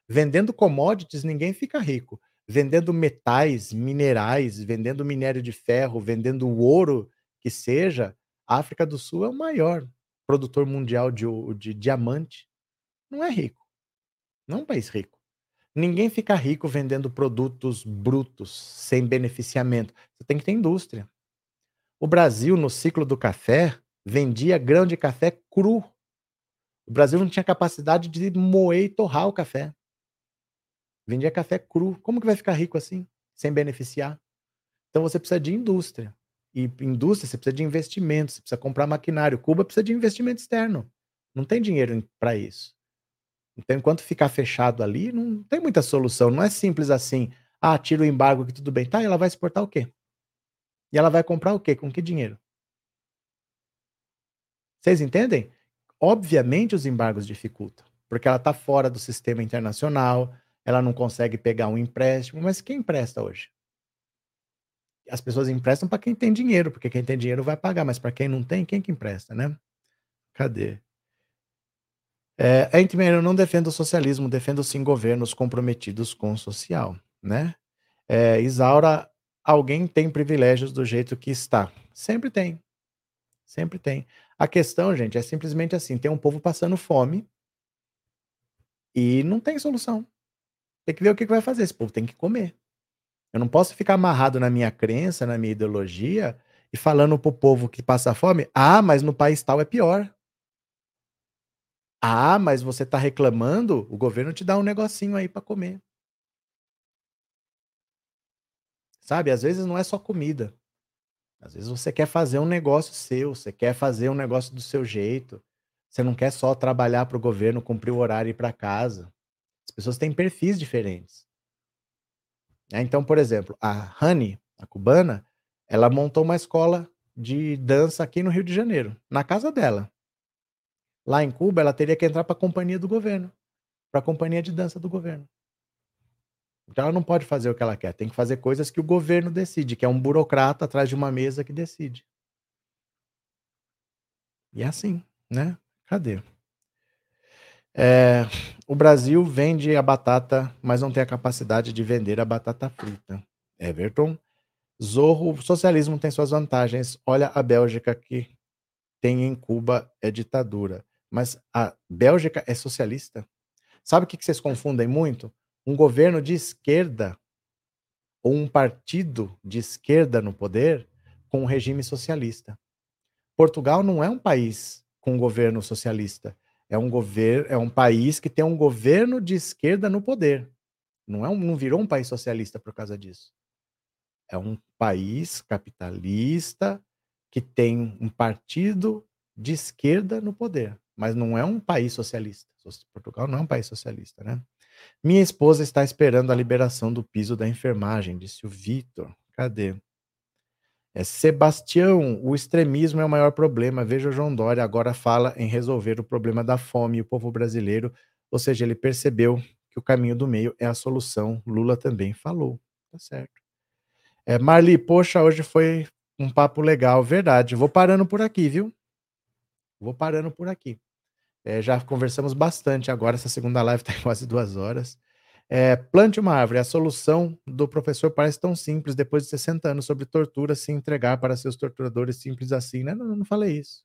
A: Vendendo commodities, ninguém fica rico. Vendendo metais, minerais, vendendo minério de ferro, vendendo ouro que seja, a África do Sul é o maior produtor mundial de, de diamante, não é rico. Não é um país rico. Ninguém fica rico vendendo produtos brutos, sem beneficiamento. Você tem que ter indústria. O Brasil, no ciclo do café, vendia grão de café cru. O Brasil não tinha capacidade de moer e torrar o café. Vendia café cru. Como que vai ficar rico assim, sem beneficiar? Então você precisa de indústria. E indústria, você precisa de investimento, você precisa comprar maquinário. Cuba precisa de investimento externo. Não tem dinheiro para isso. Então, enquanto ficar fechado ali, não tem muita solução. Não é simples assim. Ah, tira o embargo que tudo bem. Tá, e ela vai exportar o quê? E ela vai comprar o quê? Com que dinheiro? Vocês entendem? Obviamente os embargos dificultam, porque ela está fora do sistema internacional, ela não consegue pegar um empréstimo, mas quem empresta hoje? As pessoas emprestam para quem tem dinheiro, porque quem tem dinheiro vai pagar, mas para quem não tem, quem que empresta, né? Cadê? É, eu não defendo o socialismo, defendo sim governos comprometidos com o social, né? É, Isaura, alguém tem privilégios do jeito que está? Sempre tem, sempre tem. A questão, gente, é simplesmente assim: tem um povo passando fome e não tem solução. Tem que ver o que vai fazer. Esse povo tem que comer. Eu não posso ficar amarrado na minha crença, na minha ideologia e falando pro povo que passa fome: "Ah, mas no país tal é pior". "Ah, mas você tá reclamando, o governo te dá um negocinho aí para comer". Sabe, às vezes não é só comida. Às vezes você quer fazer um negócio seu, você quer fazer um negócio do seu jeito. Você não quer só trabalhar para o governo, cumprir o horário e ir para casa. As pessoas têm perfis diferentes. Né, então, por exemplo, a Honey, a cubana, ela montou uma escola de dança aqui no Rio de Janeiro, na casa dela. Lá em Cuba, ela teria que entrar para a companhia do governo, para a companhia de dança do governo. Então ela não pode fazer o que ela quer, tem que fazer coisas que o governo decide, que é um burocrata atrás de uma mesa que decide. E é assim, né? Cadê? É, o Brasil vende a batata, mas não tem a capacidade de vender a batata frita. Everton. Zorro, socialismo tem suas vantagens. Olha a Bélgica que tem em Cuba é ditadura. Mas a Bélgica é socialista? Sabe o que vocês confundem muito? Um governo de esquerda ou um partido de esquerda no poder com um regime socialista. Portugal não é um país com um governo socialista é um governo, é um país que tem um governo de esquerda no poder. Não é um, não virou um país socialista por causa disso. É um país capitalista que tem um partido de esquerda no poder, mas não é um país socialista. Portugal não é um país socialista, né? Minha esposa está esperando a liberação do piso da enfermagem, disse o Vitor. Cadê? É Sebastião, o extremismo é o maior problema. Veja o João Dória agora fala em resolver o problema da fome e o povo brasileiro, ou seja, ele percebeu que o caminho do meio é a solução. Lula também falou. Tá certo. É, Marli, poxa, hoje foi um papo legal, verdade. Vou parando por aqui, viu? Vou parando por aqui. É, já conversamos bastante agora, essa segunda live está quase duas horas. É, plante uma árvore. A solução do professor parece tão simples depois de 60 anos sobre tortura, se entregar para seus torturadores simples assim. Né? Não, não, falei isso.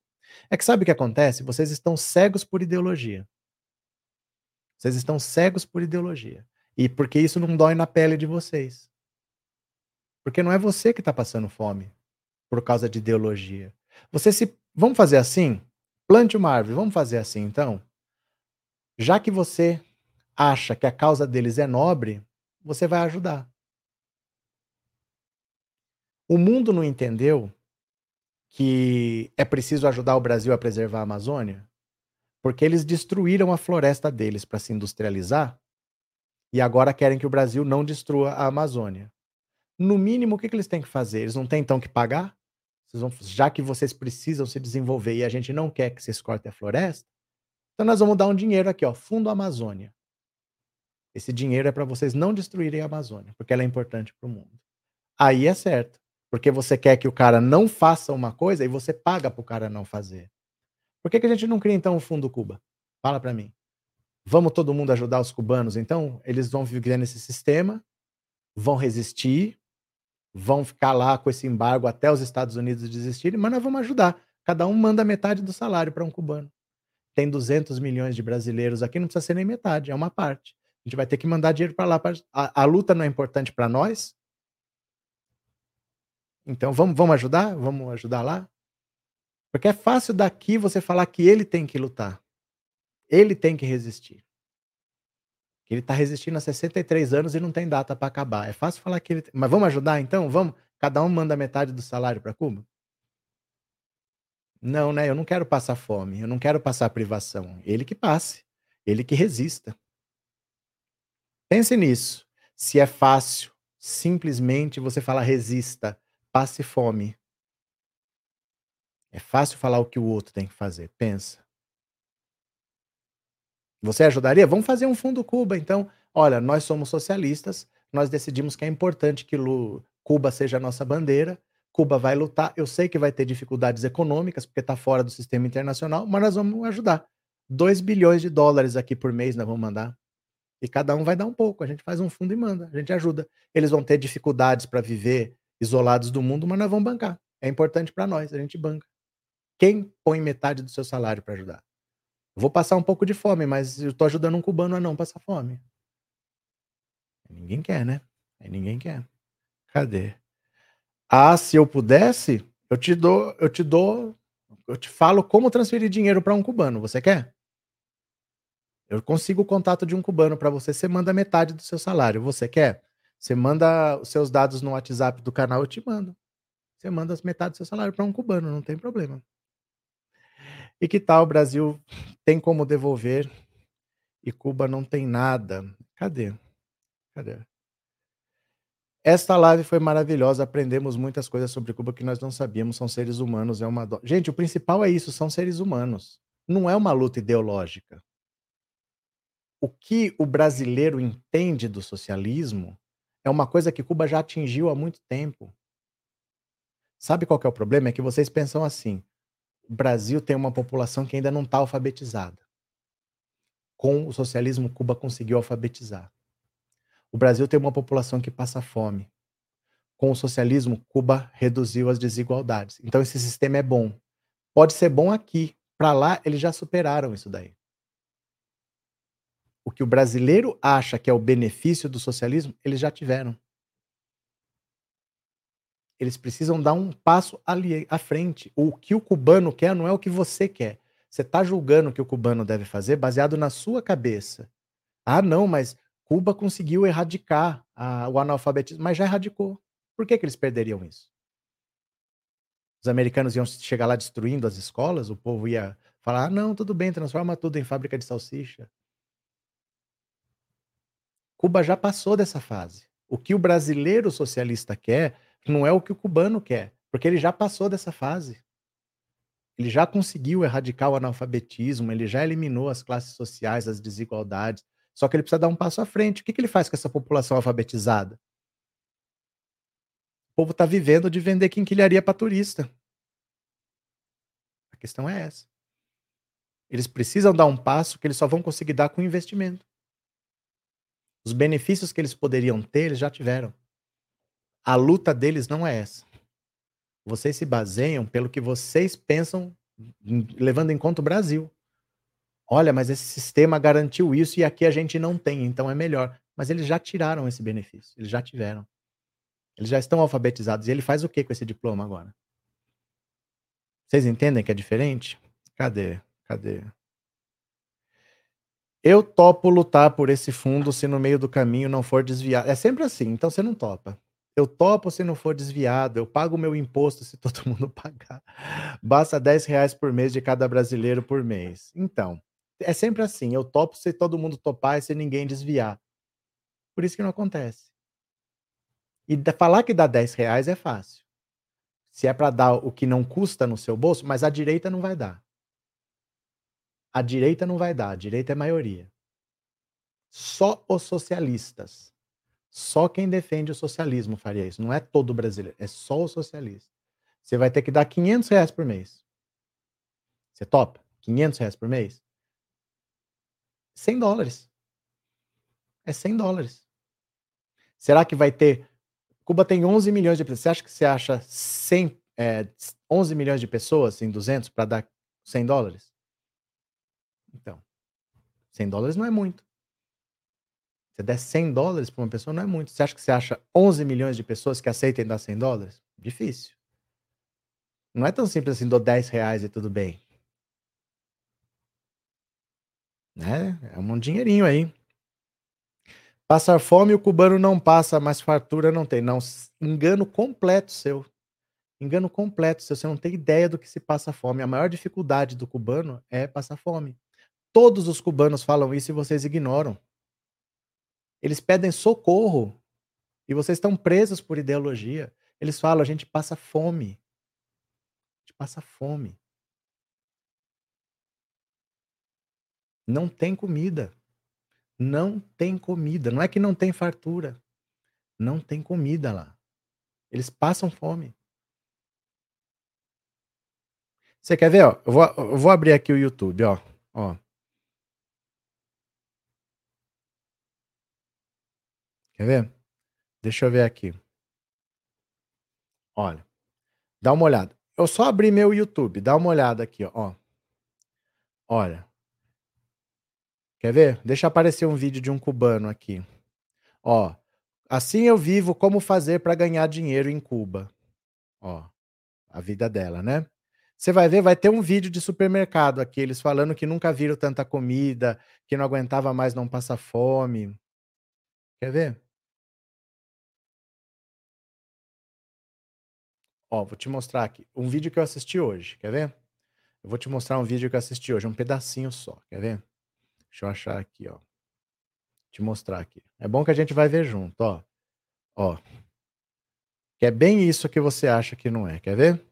A: É que sabe o que acontece? Vocês estão cegos por ideologia. Vocês estão cegos por ideologia. E porque isso não dói na pele de vocês. Porque não é você que está passando fome por causa de ideologia. Você se. Vamos fazer assim? Plante uma árvore. Vamos fazer assim então? Já que você acha que a causa deles é nobre, você vai ajudar. O mundo não entendeu que é preciso ajudar o Brasil a preservar a Amazônia? Porque eles destruíram a floresta deles para se industrializar e agora querem que o Brasil não destrua a Amazônia. No mínimo, o que, que eles têm que fazer? Eles não têm então que pagar? Vão, já que vocês precisam se desenvolver e a gente não quer que vocês cortem a floresta, então nós vamos dar um dinheiro aqui, ó, Fundo Amazônia. Esse dinheiro é para vocês não destruírem a Amazônia, porque ela é importante para o mundo. Aí é certo, porque você quer que o cara não faça uma coisa e você paga para o cara não fazer. Por que, que a gente não cria então o Fundo Cuba? Fala para mim. Vamos todo mundo ajudar os cubanos? Então, eles vão viver nesse sistema, vão resistir, vão ficar lá com esse embargo até os Estados Unidos desistirem, mas nós vamos ajudar. Cada um manda metade do salário para um cubano. Tem 200 milhões de brasileiros aqui, não precisa ser nem metade, é uma parte. A gente vai ter que mandar dinheiro para lá. Pra... A, a, luta não é importante para nós? Então vamos, vamos ajudar? Vamos ajudar lá? Porque é fácil daqui você falar que ele tem que lutar. Ele tem que resistir. Que ele está resistindo há 63 anos e não tem data para acabar. É fácil falar que ele. Mas vamos ajudar então? Vamos? Cada um manda metade do salário para Cuba? Não, né? Eu não quero passar fome, eu não quero passar privação. Ele que passe, ele que resista. Pense nisso. Se é fácil, simplesmente você falar resista, passe fome. É fácil falar o que o outro tem que fazer. Pensa. Você ajudaria? Vamos fazer um fundo Cuba, então. Olha, nós somos socialistas, nós decidimos que é importante que Cuba seja a nossa bandeira. Cuba vai lutar. Eu sei que vai ter dificuldades econômicas, porque está fora do sistema internacional, mas nós vamos ajudar. 2 bilhões de dólares aqui por mês nós vamos mandar. E cada um vai dar um pouco. A gente faz um fundo e manda, a gente ajuda. Eles vão ter dificuldades para viver isolados do mundo, mas nós vamos bancar. É importante para nós, a gente banca. Quem põe metade do seu salário para ajudar? vou passar um pouco de fome, mas eu estou ajudando um cubano a não passar fome. Ninguém quer, né? Ninguém quer. Cadê? Ah, se eu pudesse, eu te dou, eu te dou, eu te falo como transferir dinheiro para um cubano. Você quer? Eu consigo o contato de um cubano para você, você manda metade do seu salário. Você quer? Você manda os seus dados no WhatsApp do canal, eu te mando. Você manda as metade do seu salário para um cubano, não tem problema. E que tal o Brasil tem como devolver e Cuba não tem nada? Cadê? Cadê? Esta live foi maravilhosa, aprendemos muitas coisas sobre Cuba que nós não sabíamos, são seres humanos, é uma do... Gente, o principal é isso, são seres humanos. Não é uma luta ideológica o que o brasileiro entende do socialismo é uma coisa que Cuba já atingiu há muito tempo. Sabe qual é o problema? É que vocês pensam assim: o Brasil tem uma população que ainda não está alfabetizada. Com o socialismo, Cuba conseguiu alfabetizar. O Brasil tem uma população que passa fome. Com o socialismo, Cuba reduziu as desigualdades. Então, esse sistema é bom. Pode ser bom aqui. Para lá, eles já superaram isso daí o que o brasileiro acha que é o benefício do socialismo, eles já tiveram. Eles precisam dar um passo ali à frente. O que o cubano quer não é o que você quer. Você está julgando o que o cubano deve fazer baseado na sua cabeça. Ah, não, mas Cuba conseguiu erradicar a, o analfabetismo, mas já erradicou. Por que, que eles perderiam isso? Os americanos iam chegar lá destruindo as escolas, o povo ia falar: ah, não, tudo bem, transforma tudo em fábrica de salsicha. Cuba já passou dessa fase. O que o brasileiro socialista quer não é o que o cubano quer, porque ele já passou dessa fase. Ele já conseguiu erradicar o analfabetismo, ele já eliminou as classes sociais, as desigualdades. Só que ele precisa dar um passo à frente. O que, que ele faz com essa população alfabetizada? O povo está vivendo de vender quinquilharia para turista. A questão é essa. Eles precisam dar um passo que eles só vão conseguir dar com investimento. Os benefícios que eles poderiam ter, eles já tiveram. A luta deles não é essa. Vocês se baseiam pelo que vocês pensam, levando em conta o Brasil. Olha, mas esse sistema garantiu isso e aqui a gente não tem, então é melhor. Mas eles já tiraram esse benefício, eles já tiveram. Eles já estão alfabetizados. E ele faz o que com esse diploma agora? Vocês entendem que é diferente? Cadê? Cadê? Eu topo lutar por esse fundo se no meio do caminho não for desviado. É sempre assim, então você não topa. Eu topo se não for desviado, eu pago o meu imposto se todo mundo pagar. Basta 10 reais por mês de cada brasileiro por mês. Então, é sempre assim, eu topo se todo mundo topar e se ninguém desviar. Por isso que não acontece. E falar que dá 10 reais é fácil. Se é para dar o que não custa no seu bolso, mas a direita não vai dar. A direita não vai dar, a direita é maioria. Só os socialistas. Só quem defende o socialismo faria isso. Não é todo brasileiro, é só o socialista. Você vai ter que dar 500 reais por mês. Você topa? 500 reais por mês? 100 dólares. É 100 dólares. Será que vai ter. Cuba tem 11 milhões de pessoas. Você acha que você acha 100, é, 11 milhões de pessoas em 200 para dar 100 dólares? Então, 100 dólares não é muito. Você der 100 dólares para uma pessoa, não é muito. Você acha que você acha 11 milhões de pessoas que aceitem dar 100 dólares? Difícil. Não é tão simples assim, dou 10 reais e tudo bem. Né? É um dinheirinho aí. Passar fome, o cubano não passa, mas fartura não tem. Não, engano completo seu. Engano completo seu. Você não tem ideia do que se passa fome. A maior dificuldade do cubano é passar fome. Todos os cubanos falam isso e vocês ignoram. Eles pedem socorro e vocês estão presos por ideologia. Eles falam: a gente passa fome. A gente passa fome. Não tem comida. Não tem comida. Não é que não tem fartura. Não tem comida lá. Eles passam fome. Você quer ver? Ó? Eu, vou, eu vou abrir aqui o YouTube. Ó. Ó. Quer ver? Deixa eu ver aqui. Olha. Dá uma olhada. Eu só abri meu YouTube. Dá uma olhada aqui, ó. Olha. Quer ver? Deixa aparecer um vídeo de um cubano aqui. Ó. Assim eu vivo como fazer para ganhar dinheiro em Cuba. Ó. A vida dela, né? Você vai ver, vai ter um vídeo de supermercado aqui, eles falando que nunca viram tanta comida, que não aguentava mais não passar fome. Quer ver? Ó, vou te mostrar aqui um vídeo que eu assisti hoje, quer ver? Eu vou te mostrar um vídeo que eu assisti hoje, um pedacinho só, quer ver? Deixa eu achar aqui, ó. Te mostrar aqui. É bom que a gente vai ver junto, ó. Ó. Que é bem isso que você acha que não é, quer ver?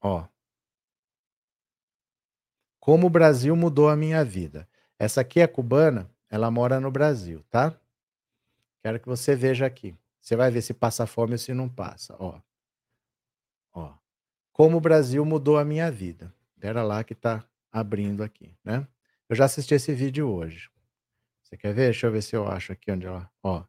A: Ó. Como o Brasil mudou a minha vida. Essa aqui é cubana, ela mora no Brasil, tá? Quero que você veja aqui. Você vai ver se passa fome ou se não passa. Ó. Ó. Como o Brasil mudou a minha vida. Espera lá que tá abrindo aqui, né? Eu já assisti esse vídeo hoje. Você quer ver? Deixa eu ver se eu acho aqui onde ela. Ó.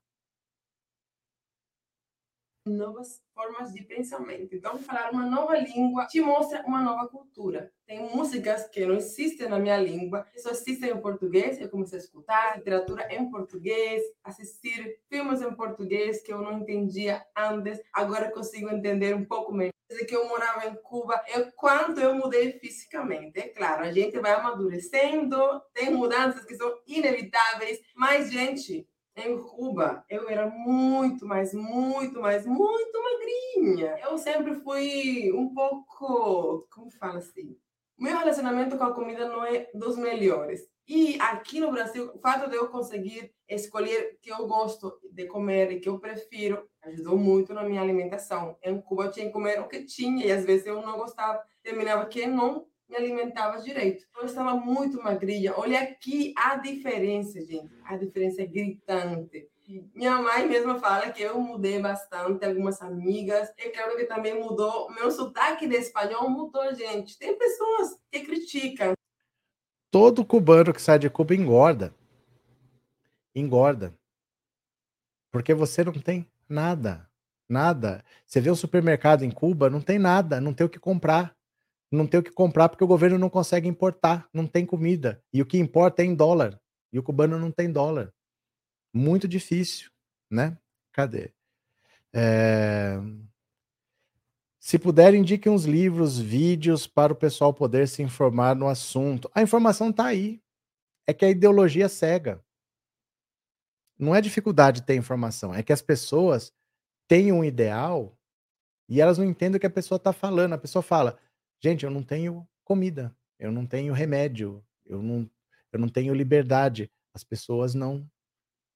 C: Novas formas de pensamento. Então, falar uma nova língua te mostra uma nova cultura. Tem músicas que não existem na minha língua, que só existem em português. Eu comecei a escutar literatura em português, assistir filmes em português que eu não entendia antes. Agora consigo entender um pouco melhor. Desde que eu morava em Cuba, eu quanto eu mudei fisicamente. É claro, a gente vai amadurecendo, tem mudanças que são inevitáveis, mas, gente, em Cuba, eu era muito mais, muito mais, muito magrinha. Eu sempre fui um pouco, como fala assim? meu relacionamento com a comida não é dos melhores. E aqui no Brasil, o fato de eu conseguir escolher o que eu gosto de comer e que eu prefiro ajudou muito na minha alimentação. Em Cuba eu tinha que comer o que tinha e às vezes eu não gostava, terminava que não me alimentava direito. Eu estava muito magrinha. Olha aqui a diferença, gente. A diferença é gritante. Minha mãe mesma fala que eu mudei bastante, algumas amigas. É claro que também mudou. Meu sotaque de espanhol mudou, gente. Tem pessoas que criticam.
A: Todo cubano que sai de Cuba engorda. Engorda. Porque você não tem nada. Nada. Você vê o supermercado em Cuba, não tem nada, não tem o que comprar. Não tem o que comprar porque o governo não consegue importar, não tem comida. E o que importa é em dólar. E o cubano não tem dólar. Muito difícil, né? Cadê? É... Se puder, indique uns livros, vídeos para o pessoal poder se informar no assunto. A informação está aí. É que a ideologia cega. Não é dificuldade ter informação, é que as pessoas têm um ideal e elas não entendem o que a pessoa está falando. A pessoa fala: gente, eu não tenho comida, eu não tenho remédio, eu não, eu não tenho liberdade. As pessoas não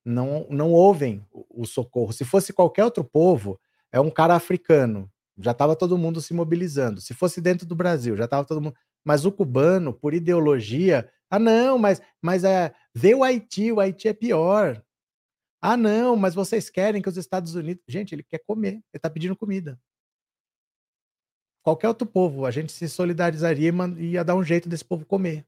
A: não, não ouvem o, o socorro. Se fosse qualquer outro povo, é um cara africano, já estava todo mundo se mobilizando. Se fosse dentro do Brasil, já estava todo mundo. Mas o cubano, por ideologia, ah, não, mas, mas é, vê o Haiti, o Haiti é pior. Ah, não, mas vocês querem que os Estados Unidos. Gente, ele quer comer, ele está pedindo comida. Qualquer outro povo, a gente se solidarizaria e ia dar um jeito desse povo comer.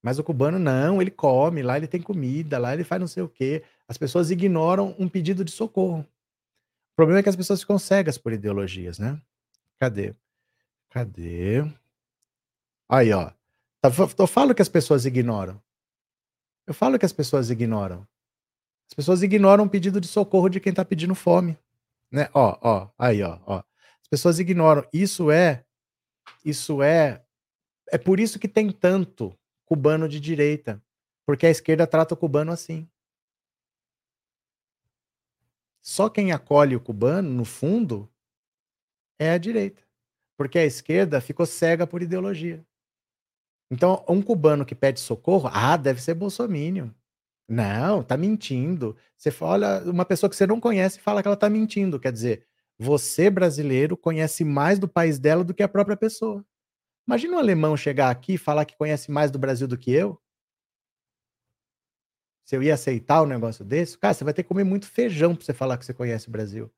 A: Mas o cubano não, ele come, lá ele tem comida, lá ele faz não sei o quê. As pessoas ignoram um pedido de socorro. O problema é que as pessoas ficam cegas por ideologias, né? Cadê? Cadê? Aí, ó. Tá, eu falo que as pessoas ignoram. Eu falo que as pessoas ignoram. As pessoas ignoram um pedido de socorro de quem está pedindo fome. Né? Ó, ó, aí, ó, ó. As pessoas ignoram. Isso é. Isso é. É por isso que tem tanto cubano de direita, porque a esquerda trata o cubano assim. Só quem acolhe o cubano, no fundo, é a direita, porque a esquerda ficou cega por ideologia. Então, um cubano que pede socorro, ah, deve ser bolsominion. Não, tá mentindo. Você fala, uma pessoa que você não conhece fala que ela tá mentindo. Quer dizer, você, brasileiro, conhece mais do país dela do que a própria pessoa. Imagina um alemão chegar aqui e falar que conhece mais do Brasil do que eu. Se eu ia aceitar um negócio desse, cara, você vai ter que comer muito feijão para você falar que você conhece o Brasil.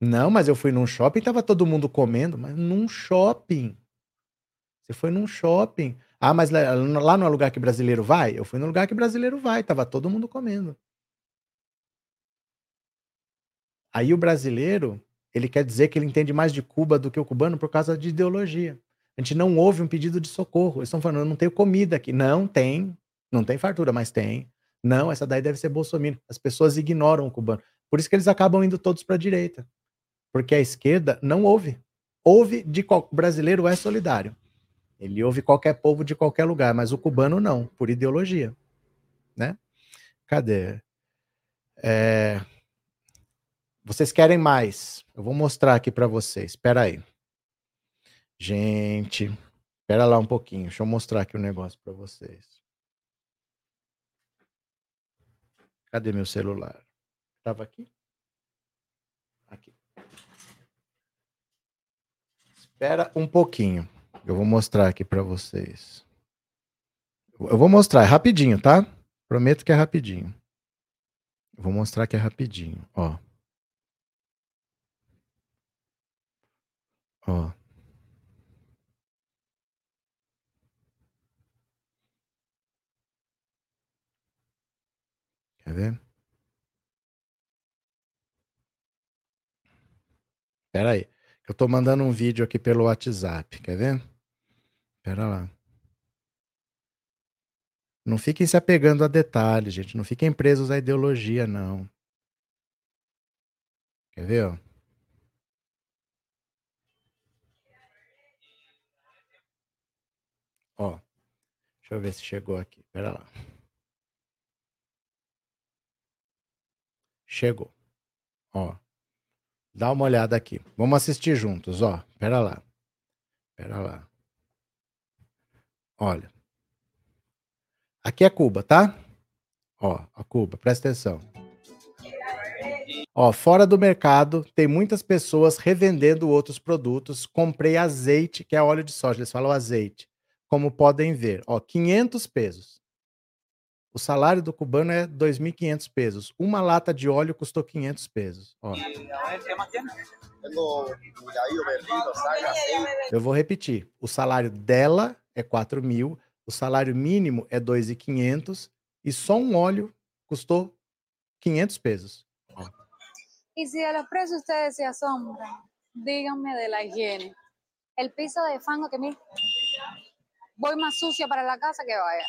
A: Não, mas eu fui num shopping tava todo mundo comendo, mas num shopping. Você foi num shopping. Ah, mas lá, lá não é lugar que brasileiro vai? Eu fui no lugar que brasileiro vai, tava todo mundo comendo. Aí o brasileiro, ele quer dizer que ele entende mais de Cuba do que o cubano por causa de ideologia. A gente não ouve um pedido de socorro. Eles estão falando, não tenho comida aqui. Não tem. Não tem fartura, mas tem. Não, essa daí deve ser Bolsonaro. As pessoas ignoram o cubano. Por isso que eles acabam indo todos para a direita. Porque a esquerda não ouve. Ouve de qual... Brasileiro é solidário. Ele ouve qualquer povo de qualquer lugar, mas o cubano não, por ideologia. Né? Cadê? É... Vocês querem mais? Eu vou mostrar aqui para vocês. Espera aí. Gente, espera lá um pouquinho. Deixa eu mostrar aqui o um negócio para vocês. Cadê meu celular? Estava aqui? Aqui. Espera um pouquinho. Eu vou mostrar aqui para vocês. Eu vou mostrar, é rapidinho, tá? Prometo que é rapidinho. Eu vou mostrar que é rapidinho, ó. Ó. Quer ver? Espera aí. Eu tô mandando um vídeo aqui pelo WhatsApp. Quer ver? Espera lá. Não fiquem se apegando a detalhes, gente. Não fiquem presos à ideologia, não. Quer ver? Ó? Ó, deixa eu ver se chegou aqui. Pera lá. Chegou. Ó, Dá uma olhada aqui. Vamos assistir juntos, ó. Pera lá. Pera lá. Olha. Aqui é Cuba, tá? Ó, a Cuba, presta atenção. Ó, fora do mercado, tem muitas pessoas revendendo outros produtos. Comprei azeite, que é óleo de soja. Eles falam azeite. Como podem ver, ó, 500 pesos. O salário do cubano é 2.500 pesos. Uma lata de óleo custou 500 pesos. Ó. Eu vou repetir. O salário dela é 4 mil, o salário mínimo é 2.500 e só um óleo custou 500 pesos.
D: Y si de los precios ustedes se asombran, díganme de la higiene. El piso de fango que mira, voy más sucia para la casa que vaya.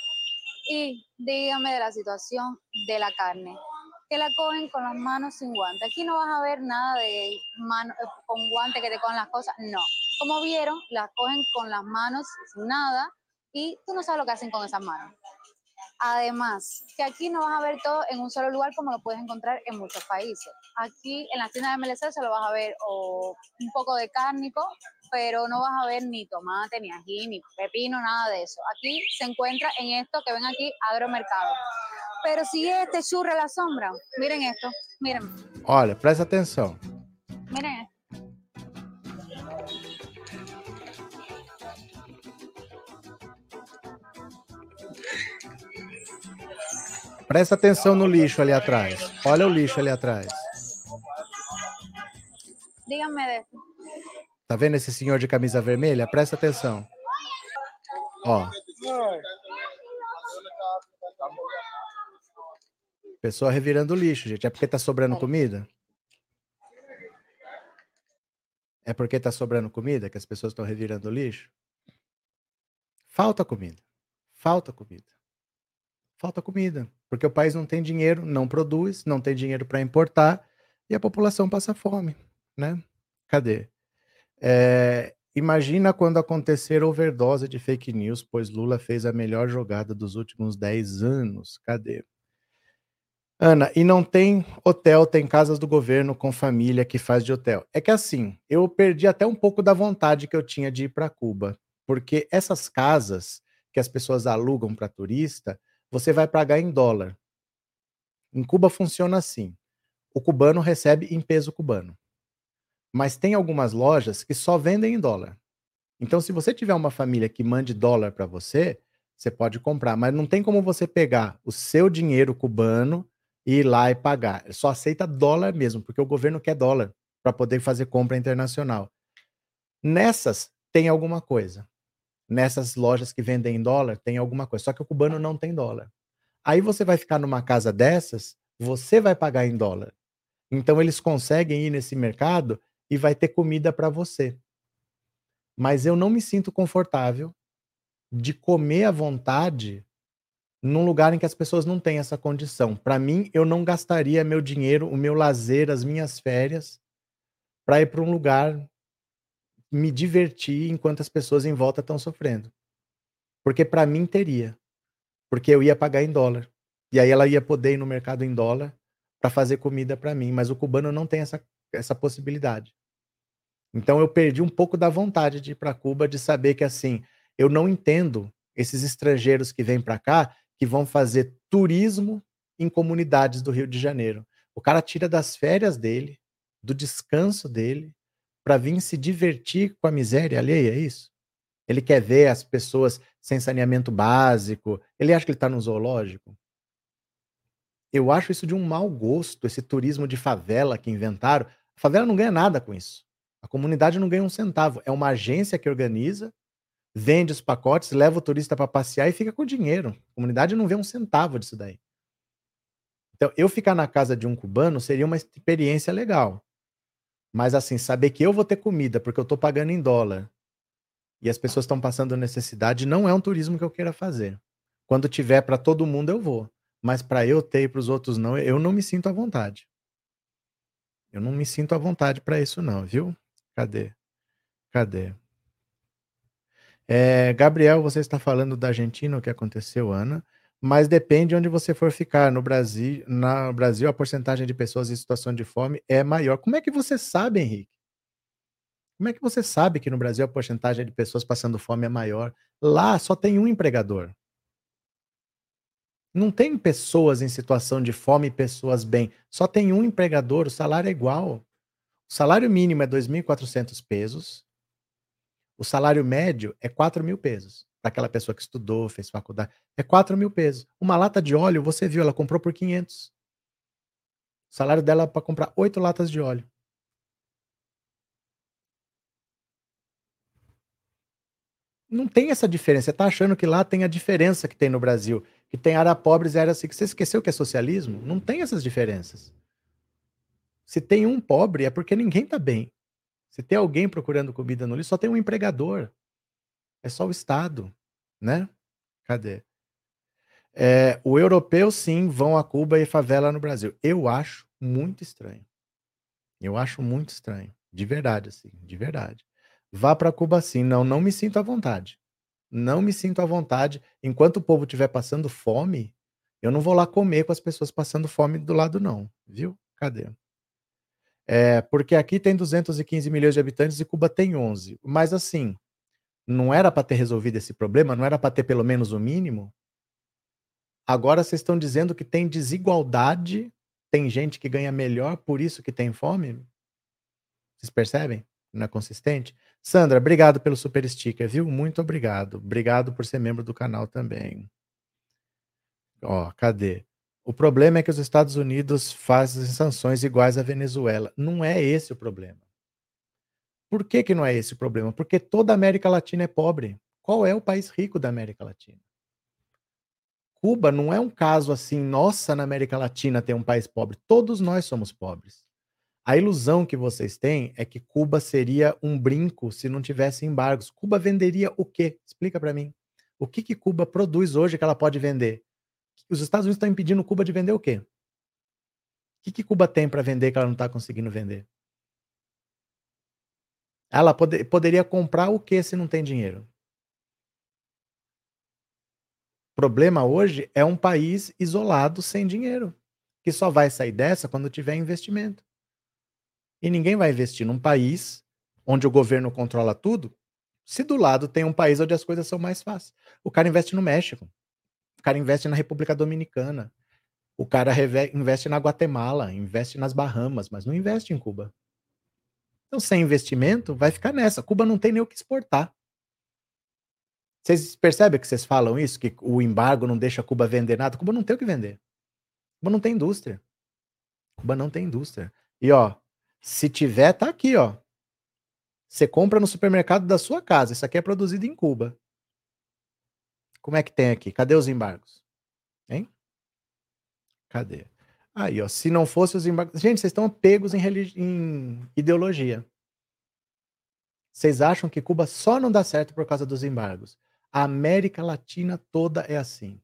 D: Y díganme de la situación de la carne, que la cogen con las manos sin guante. Aquí no vas a ver nada de mano, con guante que te cogen las cosas, no. Como vieron, las cogen con las manos sin nada y tú no sabes lo que hacen con esas manos. Además, que aquí no vas a ver todo en un solo lugar como lo puedes encontrar en muchos países. Aquí en las tiendas de MLC se lo vas a ver o un poco de cárnico, pero no vas a ver ni tomate, ni ají, ni pepino, nada de eso. Aquí se encuentra en esto que ven aquí, agromercado. Pero si este churre la sombra, miren esto, miren.
A: Olha, presta atenção.
D: Miren esto.
A: Presta atenção no lixo ali atrás. Olha o lixo ali atrás.
D: Esto.
A: Tá vendo esse senhor de camisa vermelha? Presta atenção. Ó. Pessoa revirando lixo, gente. É porque tá sobrando comida? É porque tá sobrando comida que as pessoas estão revirando lixo? Falta comida. Falta comida. Falta comida. Porque o país não tem dinheiro, não produz, não tem dinheiro para importar e a população passa fome, né? Cadê? É, imagina quando acontecer overdose de fake news, pois Lula fez a melhor jogada dos últimos 10 anos. Cadê? Ana, e não tem hotel, tem casas do governo com família que faz de hotel. É que assim, eu perdi até um pouco da vontade que eu tinha de ir para Cuba, porque essas casas que as pessoas alugam para turista, você vai pagar em dólar. Em Cuba funciona assim: o cubano recebe em peso cubano. Mas tem algumas lojas que só vendem em dólar. Então, se você tiver uma família que mande dólar para você, você pode comprar, mas não tem como você pegar o seu dinheiro cubano e ir lá e pagar. Só aceita dólar mesmo, porque o governo quer dólar para poder fazer compra internacional. Nessas tem alguma coisa nessas lojas que vendem em dólar, tem alguma coisa. Só que o cubano não tem dólar. Aí você vai ficar numa casa dessas, você vai pagar em dólar. Então eles conseguem ir nesse mercado e vai ter comida para você. Mas eu não me sinto confortável de comer à vontade num lugar em que as pessoas não têm essa condição. Para mim, eu não gastaria meu dinheiro, o meu lazer, as minhas férias para ir para um lugar me divertir enquanto as pessoas em volta estão sofrendo. Porque para mim teria. Porque eu ia pagar em dólar. E aí ela ia poder ir no mercado em dólar para fazer comida para mim, mas o cubano não tem essa, essa possibilidade. Então eu perdi um pouco da vontade de ir para Cuba, de saber que assim, eu não entendo esses estrangeiros que vêm para cá que vão fazer turismo em comunidades do Rio de Janeiro. O cara tira das férias dele, do descanso dele, para vir se divertir com a miséria alheia, é isso? Ele quer ver as pessoas sem saneamento básico, ele acha que ele está no zoológico. Eu acho isso de um mau gosto, esse turismo de favela que inventaram. A favela não ganha nada com isso. A comunidade não ganha um centavo. É uma agência que organiza, vende os pacotes, leva o turista para passear e fica com dinheiro. A comunidade não vê um centavo disso daí. Então, eu ficar na casa de um cubano seria uma experiência legal. Mas assim, saber que eu vou ter comida porque eu estou pagando em dólar e as pessoas estão passando necessidade não é um turismo que eu queira fazer. Quando tiver para todo mundo eu vou, mas para eu ter e para os outros não, eu não me sinto à vontade. Eu não me sinto à vontade para isso não, viu? Cadê? Cadê? É, Gabriel, você está falando da Argentina, o que aconteceu, Ana? mas depende onde você for ficar. No Brasil, no Brasil, a porcentagem de pessoas em situação de fome é maior. Como é que você sabe, Henrique? Como é que você sabe que no Brasil a porcentagem de pessoas passando fome é maior? Lá só tem um empregador. Não tem pessoas em situação de fome e pessoas bem. Só tem um empregador, o salário é igual. O salário mínimo é 2.400 pesos. O salário médio é 4 mil pesos. Para aquela pessoa que estudou, fez faculdade. É 4 mil pesos. Uma lata de óleo, você viu, ela comprou por 500. O salário dela é para comprar 8 latas de óleo. Não tem essa diferença. Você está achando que lá tem a diferença que tem no Brasil, que tem área pobres e área rica. Você esqueceu que é socialismo? Não tem essas diferenças. Se tem um pobre, é porque ninguém está bem. Se tem alguém procurando comida no lixo, só tem um empregador. É só o Estado, né? Cadê? É, o europeu, sim, vão a Cuba e favela no Brasil. Eu acho muito estranho. Eu acho muito estranho. De verdade, assim, de verdade. Vá para Cuba sim. Não, não me sinto à vontade. Não me sinto à vontade. Enquanto o povo estiver passando fome, eu não vou lá comer com as pessoas passando fome do lado, não. Viu? Cadê? É, porque aqui tem 215 milhões de habitantes e Cuba tem 11. Mas assim, não era para ter resolvido esse problema? Não era para ter pelo menos o mínimo? Agora vocês estão dizendo que tem desigualdade, tem gente que ganha melhor, por isso que tem fome? Vocês percebem? Não é consistente? Sandra, obrigado pelo super sticker, viu? Muito obrigado. Obrigado por ser membro do canal também. Ó, cadê? O problema é que os Estados Unidos fazem sanções iguais à Venezuela. Não é esse o problema. Por que, que não é esse o problema? Porque toda a América Latina é pobre. Qual é o país rico da América Latina? Cuba não é um caso assim, nossa, na América Latina tem um país pobre. Todos nós somos pobres. A ilusão que vocês têm é que Cuba seria um brinco se não tivesse embargos. Cuba venderia o quê? Explica para mim. O que, que Cuba produz hoje que ela pode vender? Os Estados Unidos estão impedindo Cuba de vender o quê? O que, que Cuba tem para vender que ela não está conseguindo vender? Ela pode, poderia comprar o que se não tem dinheiro? O problema hoje é um país isolado sem dinheiro, que só vai sair dessa quando tiver investimento. E ninguém vai investir num país onde o governo controla tudo, se do lado tem um país onde as coisas são mais fáceis. O cara investe no México, o cara investe na República Dominicana, o cara investe na Guatemala, investe nas Bahamas, mas não investe em Cuba. Então, sem investimento, vai ficar nessa. Cuba não tem nem o que exportar. Vocês percebem que vocês falam isso? Que o embargo não deixa Cuba vender nada? Cuba não tem o que vender. Cuba não tem indústria. Cuba não tem indústria. E ó, se tiver, tá aqui, ó. Você compra no supermercado da sua casa. Isso aqui é produzido em Cuba. Como é que tem aqui? Cadê os embargos? Hein? Cadê? Aí, ó. Se não fosse os embargos. Gente, vocês estão pegos em, religi... em ideologia. Vocês acham que Cuba só não dá certo por causa dos embargos? A América Latina toda é assim.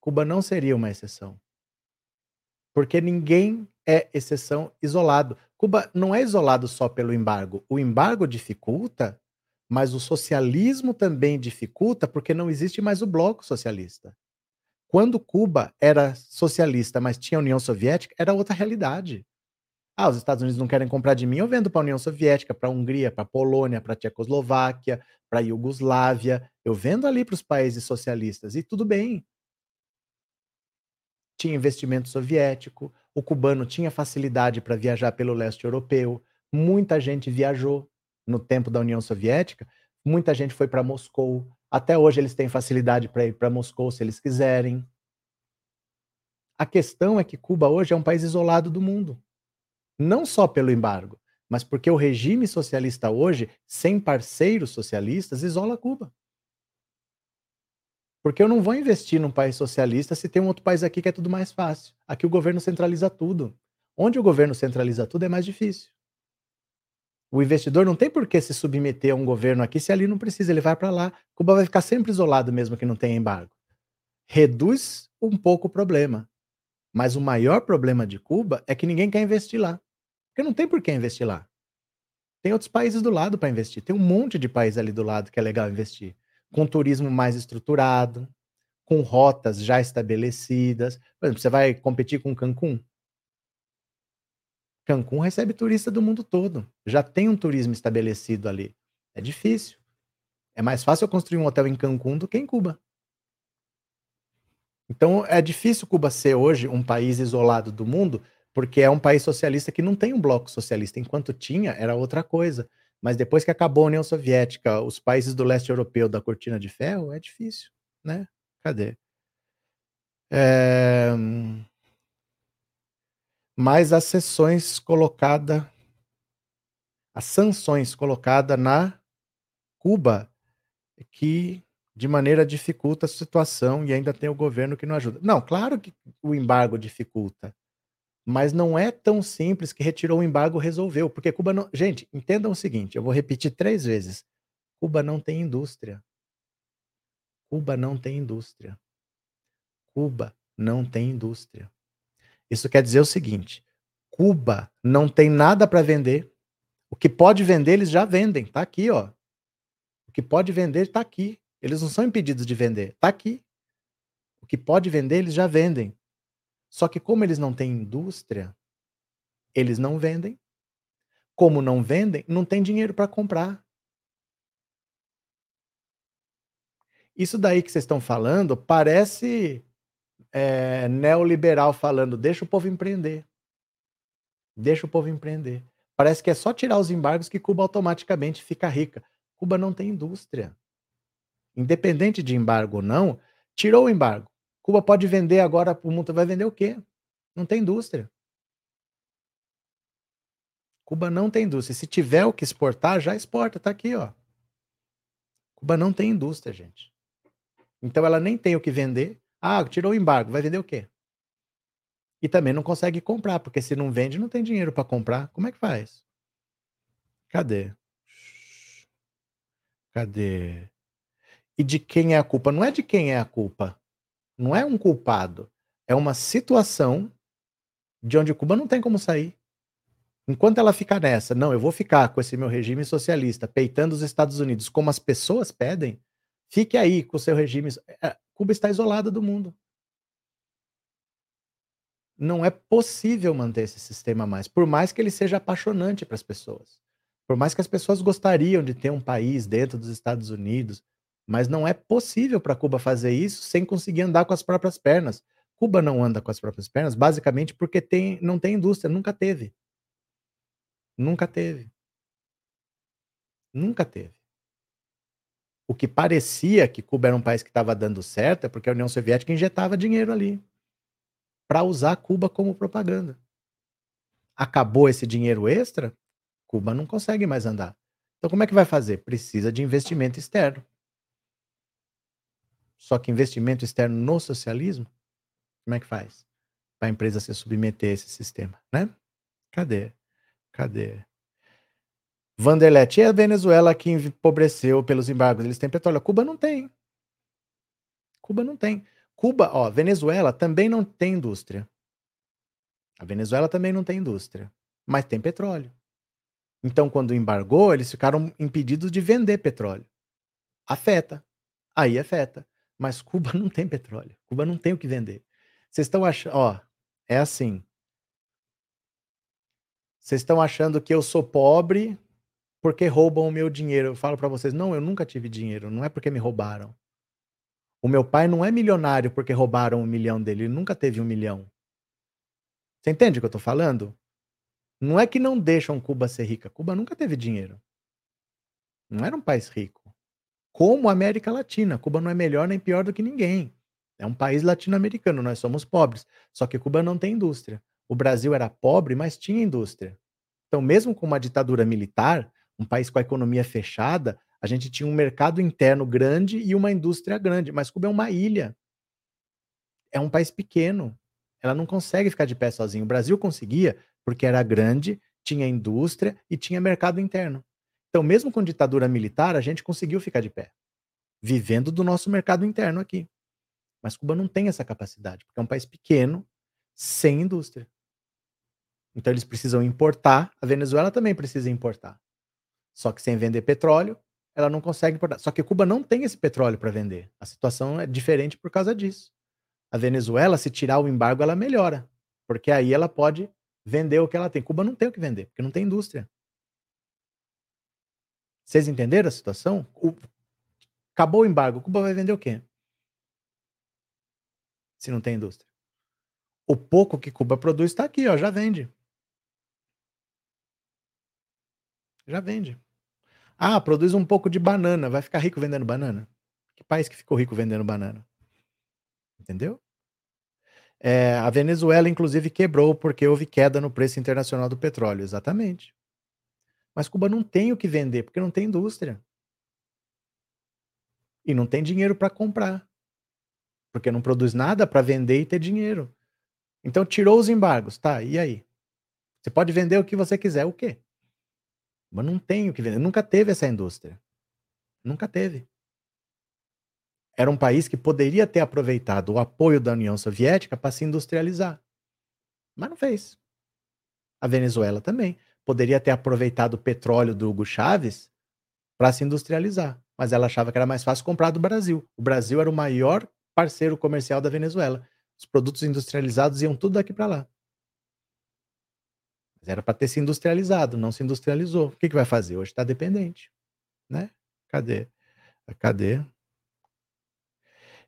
A: Cuba não seria uma exceção. Porque ninguém é exceção isolado. Cuba não é isolado só pelo embargo. O embargo dificulta, mas o socialismo também dificulta porque não existe mais o bloco socialista. Quando Cuba era socialista, mas tinha União Soviética, era outra realidade. Ah, os Estados Unidos não querem comprar de mim, eu vendo para a União Soviética, para a Hungria, para a Polônia, para a Tchecoslováquia, para a Iugoslávia. Eu vendo ali para os países socialistas e tudo bem tinha investimento soviético, o cubano tinha facilidade para viajar pelo leste europeu, muita gente viajou no tempo da União Soviética, muita gente foi para Moscou. Até hoje eles têm facilidade para ir para Moscou se eles quiserem. A questão é que Cuba hoje é um país isolado do mundo. Não só pelo embargo, mas porque o regime socialista hoje, sem parceiros socialistas, isola Cuba. Porque eu não vou investir num país socialista se tem um outro país aqui que é tudo mais fácil. Aqui o governo centraliza tudo. Onde o governo centraliza tudo é mais difícil. O investidor não tem por que se submeter a um governo aqui se ali não precisa, ele vai para lá. Cuba vai ficar sempre isolado mesmo que não tenha embargo. Reduz um pouco o problema. Mas o maior problema de Cuba é que ninguém quer investir lá. Porque não tem por que investir lá. Tem outros países do lado para investir. Tem um monte de país ali do lado que é legal investir com turismo mais estruturado, com rotas já estabelecidas. Por exemplo, você vai competir com Cancún? Cancún recebe turista do mundo todo. Já tem um turismo estabelecido ali. É difícil. É mais fácil eu construir um hotel em Cancún do que em Cuba. Então é difícil Cuba ser hoje um país isolado do mundo, porque é um país socialista que não tem um bloco socialista. Enquanto tinha, era outra coisa. Mas depois que acabou a União Soviética, os países do leste europeu da cortina de ferro, é difícil, né? Cadê? É... Mas as sessões colocadas, as sanções colocadas na Cuba, que de maneira dificulta a situação e ainda tem o governo que não ajuda. Não, claro que o embargo dificulta, mas não é tão simples que retirou o embargo resolveu, porque Cuba não. Gente, entendam o seguinte: eu vou repetir três vezes. Cuba não tem indústria. Cuba não tem indústria. Cuba não tem indústria. Isso quer dizer o seguinte: Cuba não tem nada para vender. O que pode vender, eles já vendem. Tá aqui, ó. O que pode vender está aqui. Eles não são impedidos de vender. Tá aqui. O que pode vender, eles já vendem. Só que como eles não têm indústria, eles não vendem. Como não vendem, não tem dinheiro para comprar. Isso daí que vocês estão falando parece é, neoliberal falando, deixa o povo empreender. Deixa o povo empreender. Parece que é só tirar os embargos que Cuba automaticamente fica rica. Cuba não tem indústria. Independente de embargo ou não, tirou o embargo. Cuba pode vender agora para o mundo. Vai vender o quê? Não tem indústria. Cuba não tem indústria. Se tiver o que exportar, já exporta. Está aqui, ó. Cuba não tem indústria, gente. Então ela nem tem o que vender. Ah, tirou o embargo. Vai vender o quê? E também não consegue comprar, porque se não vende, não tem dinheiro para comprar. Como é que faz? Cadê? Cadê? E de quem é a culpa? Não é de quem é a culpa. Não é um culpado. É uma situação de onde Cuba não tem como sair. Enquanto ela ficar nessa, não, eu vou ficar com esse meu regime socialista, peitando os Estados Unidos como as pessoas pedem, fique aí com o seu regime. Cuba está isolada do mundo. Não é possível manter esse sistema mais, por mais que ele seja apaixonante para as pessoas. Por mais que as pessoas gostariam de ter um país dentro dos Estados Unidos, mas não é possível para Cuba fazer isso sem conseguir andar com as próprias pernas. Cuba não anda com as próprias pernas, basicamente porque tem, não tem indústria, nunca teve. Nunca teve. Nunca teve. O que parecia que Cuba era um país que estava dando certo é porque a União Soviética injetava dinheiro ali para usar Cuba como propaganda. Acabou esse dinheiro extra, Cuba não consegue mais andar. Então, como é que vai fazer? Precisa de investimento externo. Só que investimento externo no socialismo, como é que faz? Para a empresa se submeter a esse sistema, né? Cadê? Cadê? Vanderlete, e a Venezuela que empobreceu pelos embargos? Eles têm petróleo. Cuba não tem. Cuba não tem. Cuba, ó, Venezuela também não tem indústria. A Venezuela também não tem indústria, mas tem petróleo. Então, quando embargou, eles ficaram impedidos de vender petróleo. Afeta. Aí afeta. Mas Cuba não tem petróleo. Cuba não tem o que vender. Vocês estão achando, ó, é assim. Vocês estão achando que eu sou pobre porque roubam o meu dinheiro. Eu falo para vocês, não, eu nunca tive dinheiro, não é porque me roubaram. O meu pai não é milionário porque roubaram um milhão dele, ele nunca teve um milhão. Você entende o que eu tô falando? Não é que não deixam Cuba ser rica, Cuba nunca teve dinheiro. Não era um país rico como a América Latina. Cuba não é melhor nem pior do que ninguém. É um país latino-americano, nós somos pobres. Só que Cuba não tem indústria. O Brasil era pobre, mas tinha indústria. Então, mesmo com uma ditadura militar, um país com a economia fechada, a gente tinha um mercado interno grande e uma indústria grande. Mas Cuba é uma ilha. É um país pequeno. Ela não consegue ficar de pé sozinho. O Brasil conseguia porque era grande, tinha indústria e tinha mercado interno. Então, mesmo com ditadura militar, a gente conseguiu ficar de pé, vivendo do nosso mercado interno aqui. Mas Cuba não tem essa capacidade, porque é um país pequeno, sem indústria. Então, eles precisam importar. A Venezuela também precisa importar. Só que sem vender petróleo, ela não consegue importar. Só que Cuba não tem esse petróleo para vender. A situação é diferente por causa disso. A Venezuela, se tirar o embargo, ela melhora, porque aí ela pode vender o que ela tem. Cuba não tem o que vender, porque não tem indústria. Vocês entenderam a situação? O... Acabou o embargo, Cuba vai vender o quê? Se não tem indústria. O pouco que Cuba produz está aqui, ó, já vende. Já vende. Ah, produz um pouco de banana, vai ficar rico vendendo banana? Que país que ficou rico vendendo banana? Entendeu? É, a Venezuela, inclusive, quebrou porque houve queda no preço internacional do petróleo. Exatamente. Mas Cuba não tem o que vender, porque não tem indústria. E não tem dinheiro para comprar. Porque não produz nada para vender e ter dinheiro. Então tirou os embargos. Tá, e aí? Você pode vender o que você quiser. O quê? Mas não tem o que vender. Nunca teve essa indústria. Nunca teve. Era um país que poderia ter aproveitado o apoio da União Soviética para se industrializar. Mas não fez. A Venezuela também. Poderia ter aproveitado o petróleo do Hugo Chávez para se industrializar. Mas ela achava que era mais fácil comprar do Brasil. O Brasil era o maior parceiro comercial da Venezuela. Os produtos industrializados iam tudo daqui para lá. Mas era para ter se industrializado, não se industrializou. O que, que vai fazer? Hoje está dependente. Né? Cadê? Cadê?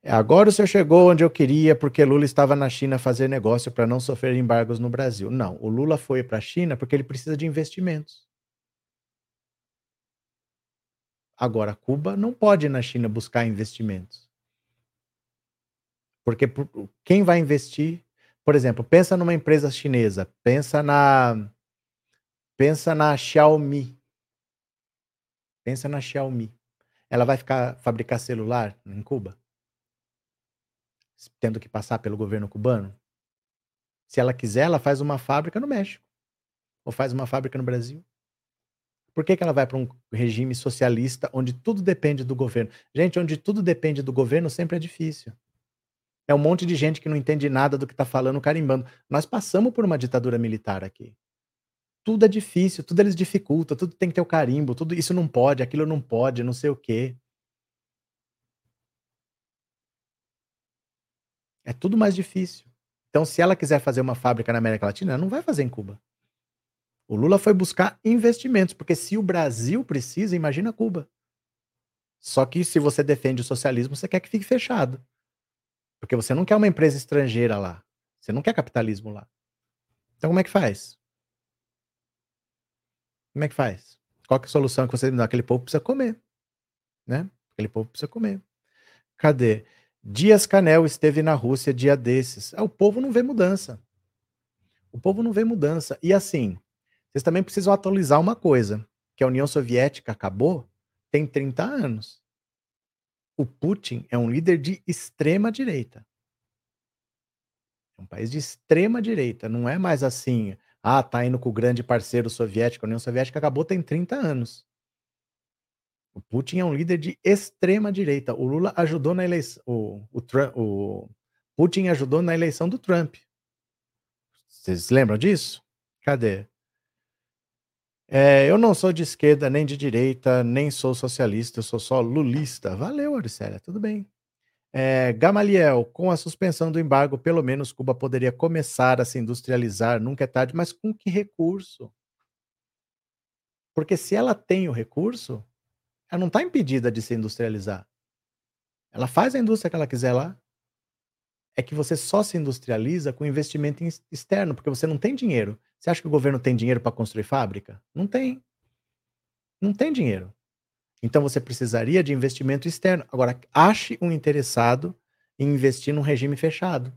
A: Agora o senhor chegou onde eu queria porque Lula estava na China fazer negócio para não sofrer embargos no Brasil. Não, o Lula foi para a China porque ele precisa de investimentos. Agora, Cuba não pode ir na China buscar investimentos. Porque quem vai investir por exemplo, pensa numa empresa chinesa, pensa na pensa na Xiaomi. Pensa na Xiaomi. Ela vai ficar fabricar celular em Cuba? Tendo que passar pelo governo cubano? Se ela quiser, ela faz uma fábrica no México. Ou faz uma fábrica no Brasil. Por que, que ela vai para um regime socialista onde tudo depende do governo? Gente, onde tudo depende do governo sempre é difícil. É um monte de gente que não entende nada do que está falando, carimbando. Nós passamos por uma ditadura militar aqui. Tudo é difícil, tudo eles dificultam, tudo tem que ter o carimbo, tudo isso não pode, aquilo não pode, não sei o quê. É tudo mais difícil. Então, se ela quiser fazer uma fábrica na América Latina, ela não vai fazer em Cuba. O Lula foi buscar investimentos, porque se o Brasil precisa, imagina Cuba. Só que se você defende o socialismo, você quer que fique fechado. Porque você não quer uma empresa estrangeira lá. Você não quer capitalismo lá. Então como é que faz? Como é que faz? Qual é a solução que você me dá? Aquele povo precisa comer. Né? Aquele povo precisa comer. Cadê? Dias Canel esteve na Rússia dia desses. Ah, o povo não vê mudança. O povo não vê mudança. E assim, vocês também precisam atualizar uma coisa, que a União Soviética acabou tem 30 anos o Putin é um líder de extrema direita. É um país de extrema direita. Não é mais assim, ah, tá indo com o grande parceiro soviético. A União Soviética acabou tem 30 anos. O Putin é um líder de extrema direita. O Lula ajudou na eleição. O, o, Trump, o Putin ajudou na eleição do Trump. Vocês lembram disso? Cadê? É, eu não sou de esquerda, nem de direita, nem sou socialista, eu sou só lulista. Valeu, Auricélia, tudo bem. É, Gamaliel, com a suspensão do embargo, pelo menos Cuba poderia começar a se industrializar, nunca é tarde, mas com que recurso? Porque se ela tem o recurso, ela não está impedida de se industrializar. Ela faz a indústria que ela quiser lá. É que você só se industrializa com investimento externo, porque você não tem dinheiro. Você acha que o governo tem dinheiro para construir fábrica? Não tem. Não tem dinheiro. Então você precisaria de investimento externo. Agora, ache um interessado em investir num regime fechado.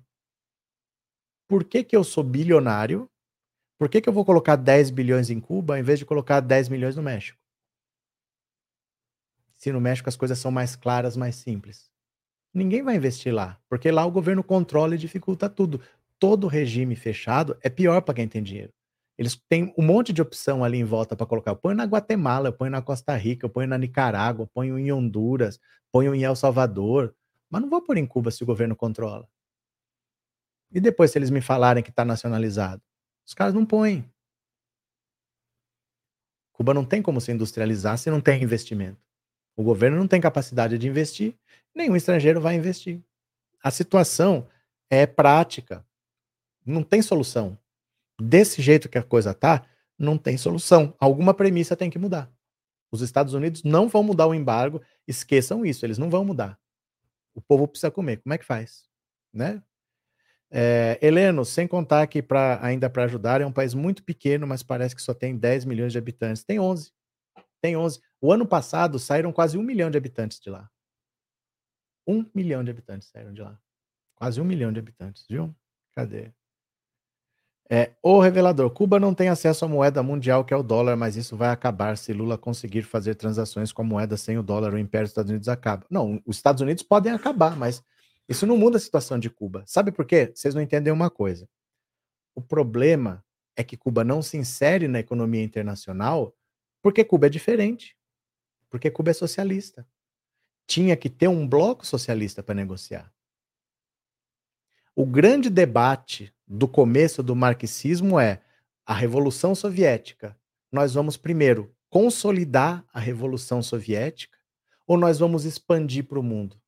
A: Por que, que eu sou bilionário? Por que, que eu vou colocar 10 bilhões em Cuba ao invés de colocar 10 milhões no México? Se no México as coisas são mais claras, mais simples. Ninguém vai investir lá, porque lá o governo controla e dificulta tudo. Todo regime fechado é pior para quem tem dinheiro. Eles têm um monte de opção ali em volta para colocar. Eu ponho na Guatemala, eu ponho na Costa Rica, eu ponho na Nicarágua, eu ponho em Honduras, ponho em El Salvador. Mas não vou pôr em Cuba se o governo controla. E depois, se eles me falarem que está nacionalizado? Os caras não põem. Cuba não tem como se industrializar se não tem investimento. O governo não tem capacidade de investir, nenhum estrangeiro vai investir. A situação é prática. Não tem solução. Desse jeito que a coisa tá, não tem solução. Alguma premissa tem que mudar. Os Estados Unidos não vão mudar o embargo, esqueçam isso, eles não vão mudar. O povo precisa comer. Como é que faz? Né? É, Heleno, sem contar que pra, ainda para ajudar, é um país muito pequeno, mas parece que só tem 10 milhões de habitantes. Tem 11. Tem 11. O ano passado saíram quase um milhão de habitantes de lá. Um milhão de habitantes saíram de lá. Quase um milhão de habitantes, viu? Cadê? É, o revelador. Cuba não tem acesso à moeda mundial, que é o dólar, mas isso vai acabar se Lula conseguir fazer transações com a moeda sem o dólar. O Império dos Estados Unidos acaba. Não, os Estados Unidos podem acabar, mas isso não muda a situação de Cuba. Sabe por quê? Vocês não entendem uma coisa. O problema é que Cuba não se insere na economia internacional porque Cuba é diferente. Porque Cuba é socialista. Tinha que ter um bloco socialista para negociar. O grande debate do começo do marxismo é a Revolução Soviética. Nós vamos primeiro consolidar a Revolução Soviética ou nós vamos expandir para o mundo?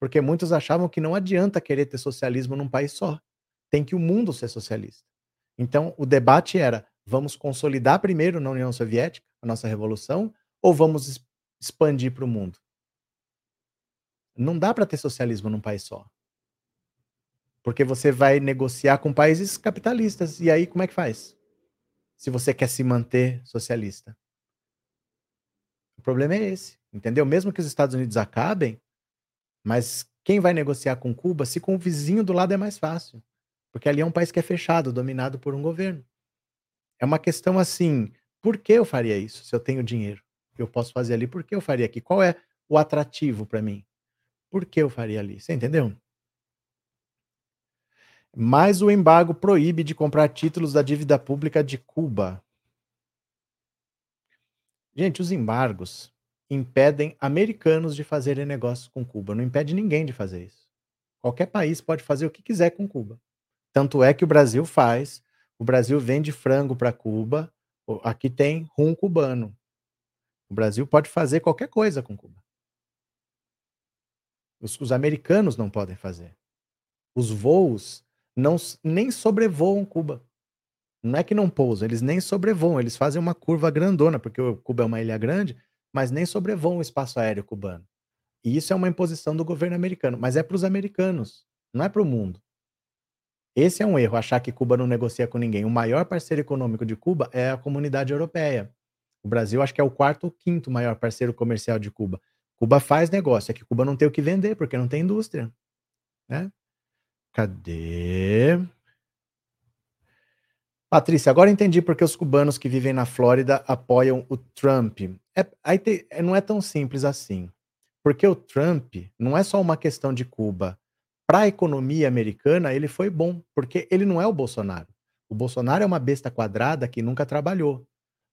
A: Porque muitos achavam que não adianta querer ter socialismo num país só. Tem que o mundo ser socialista. Então, o debate era: vamos consolidar primeiro na União Soviética a nossa revolução ou vamos expandir para o mundo? Não dá para ter socialismo num país só. Porque você vai negociar com países capitalistas. E aí, como é que faz? Se você quer se manter socialista. O problema é esse, entendeu? Mesmo que os Estados Unidos acabem, mas quem vai negociar com Cuba se com o vizinho do lado é mais fácil? Porque ali é um país que é fechado, dominado por um governo. É uma questão assim: por que eu faria isso se eu tenho dinheiro? Eu posso fazer ali, por que eu faria aqui? Qual é o atrativo para mim? Por que eu faria ali? Você entendeu? Mas o embargo proíbe de comprar títulos da dívida pública de Cuba. Gente, os embargos impedem americanos de fazerem negócios com Cuba. Não impede ninguém de fazer isso. Qualquer país pode fazer o que quiser com Cuba. Tanto é que o Brasil faz. O Brasil vende frango para Cuba. Aqui tem rum cubano. O Brasil pode fazer qualquer coisa com Cuba. Os, os americanos não podem fazer. Os voos não nem sobrevoam Cuba. Não é que não pousam, eles nem sobrevoam, eles fazem uma curva grandona, porque Cuba é uma ilha grande, mas nem sobrevoam o espaço aéreo cubano. E isso é uma imposição do governo americano, mas é para os americanos, não é para o mundo. Esse é um erro, achar que Cuba não negocia com ninguém. O maior parceiro econômico de Cuba é a comunidade europeia. O Brasil acho que é o quarto ou quinto maior parceiro comercial de Cuba. Cuba faz negócio, é que Cuba não tem o que vender, porque não tem indústria. Né? Cadê? Patrícia, agora entendi porque os cubanos que vivem na Flórida apoiam o Trump. É, aí te, é, não é tão simples assim. Porque o Trump não é só uma questão de Cuba. Para a economia americana, ele foi bom, porque ele não é o Bolsonaro. O Bolsonaro é uma besta quadrada que nunca trabalhou.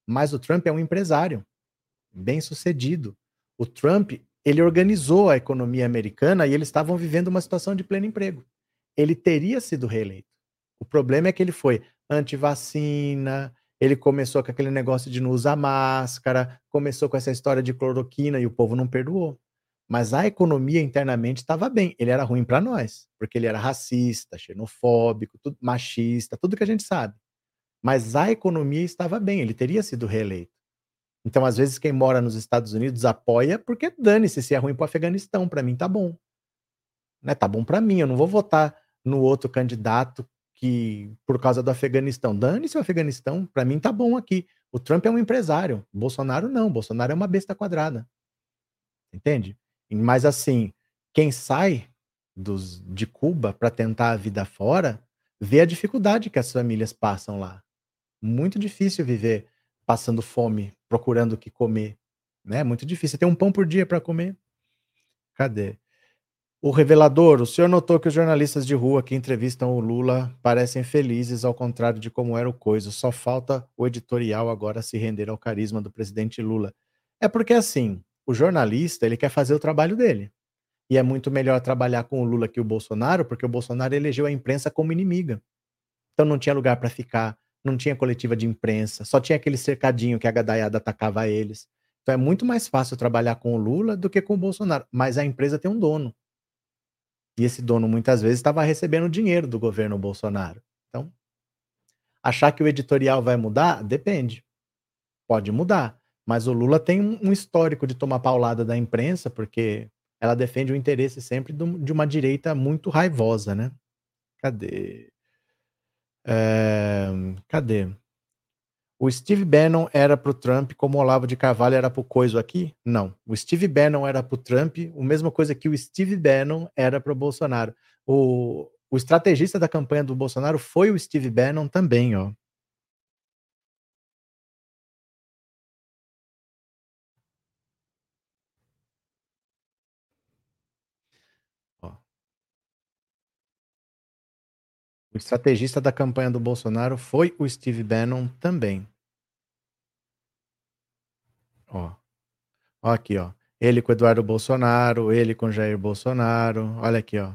A: Mas o Trump é um empresário, bem sucedido. O Trump, ele organizou a economia americana e eles estavam vivendo uma situação de pleno emprego. Ele teria sido reeleito. O problema é que ele foi anti-vacina, ele começou com aquele negócio de não usar máscara, começou com essa história de cloroquina e o povo não perdoou. Mas a economia internamente estava bem. Ele era ruim para nós, porque ele era racista, xenofóbico, tudo, machista, tudo que a gente sabe. Mas a economia estava bem, ele teria sido reeleito. Então, às vezes, quem mora nos Estados Unidos apoia porque dane-se se é ruim para o Afeganistão, para mim tá bom. Né? Tá bom para mim, eu não vou votar no outro candidato que por causa do Afeganistão. Dane-se o Afeganistão, para mim tá bom aqui. O Trump é um empresário, Bolsonaro não, Bolsonaro é uma besta quadrada. Entende? Mas assim, quem sai dos, de Cuba para tentar a vida fora, vê a dificuldade que as famílias passam lá. Muito difícil viver passando fome, procurando o que comer, né? Muito difícil. Tem um pão por dia para comer. Cadê? O revelador, o senhor notou que os jornalistas de rua que entrevistam o Lula parecem felizes, ao contrário de como era o coisa. Só falta o editorial agora se render ao carisma do presidente Lula. É porque, assim, o jornalista ele quer fazer o trabalho dele. E é muito melhor trabalhar com o Lula que o Bolsonaro, porque o Bolsonaro elegeu a imprensa como inimiga. Então não tinha lugar para ficar, não tinha coletiva de imprensa, só tinha aquele cercadinho que a gadaiada atacava eles. Então é muito mais fácil trabalhar com o Lula do que com o Bolsonaro. Mas a empresa tem um dono. E esse dono muitas vezes estava recebendo dinheiro do governo Bolsonaro. Então, achar que o editorial vai mudar, depende. Pode mudar. Mas o Lula tem um histórico de tomar paulada da imprensa, porque ela defende o interesse sempre de uma direita muito raivosa, né? Cadê? É... Cadê? O Steve Bannon era para o Trump como o Olavo de Carvalho era para o Coiso aqui? Não. O Steve Bannon era para o Trump, a mesma coisa que o Steve Bannon era para o Bolsonaro. O, o estrategista da campanha do Bolsonaro foi o Steve Bannon também, ó. O estrategista da campanha do Bolsonaro foi o Steve Bannon também. Ó. Ó aqui, ó. Ele com Eduardo Bolsonaro, ele com Jair Bolsonaro. Olha aqui, ó.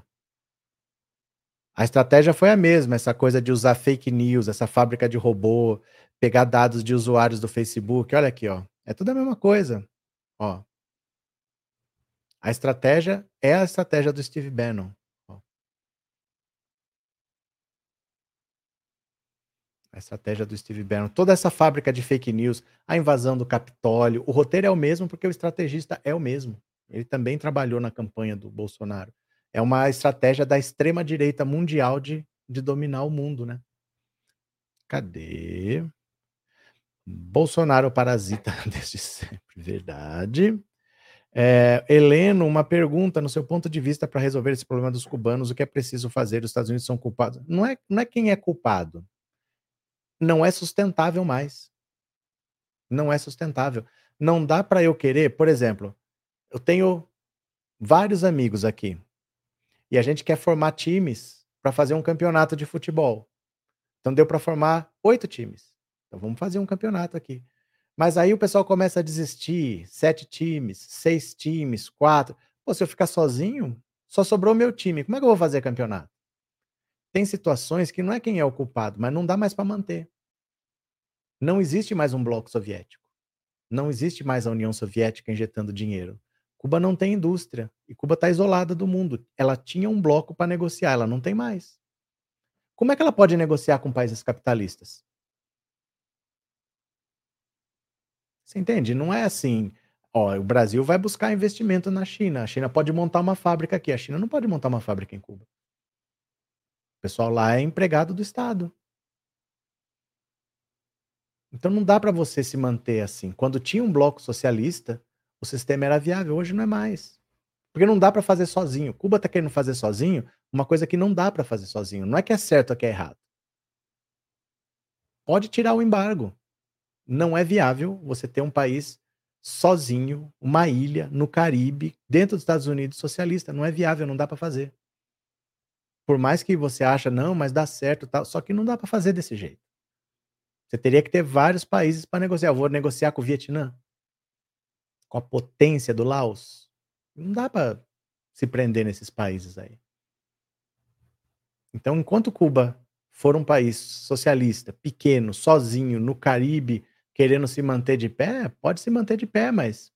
A: A estratégia foi a mesma, essa coisa de usar fake news, essa fábrica de robô, pegar dados de usuários do Facebook. Olha aqui, ó. É tudo a mesma coisa. Ó. A estratégia é a estratégia do Steve Bannon. A estratégia do Steve Bannon, toda essa fábrica de fake news, a invasão do Capitólio, o roteiro é o mesmo porque o estrategista é o mesmo. Ele também trabalhou na campanha do Bolsonaro. É uma estratégia da extrema direita mundial de, de dominar o mundo, né? Cadê? Bolsonaro parasita desde sempre, verdade. É, Heleno, uma pergunta no seu ponto de vista para resolver esse problema dos cubanos, o que é preciso fazer? Os Estados Unidos são culpados? Não é, não é quem é culpado não é sustentável mais. Não é sustentável. Não dá para eu querer, por exemplo, eu tenho vários amigos aqui e a gente quer formar times para fazer um campeonato de futebol. Então deu para formar oito times. Então vamos fazer um campeonato aqui. Mas aí o pessoal começa a desistir, sete times, seis times, quatro. Pô, se eu ficar sozinho, só sobrou meu time. Como é que eu vou fazer campeonato? Tem situações que não é quem é o culpado, mas não dá mais para manter. Não existe mais um bloco soviético. Não existe mais a União Soviética injetando dinheiro. Cuba não tem indústria e Cuba está isolada do mundo. Ela tinha um bloco para negociar, ela não tem mais. Como é que ela pode negociar com países capitalistas? Você entende? Não é assim. Ó, o Brasil vai buscar investimento na China. A China pode montar uma fábrica aqui. A China não pode montar uma fábrica em Cuba. Pessoal lá é empregado do Estado. Então não dá para você se manter assim. Quando tinha um bloco socialista, o sistema era viável, hoje não é mais. Porque não dá para fazer sozinho. Cuba está querendo fazer sozinho uma coisa que não dá para fazer sozinho. Não é que é certo ou que é errado. Pode tirar o embargo. Não é viável você ter um país sozinho, uma ilha no Caribe, dentro dos Estados Unidos socialista. Não é viável, não dá para fazer. Por mais que você acha, não, mas dá certo, tal, só que não dá para fazer desse jeito. Você teria que ter vários países para negociar. Eu vou negociar com o Vietnã, com a potência do Laos. Não dá para se prender nesses países aí. Então, enquanto Cuba for um país socialista, pequeno, sozinho, no Caribe, querendo se manter de pé, pode se manter de pé, mas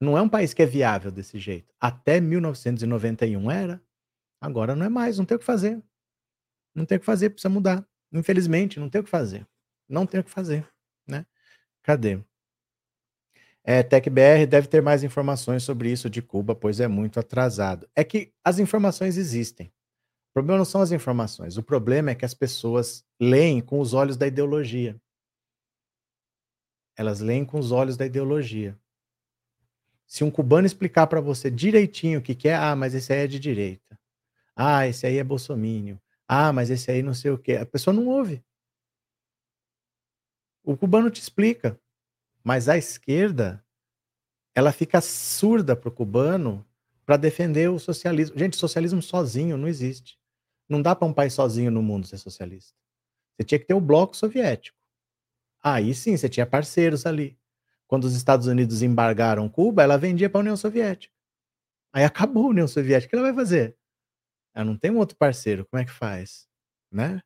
A: não é um país que é viável desse jeito. Até 1991 era, agora não é mais, não tem o que fazer. Não tem o que fazer, precisa mudar. Infelizmente, não tem o que fazer não tem o que fazer, né? Cadê? É, TecBR deve ter mais informações sobre isso de Cuba, pois é muito atrasado. É que as informações existem. O problema não são as informações. O problema é que as pessoas leem com os olhos da ideologia. Elas leem com os olhos da ideologia. Se um cubano explicar para você direitinho o que, que é, ah, mas esse aí é de direita. Ah, esse aí é bolsomínio. Ah, mas esse aí não sei o quê. A pessoa não ouve. O cubano te explica, mas a esquerda ela fica surda para o cubano para defender o socialismo. Gente, socialismo sozinho não existe. Não dá para um país sozinho no mundo ser socialista. Você tinha que ter o bloco soviético. Aí sim, você tinha parceiros ali. Quando os Estados Unidos embargaram Cuba, ela vendia para a União Soviética. Aí acabou a União Soviética. O que ela vai fazer? Ela não tem um outro parceiro. Como é que faz? Né?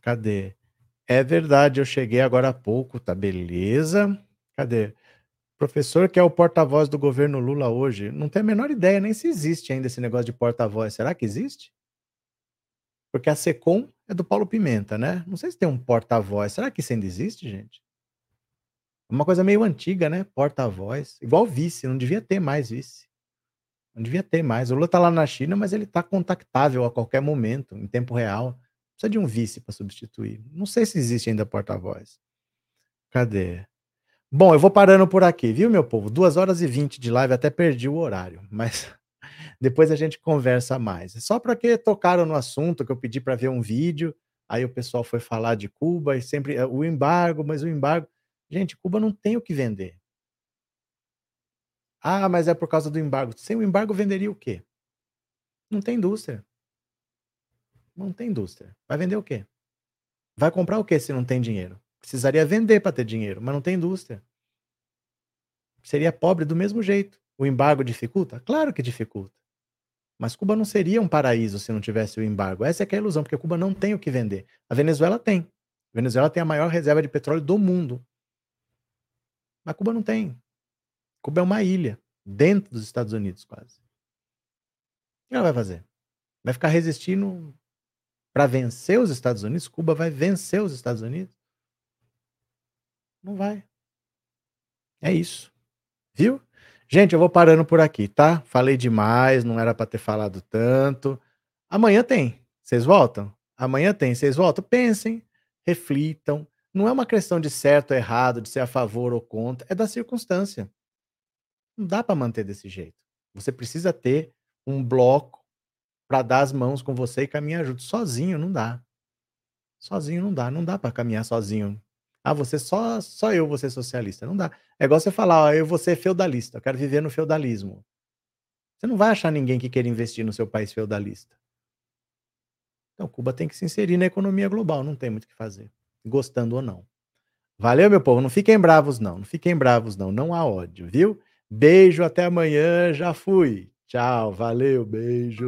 A: Cadê? É verdade, eu cheguei agora há pouco, tá beleza? Cadê? Professor que é o porta-voz do governo Lula hoje, não tem a menor ideia nem se existe ainda esse negócio de porta-voz. Será que existe? Porque a SECOM é do Paulo Pimenta, né? Não sei se tem um porta-voz. Será que isso ainda existe, gente? É uma coisa meio antiga, né? Porta-voz. Igual vice, não devia ter mais vice. Não devia ter mais. O Lula tá lá na China, mas ele tá contactável a qualquer momento, em tempo real. Precisa de um vice para substituir. Não sei se existe ainda porta-voz. Cadê? Bom, eu vou parando por aqui, viu, meu povo? Duas horas e vinte de live, até perdi o horário, mas depois a gente conversa mais. Só para que tocaram no assunto que eu pedi para ver um vídeo, aí o pessoal foi falar de Cuba e sempre eh, o embargo, mas o embargo. Gente, Cuba não tem o que vender. Ah, mas é por causa do embargo. Sem o embargo, venderia o quê? Não tem indústria. Não tem indústria. Vai vender o quê? Vai comprar o quê se não tem dinheiro? Precisaria vender para ter dinheiro, mas não tem indústria. Seria pobre do mesmo jeito. O embargo dificulta? Claro que dificulta. Mas Cuba não seria um paraíso se não tivesse o embargo. Essa é que é a ilusão, porque Cuba não tem o que vender. A Venezuela tem. A Venezuela tem a maior reserva de petróleo do mundo. Mas Cuba não tem. Cuba é uma ilha, dentro dos Estados Unidos, quase. O que ela vai fazer? Vai ficar resistindo para vencer os Estados Unidos? Cuba vai vencer os Estados Unidos? Não vai. É isso. Viu? Gente, eu vou parando por aqui, tá? Falei demais, não era para ter falado tanto. Amanhã tem. Vocês voltam? Amanhã tem. Vocês voltam? Pensem, reflitam. Não é uma questão de certo ou errado, de ser a favor ou contra, é da circunstância. Não dá para manter desse jeito. Você precisa ter um bloco para dar as mãos com você e caminhar junto. Sozinho não dá. Sozinho não dá. Não dá para caminhar sozinho ah, você só, só eu vou ser socialista. Não dá. É igual você falar, ó, eu vou ser feudalista, eu quero viver no feudalismo. Você não vai achar ninguém que queira investir no seu país feudalista. Então, Cuba tem que se inserir na economia global, não tem muito o que fazer, gostando ou não. Valeu, meu povo. Não fiquem bravos, não. Não fiquem bravos, não. Não há ódio, viu? Beijo, até amanhã. Já fui. Tchau, valeu, beijo.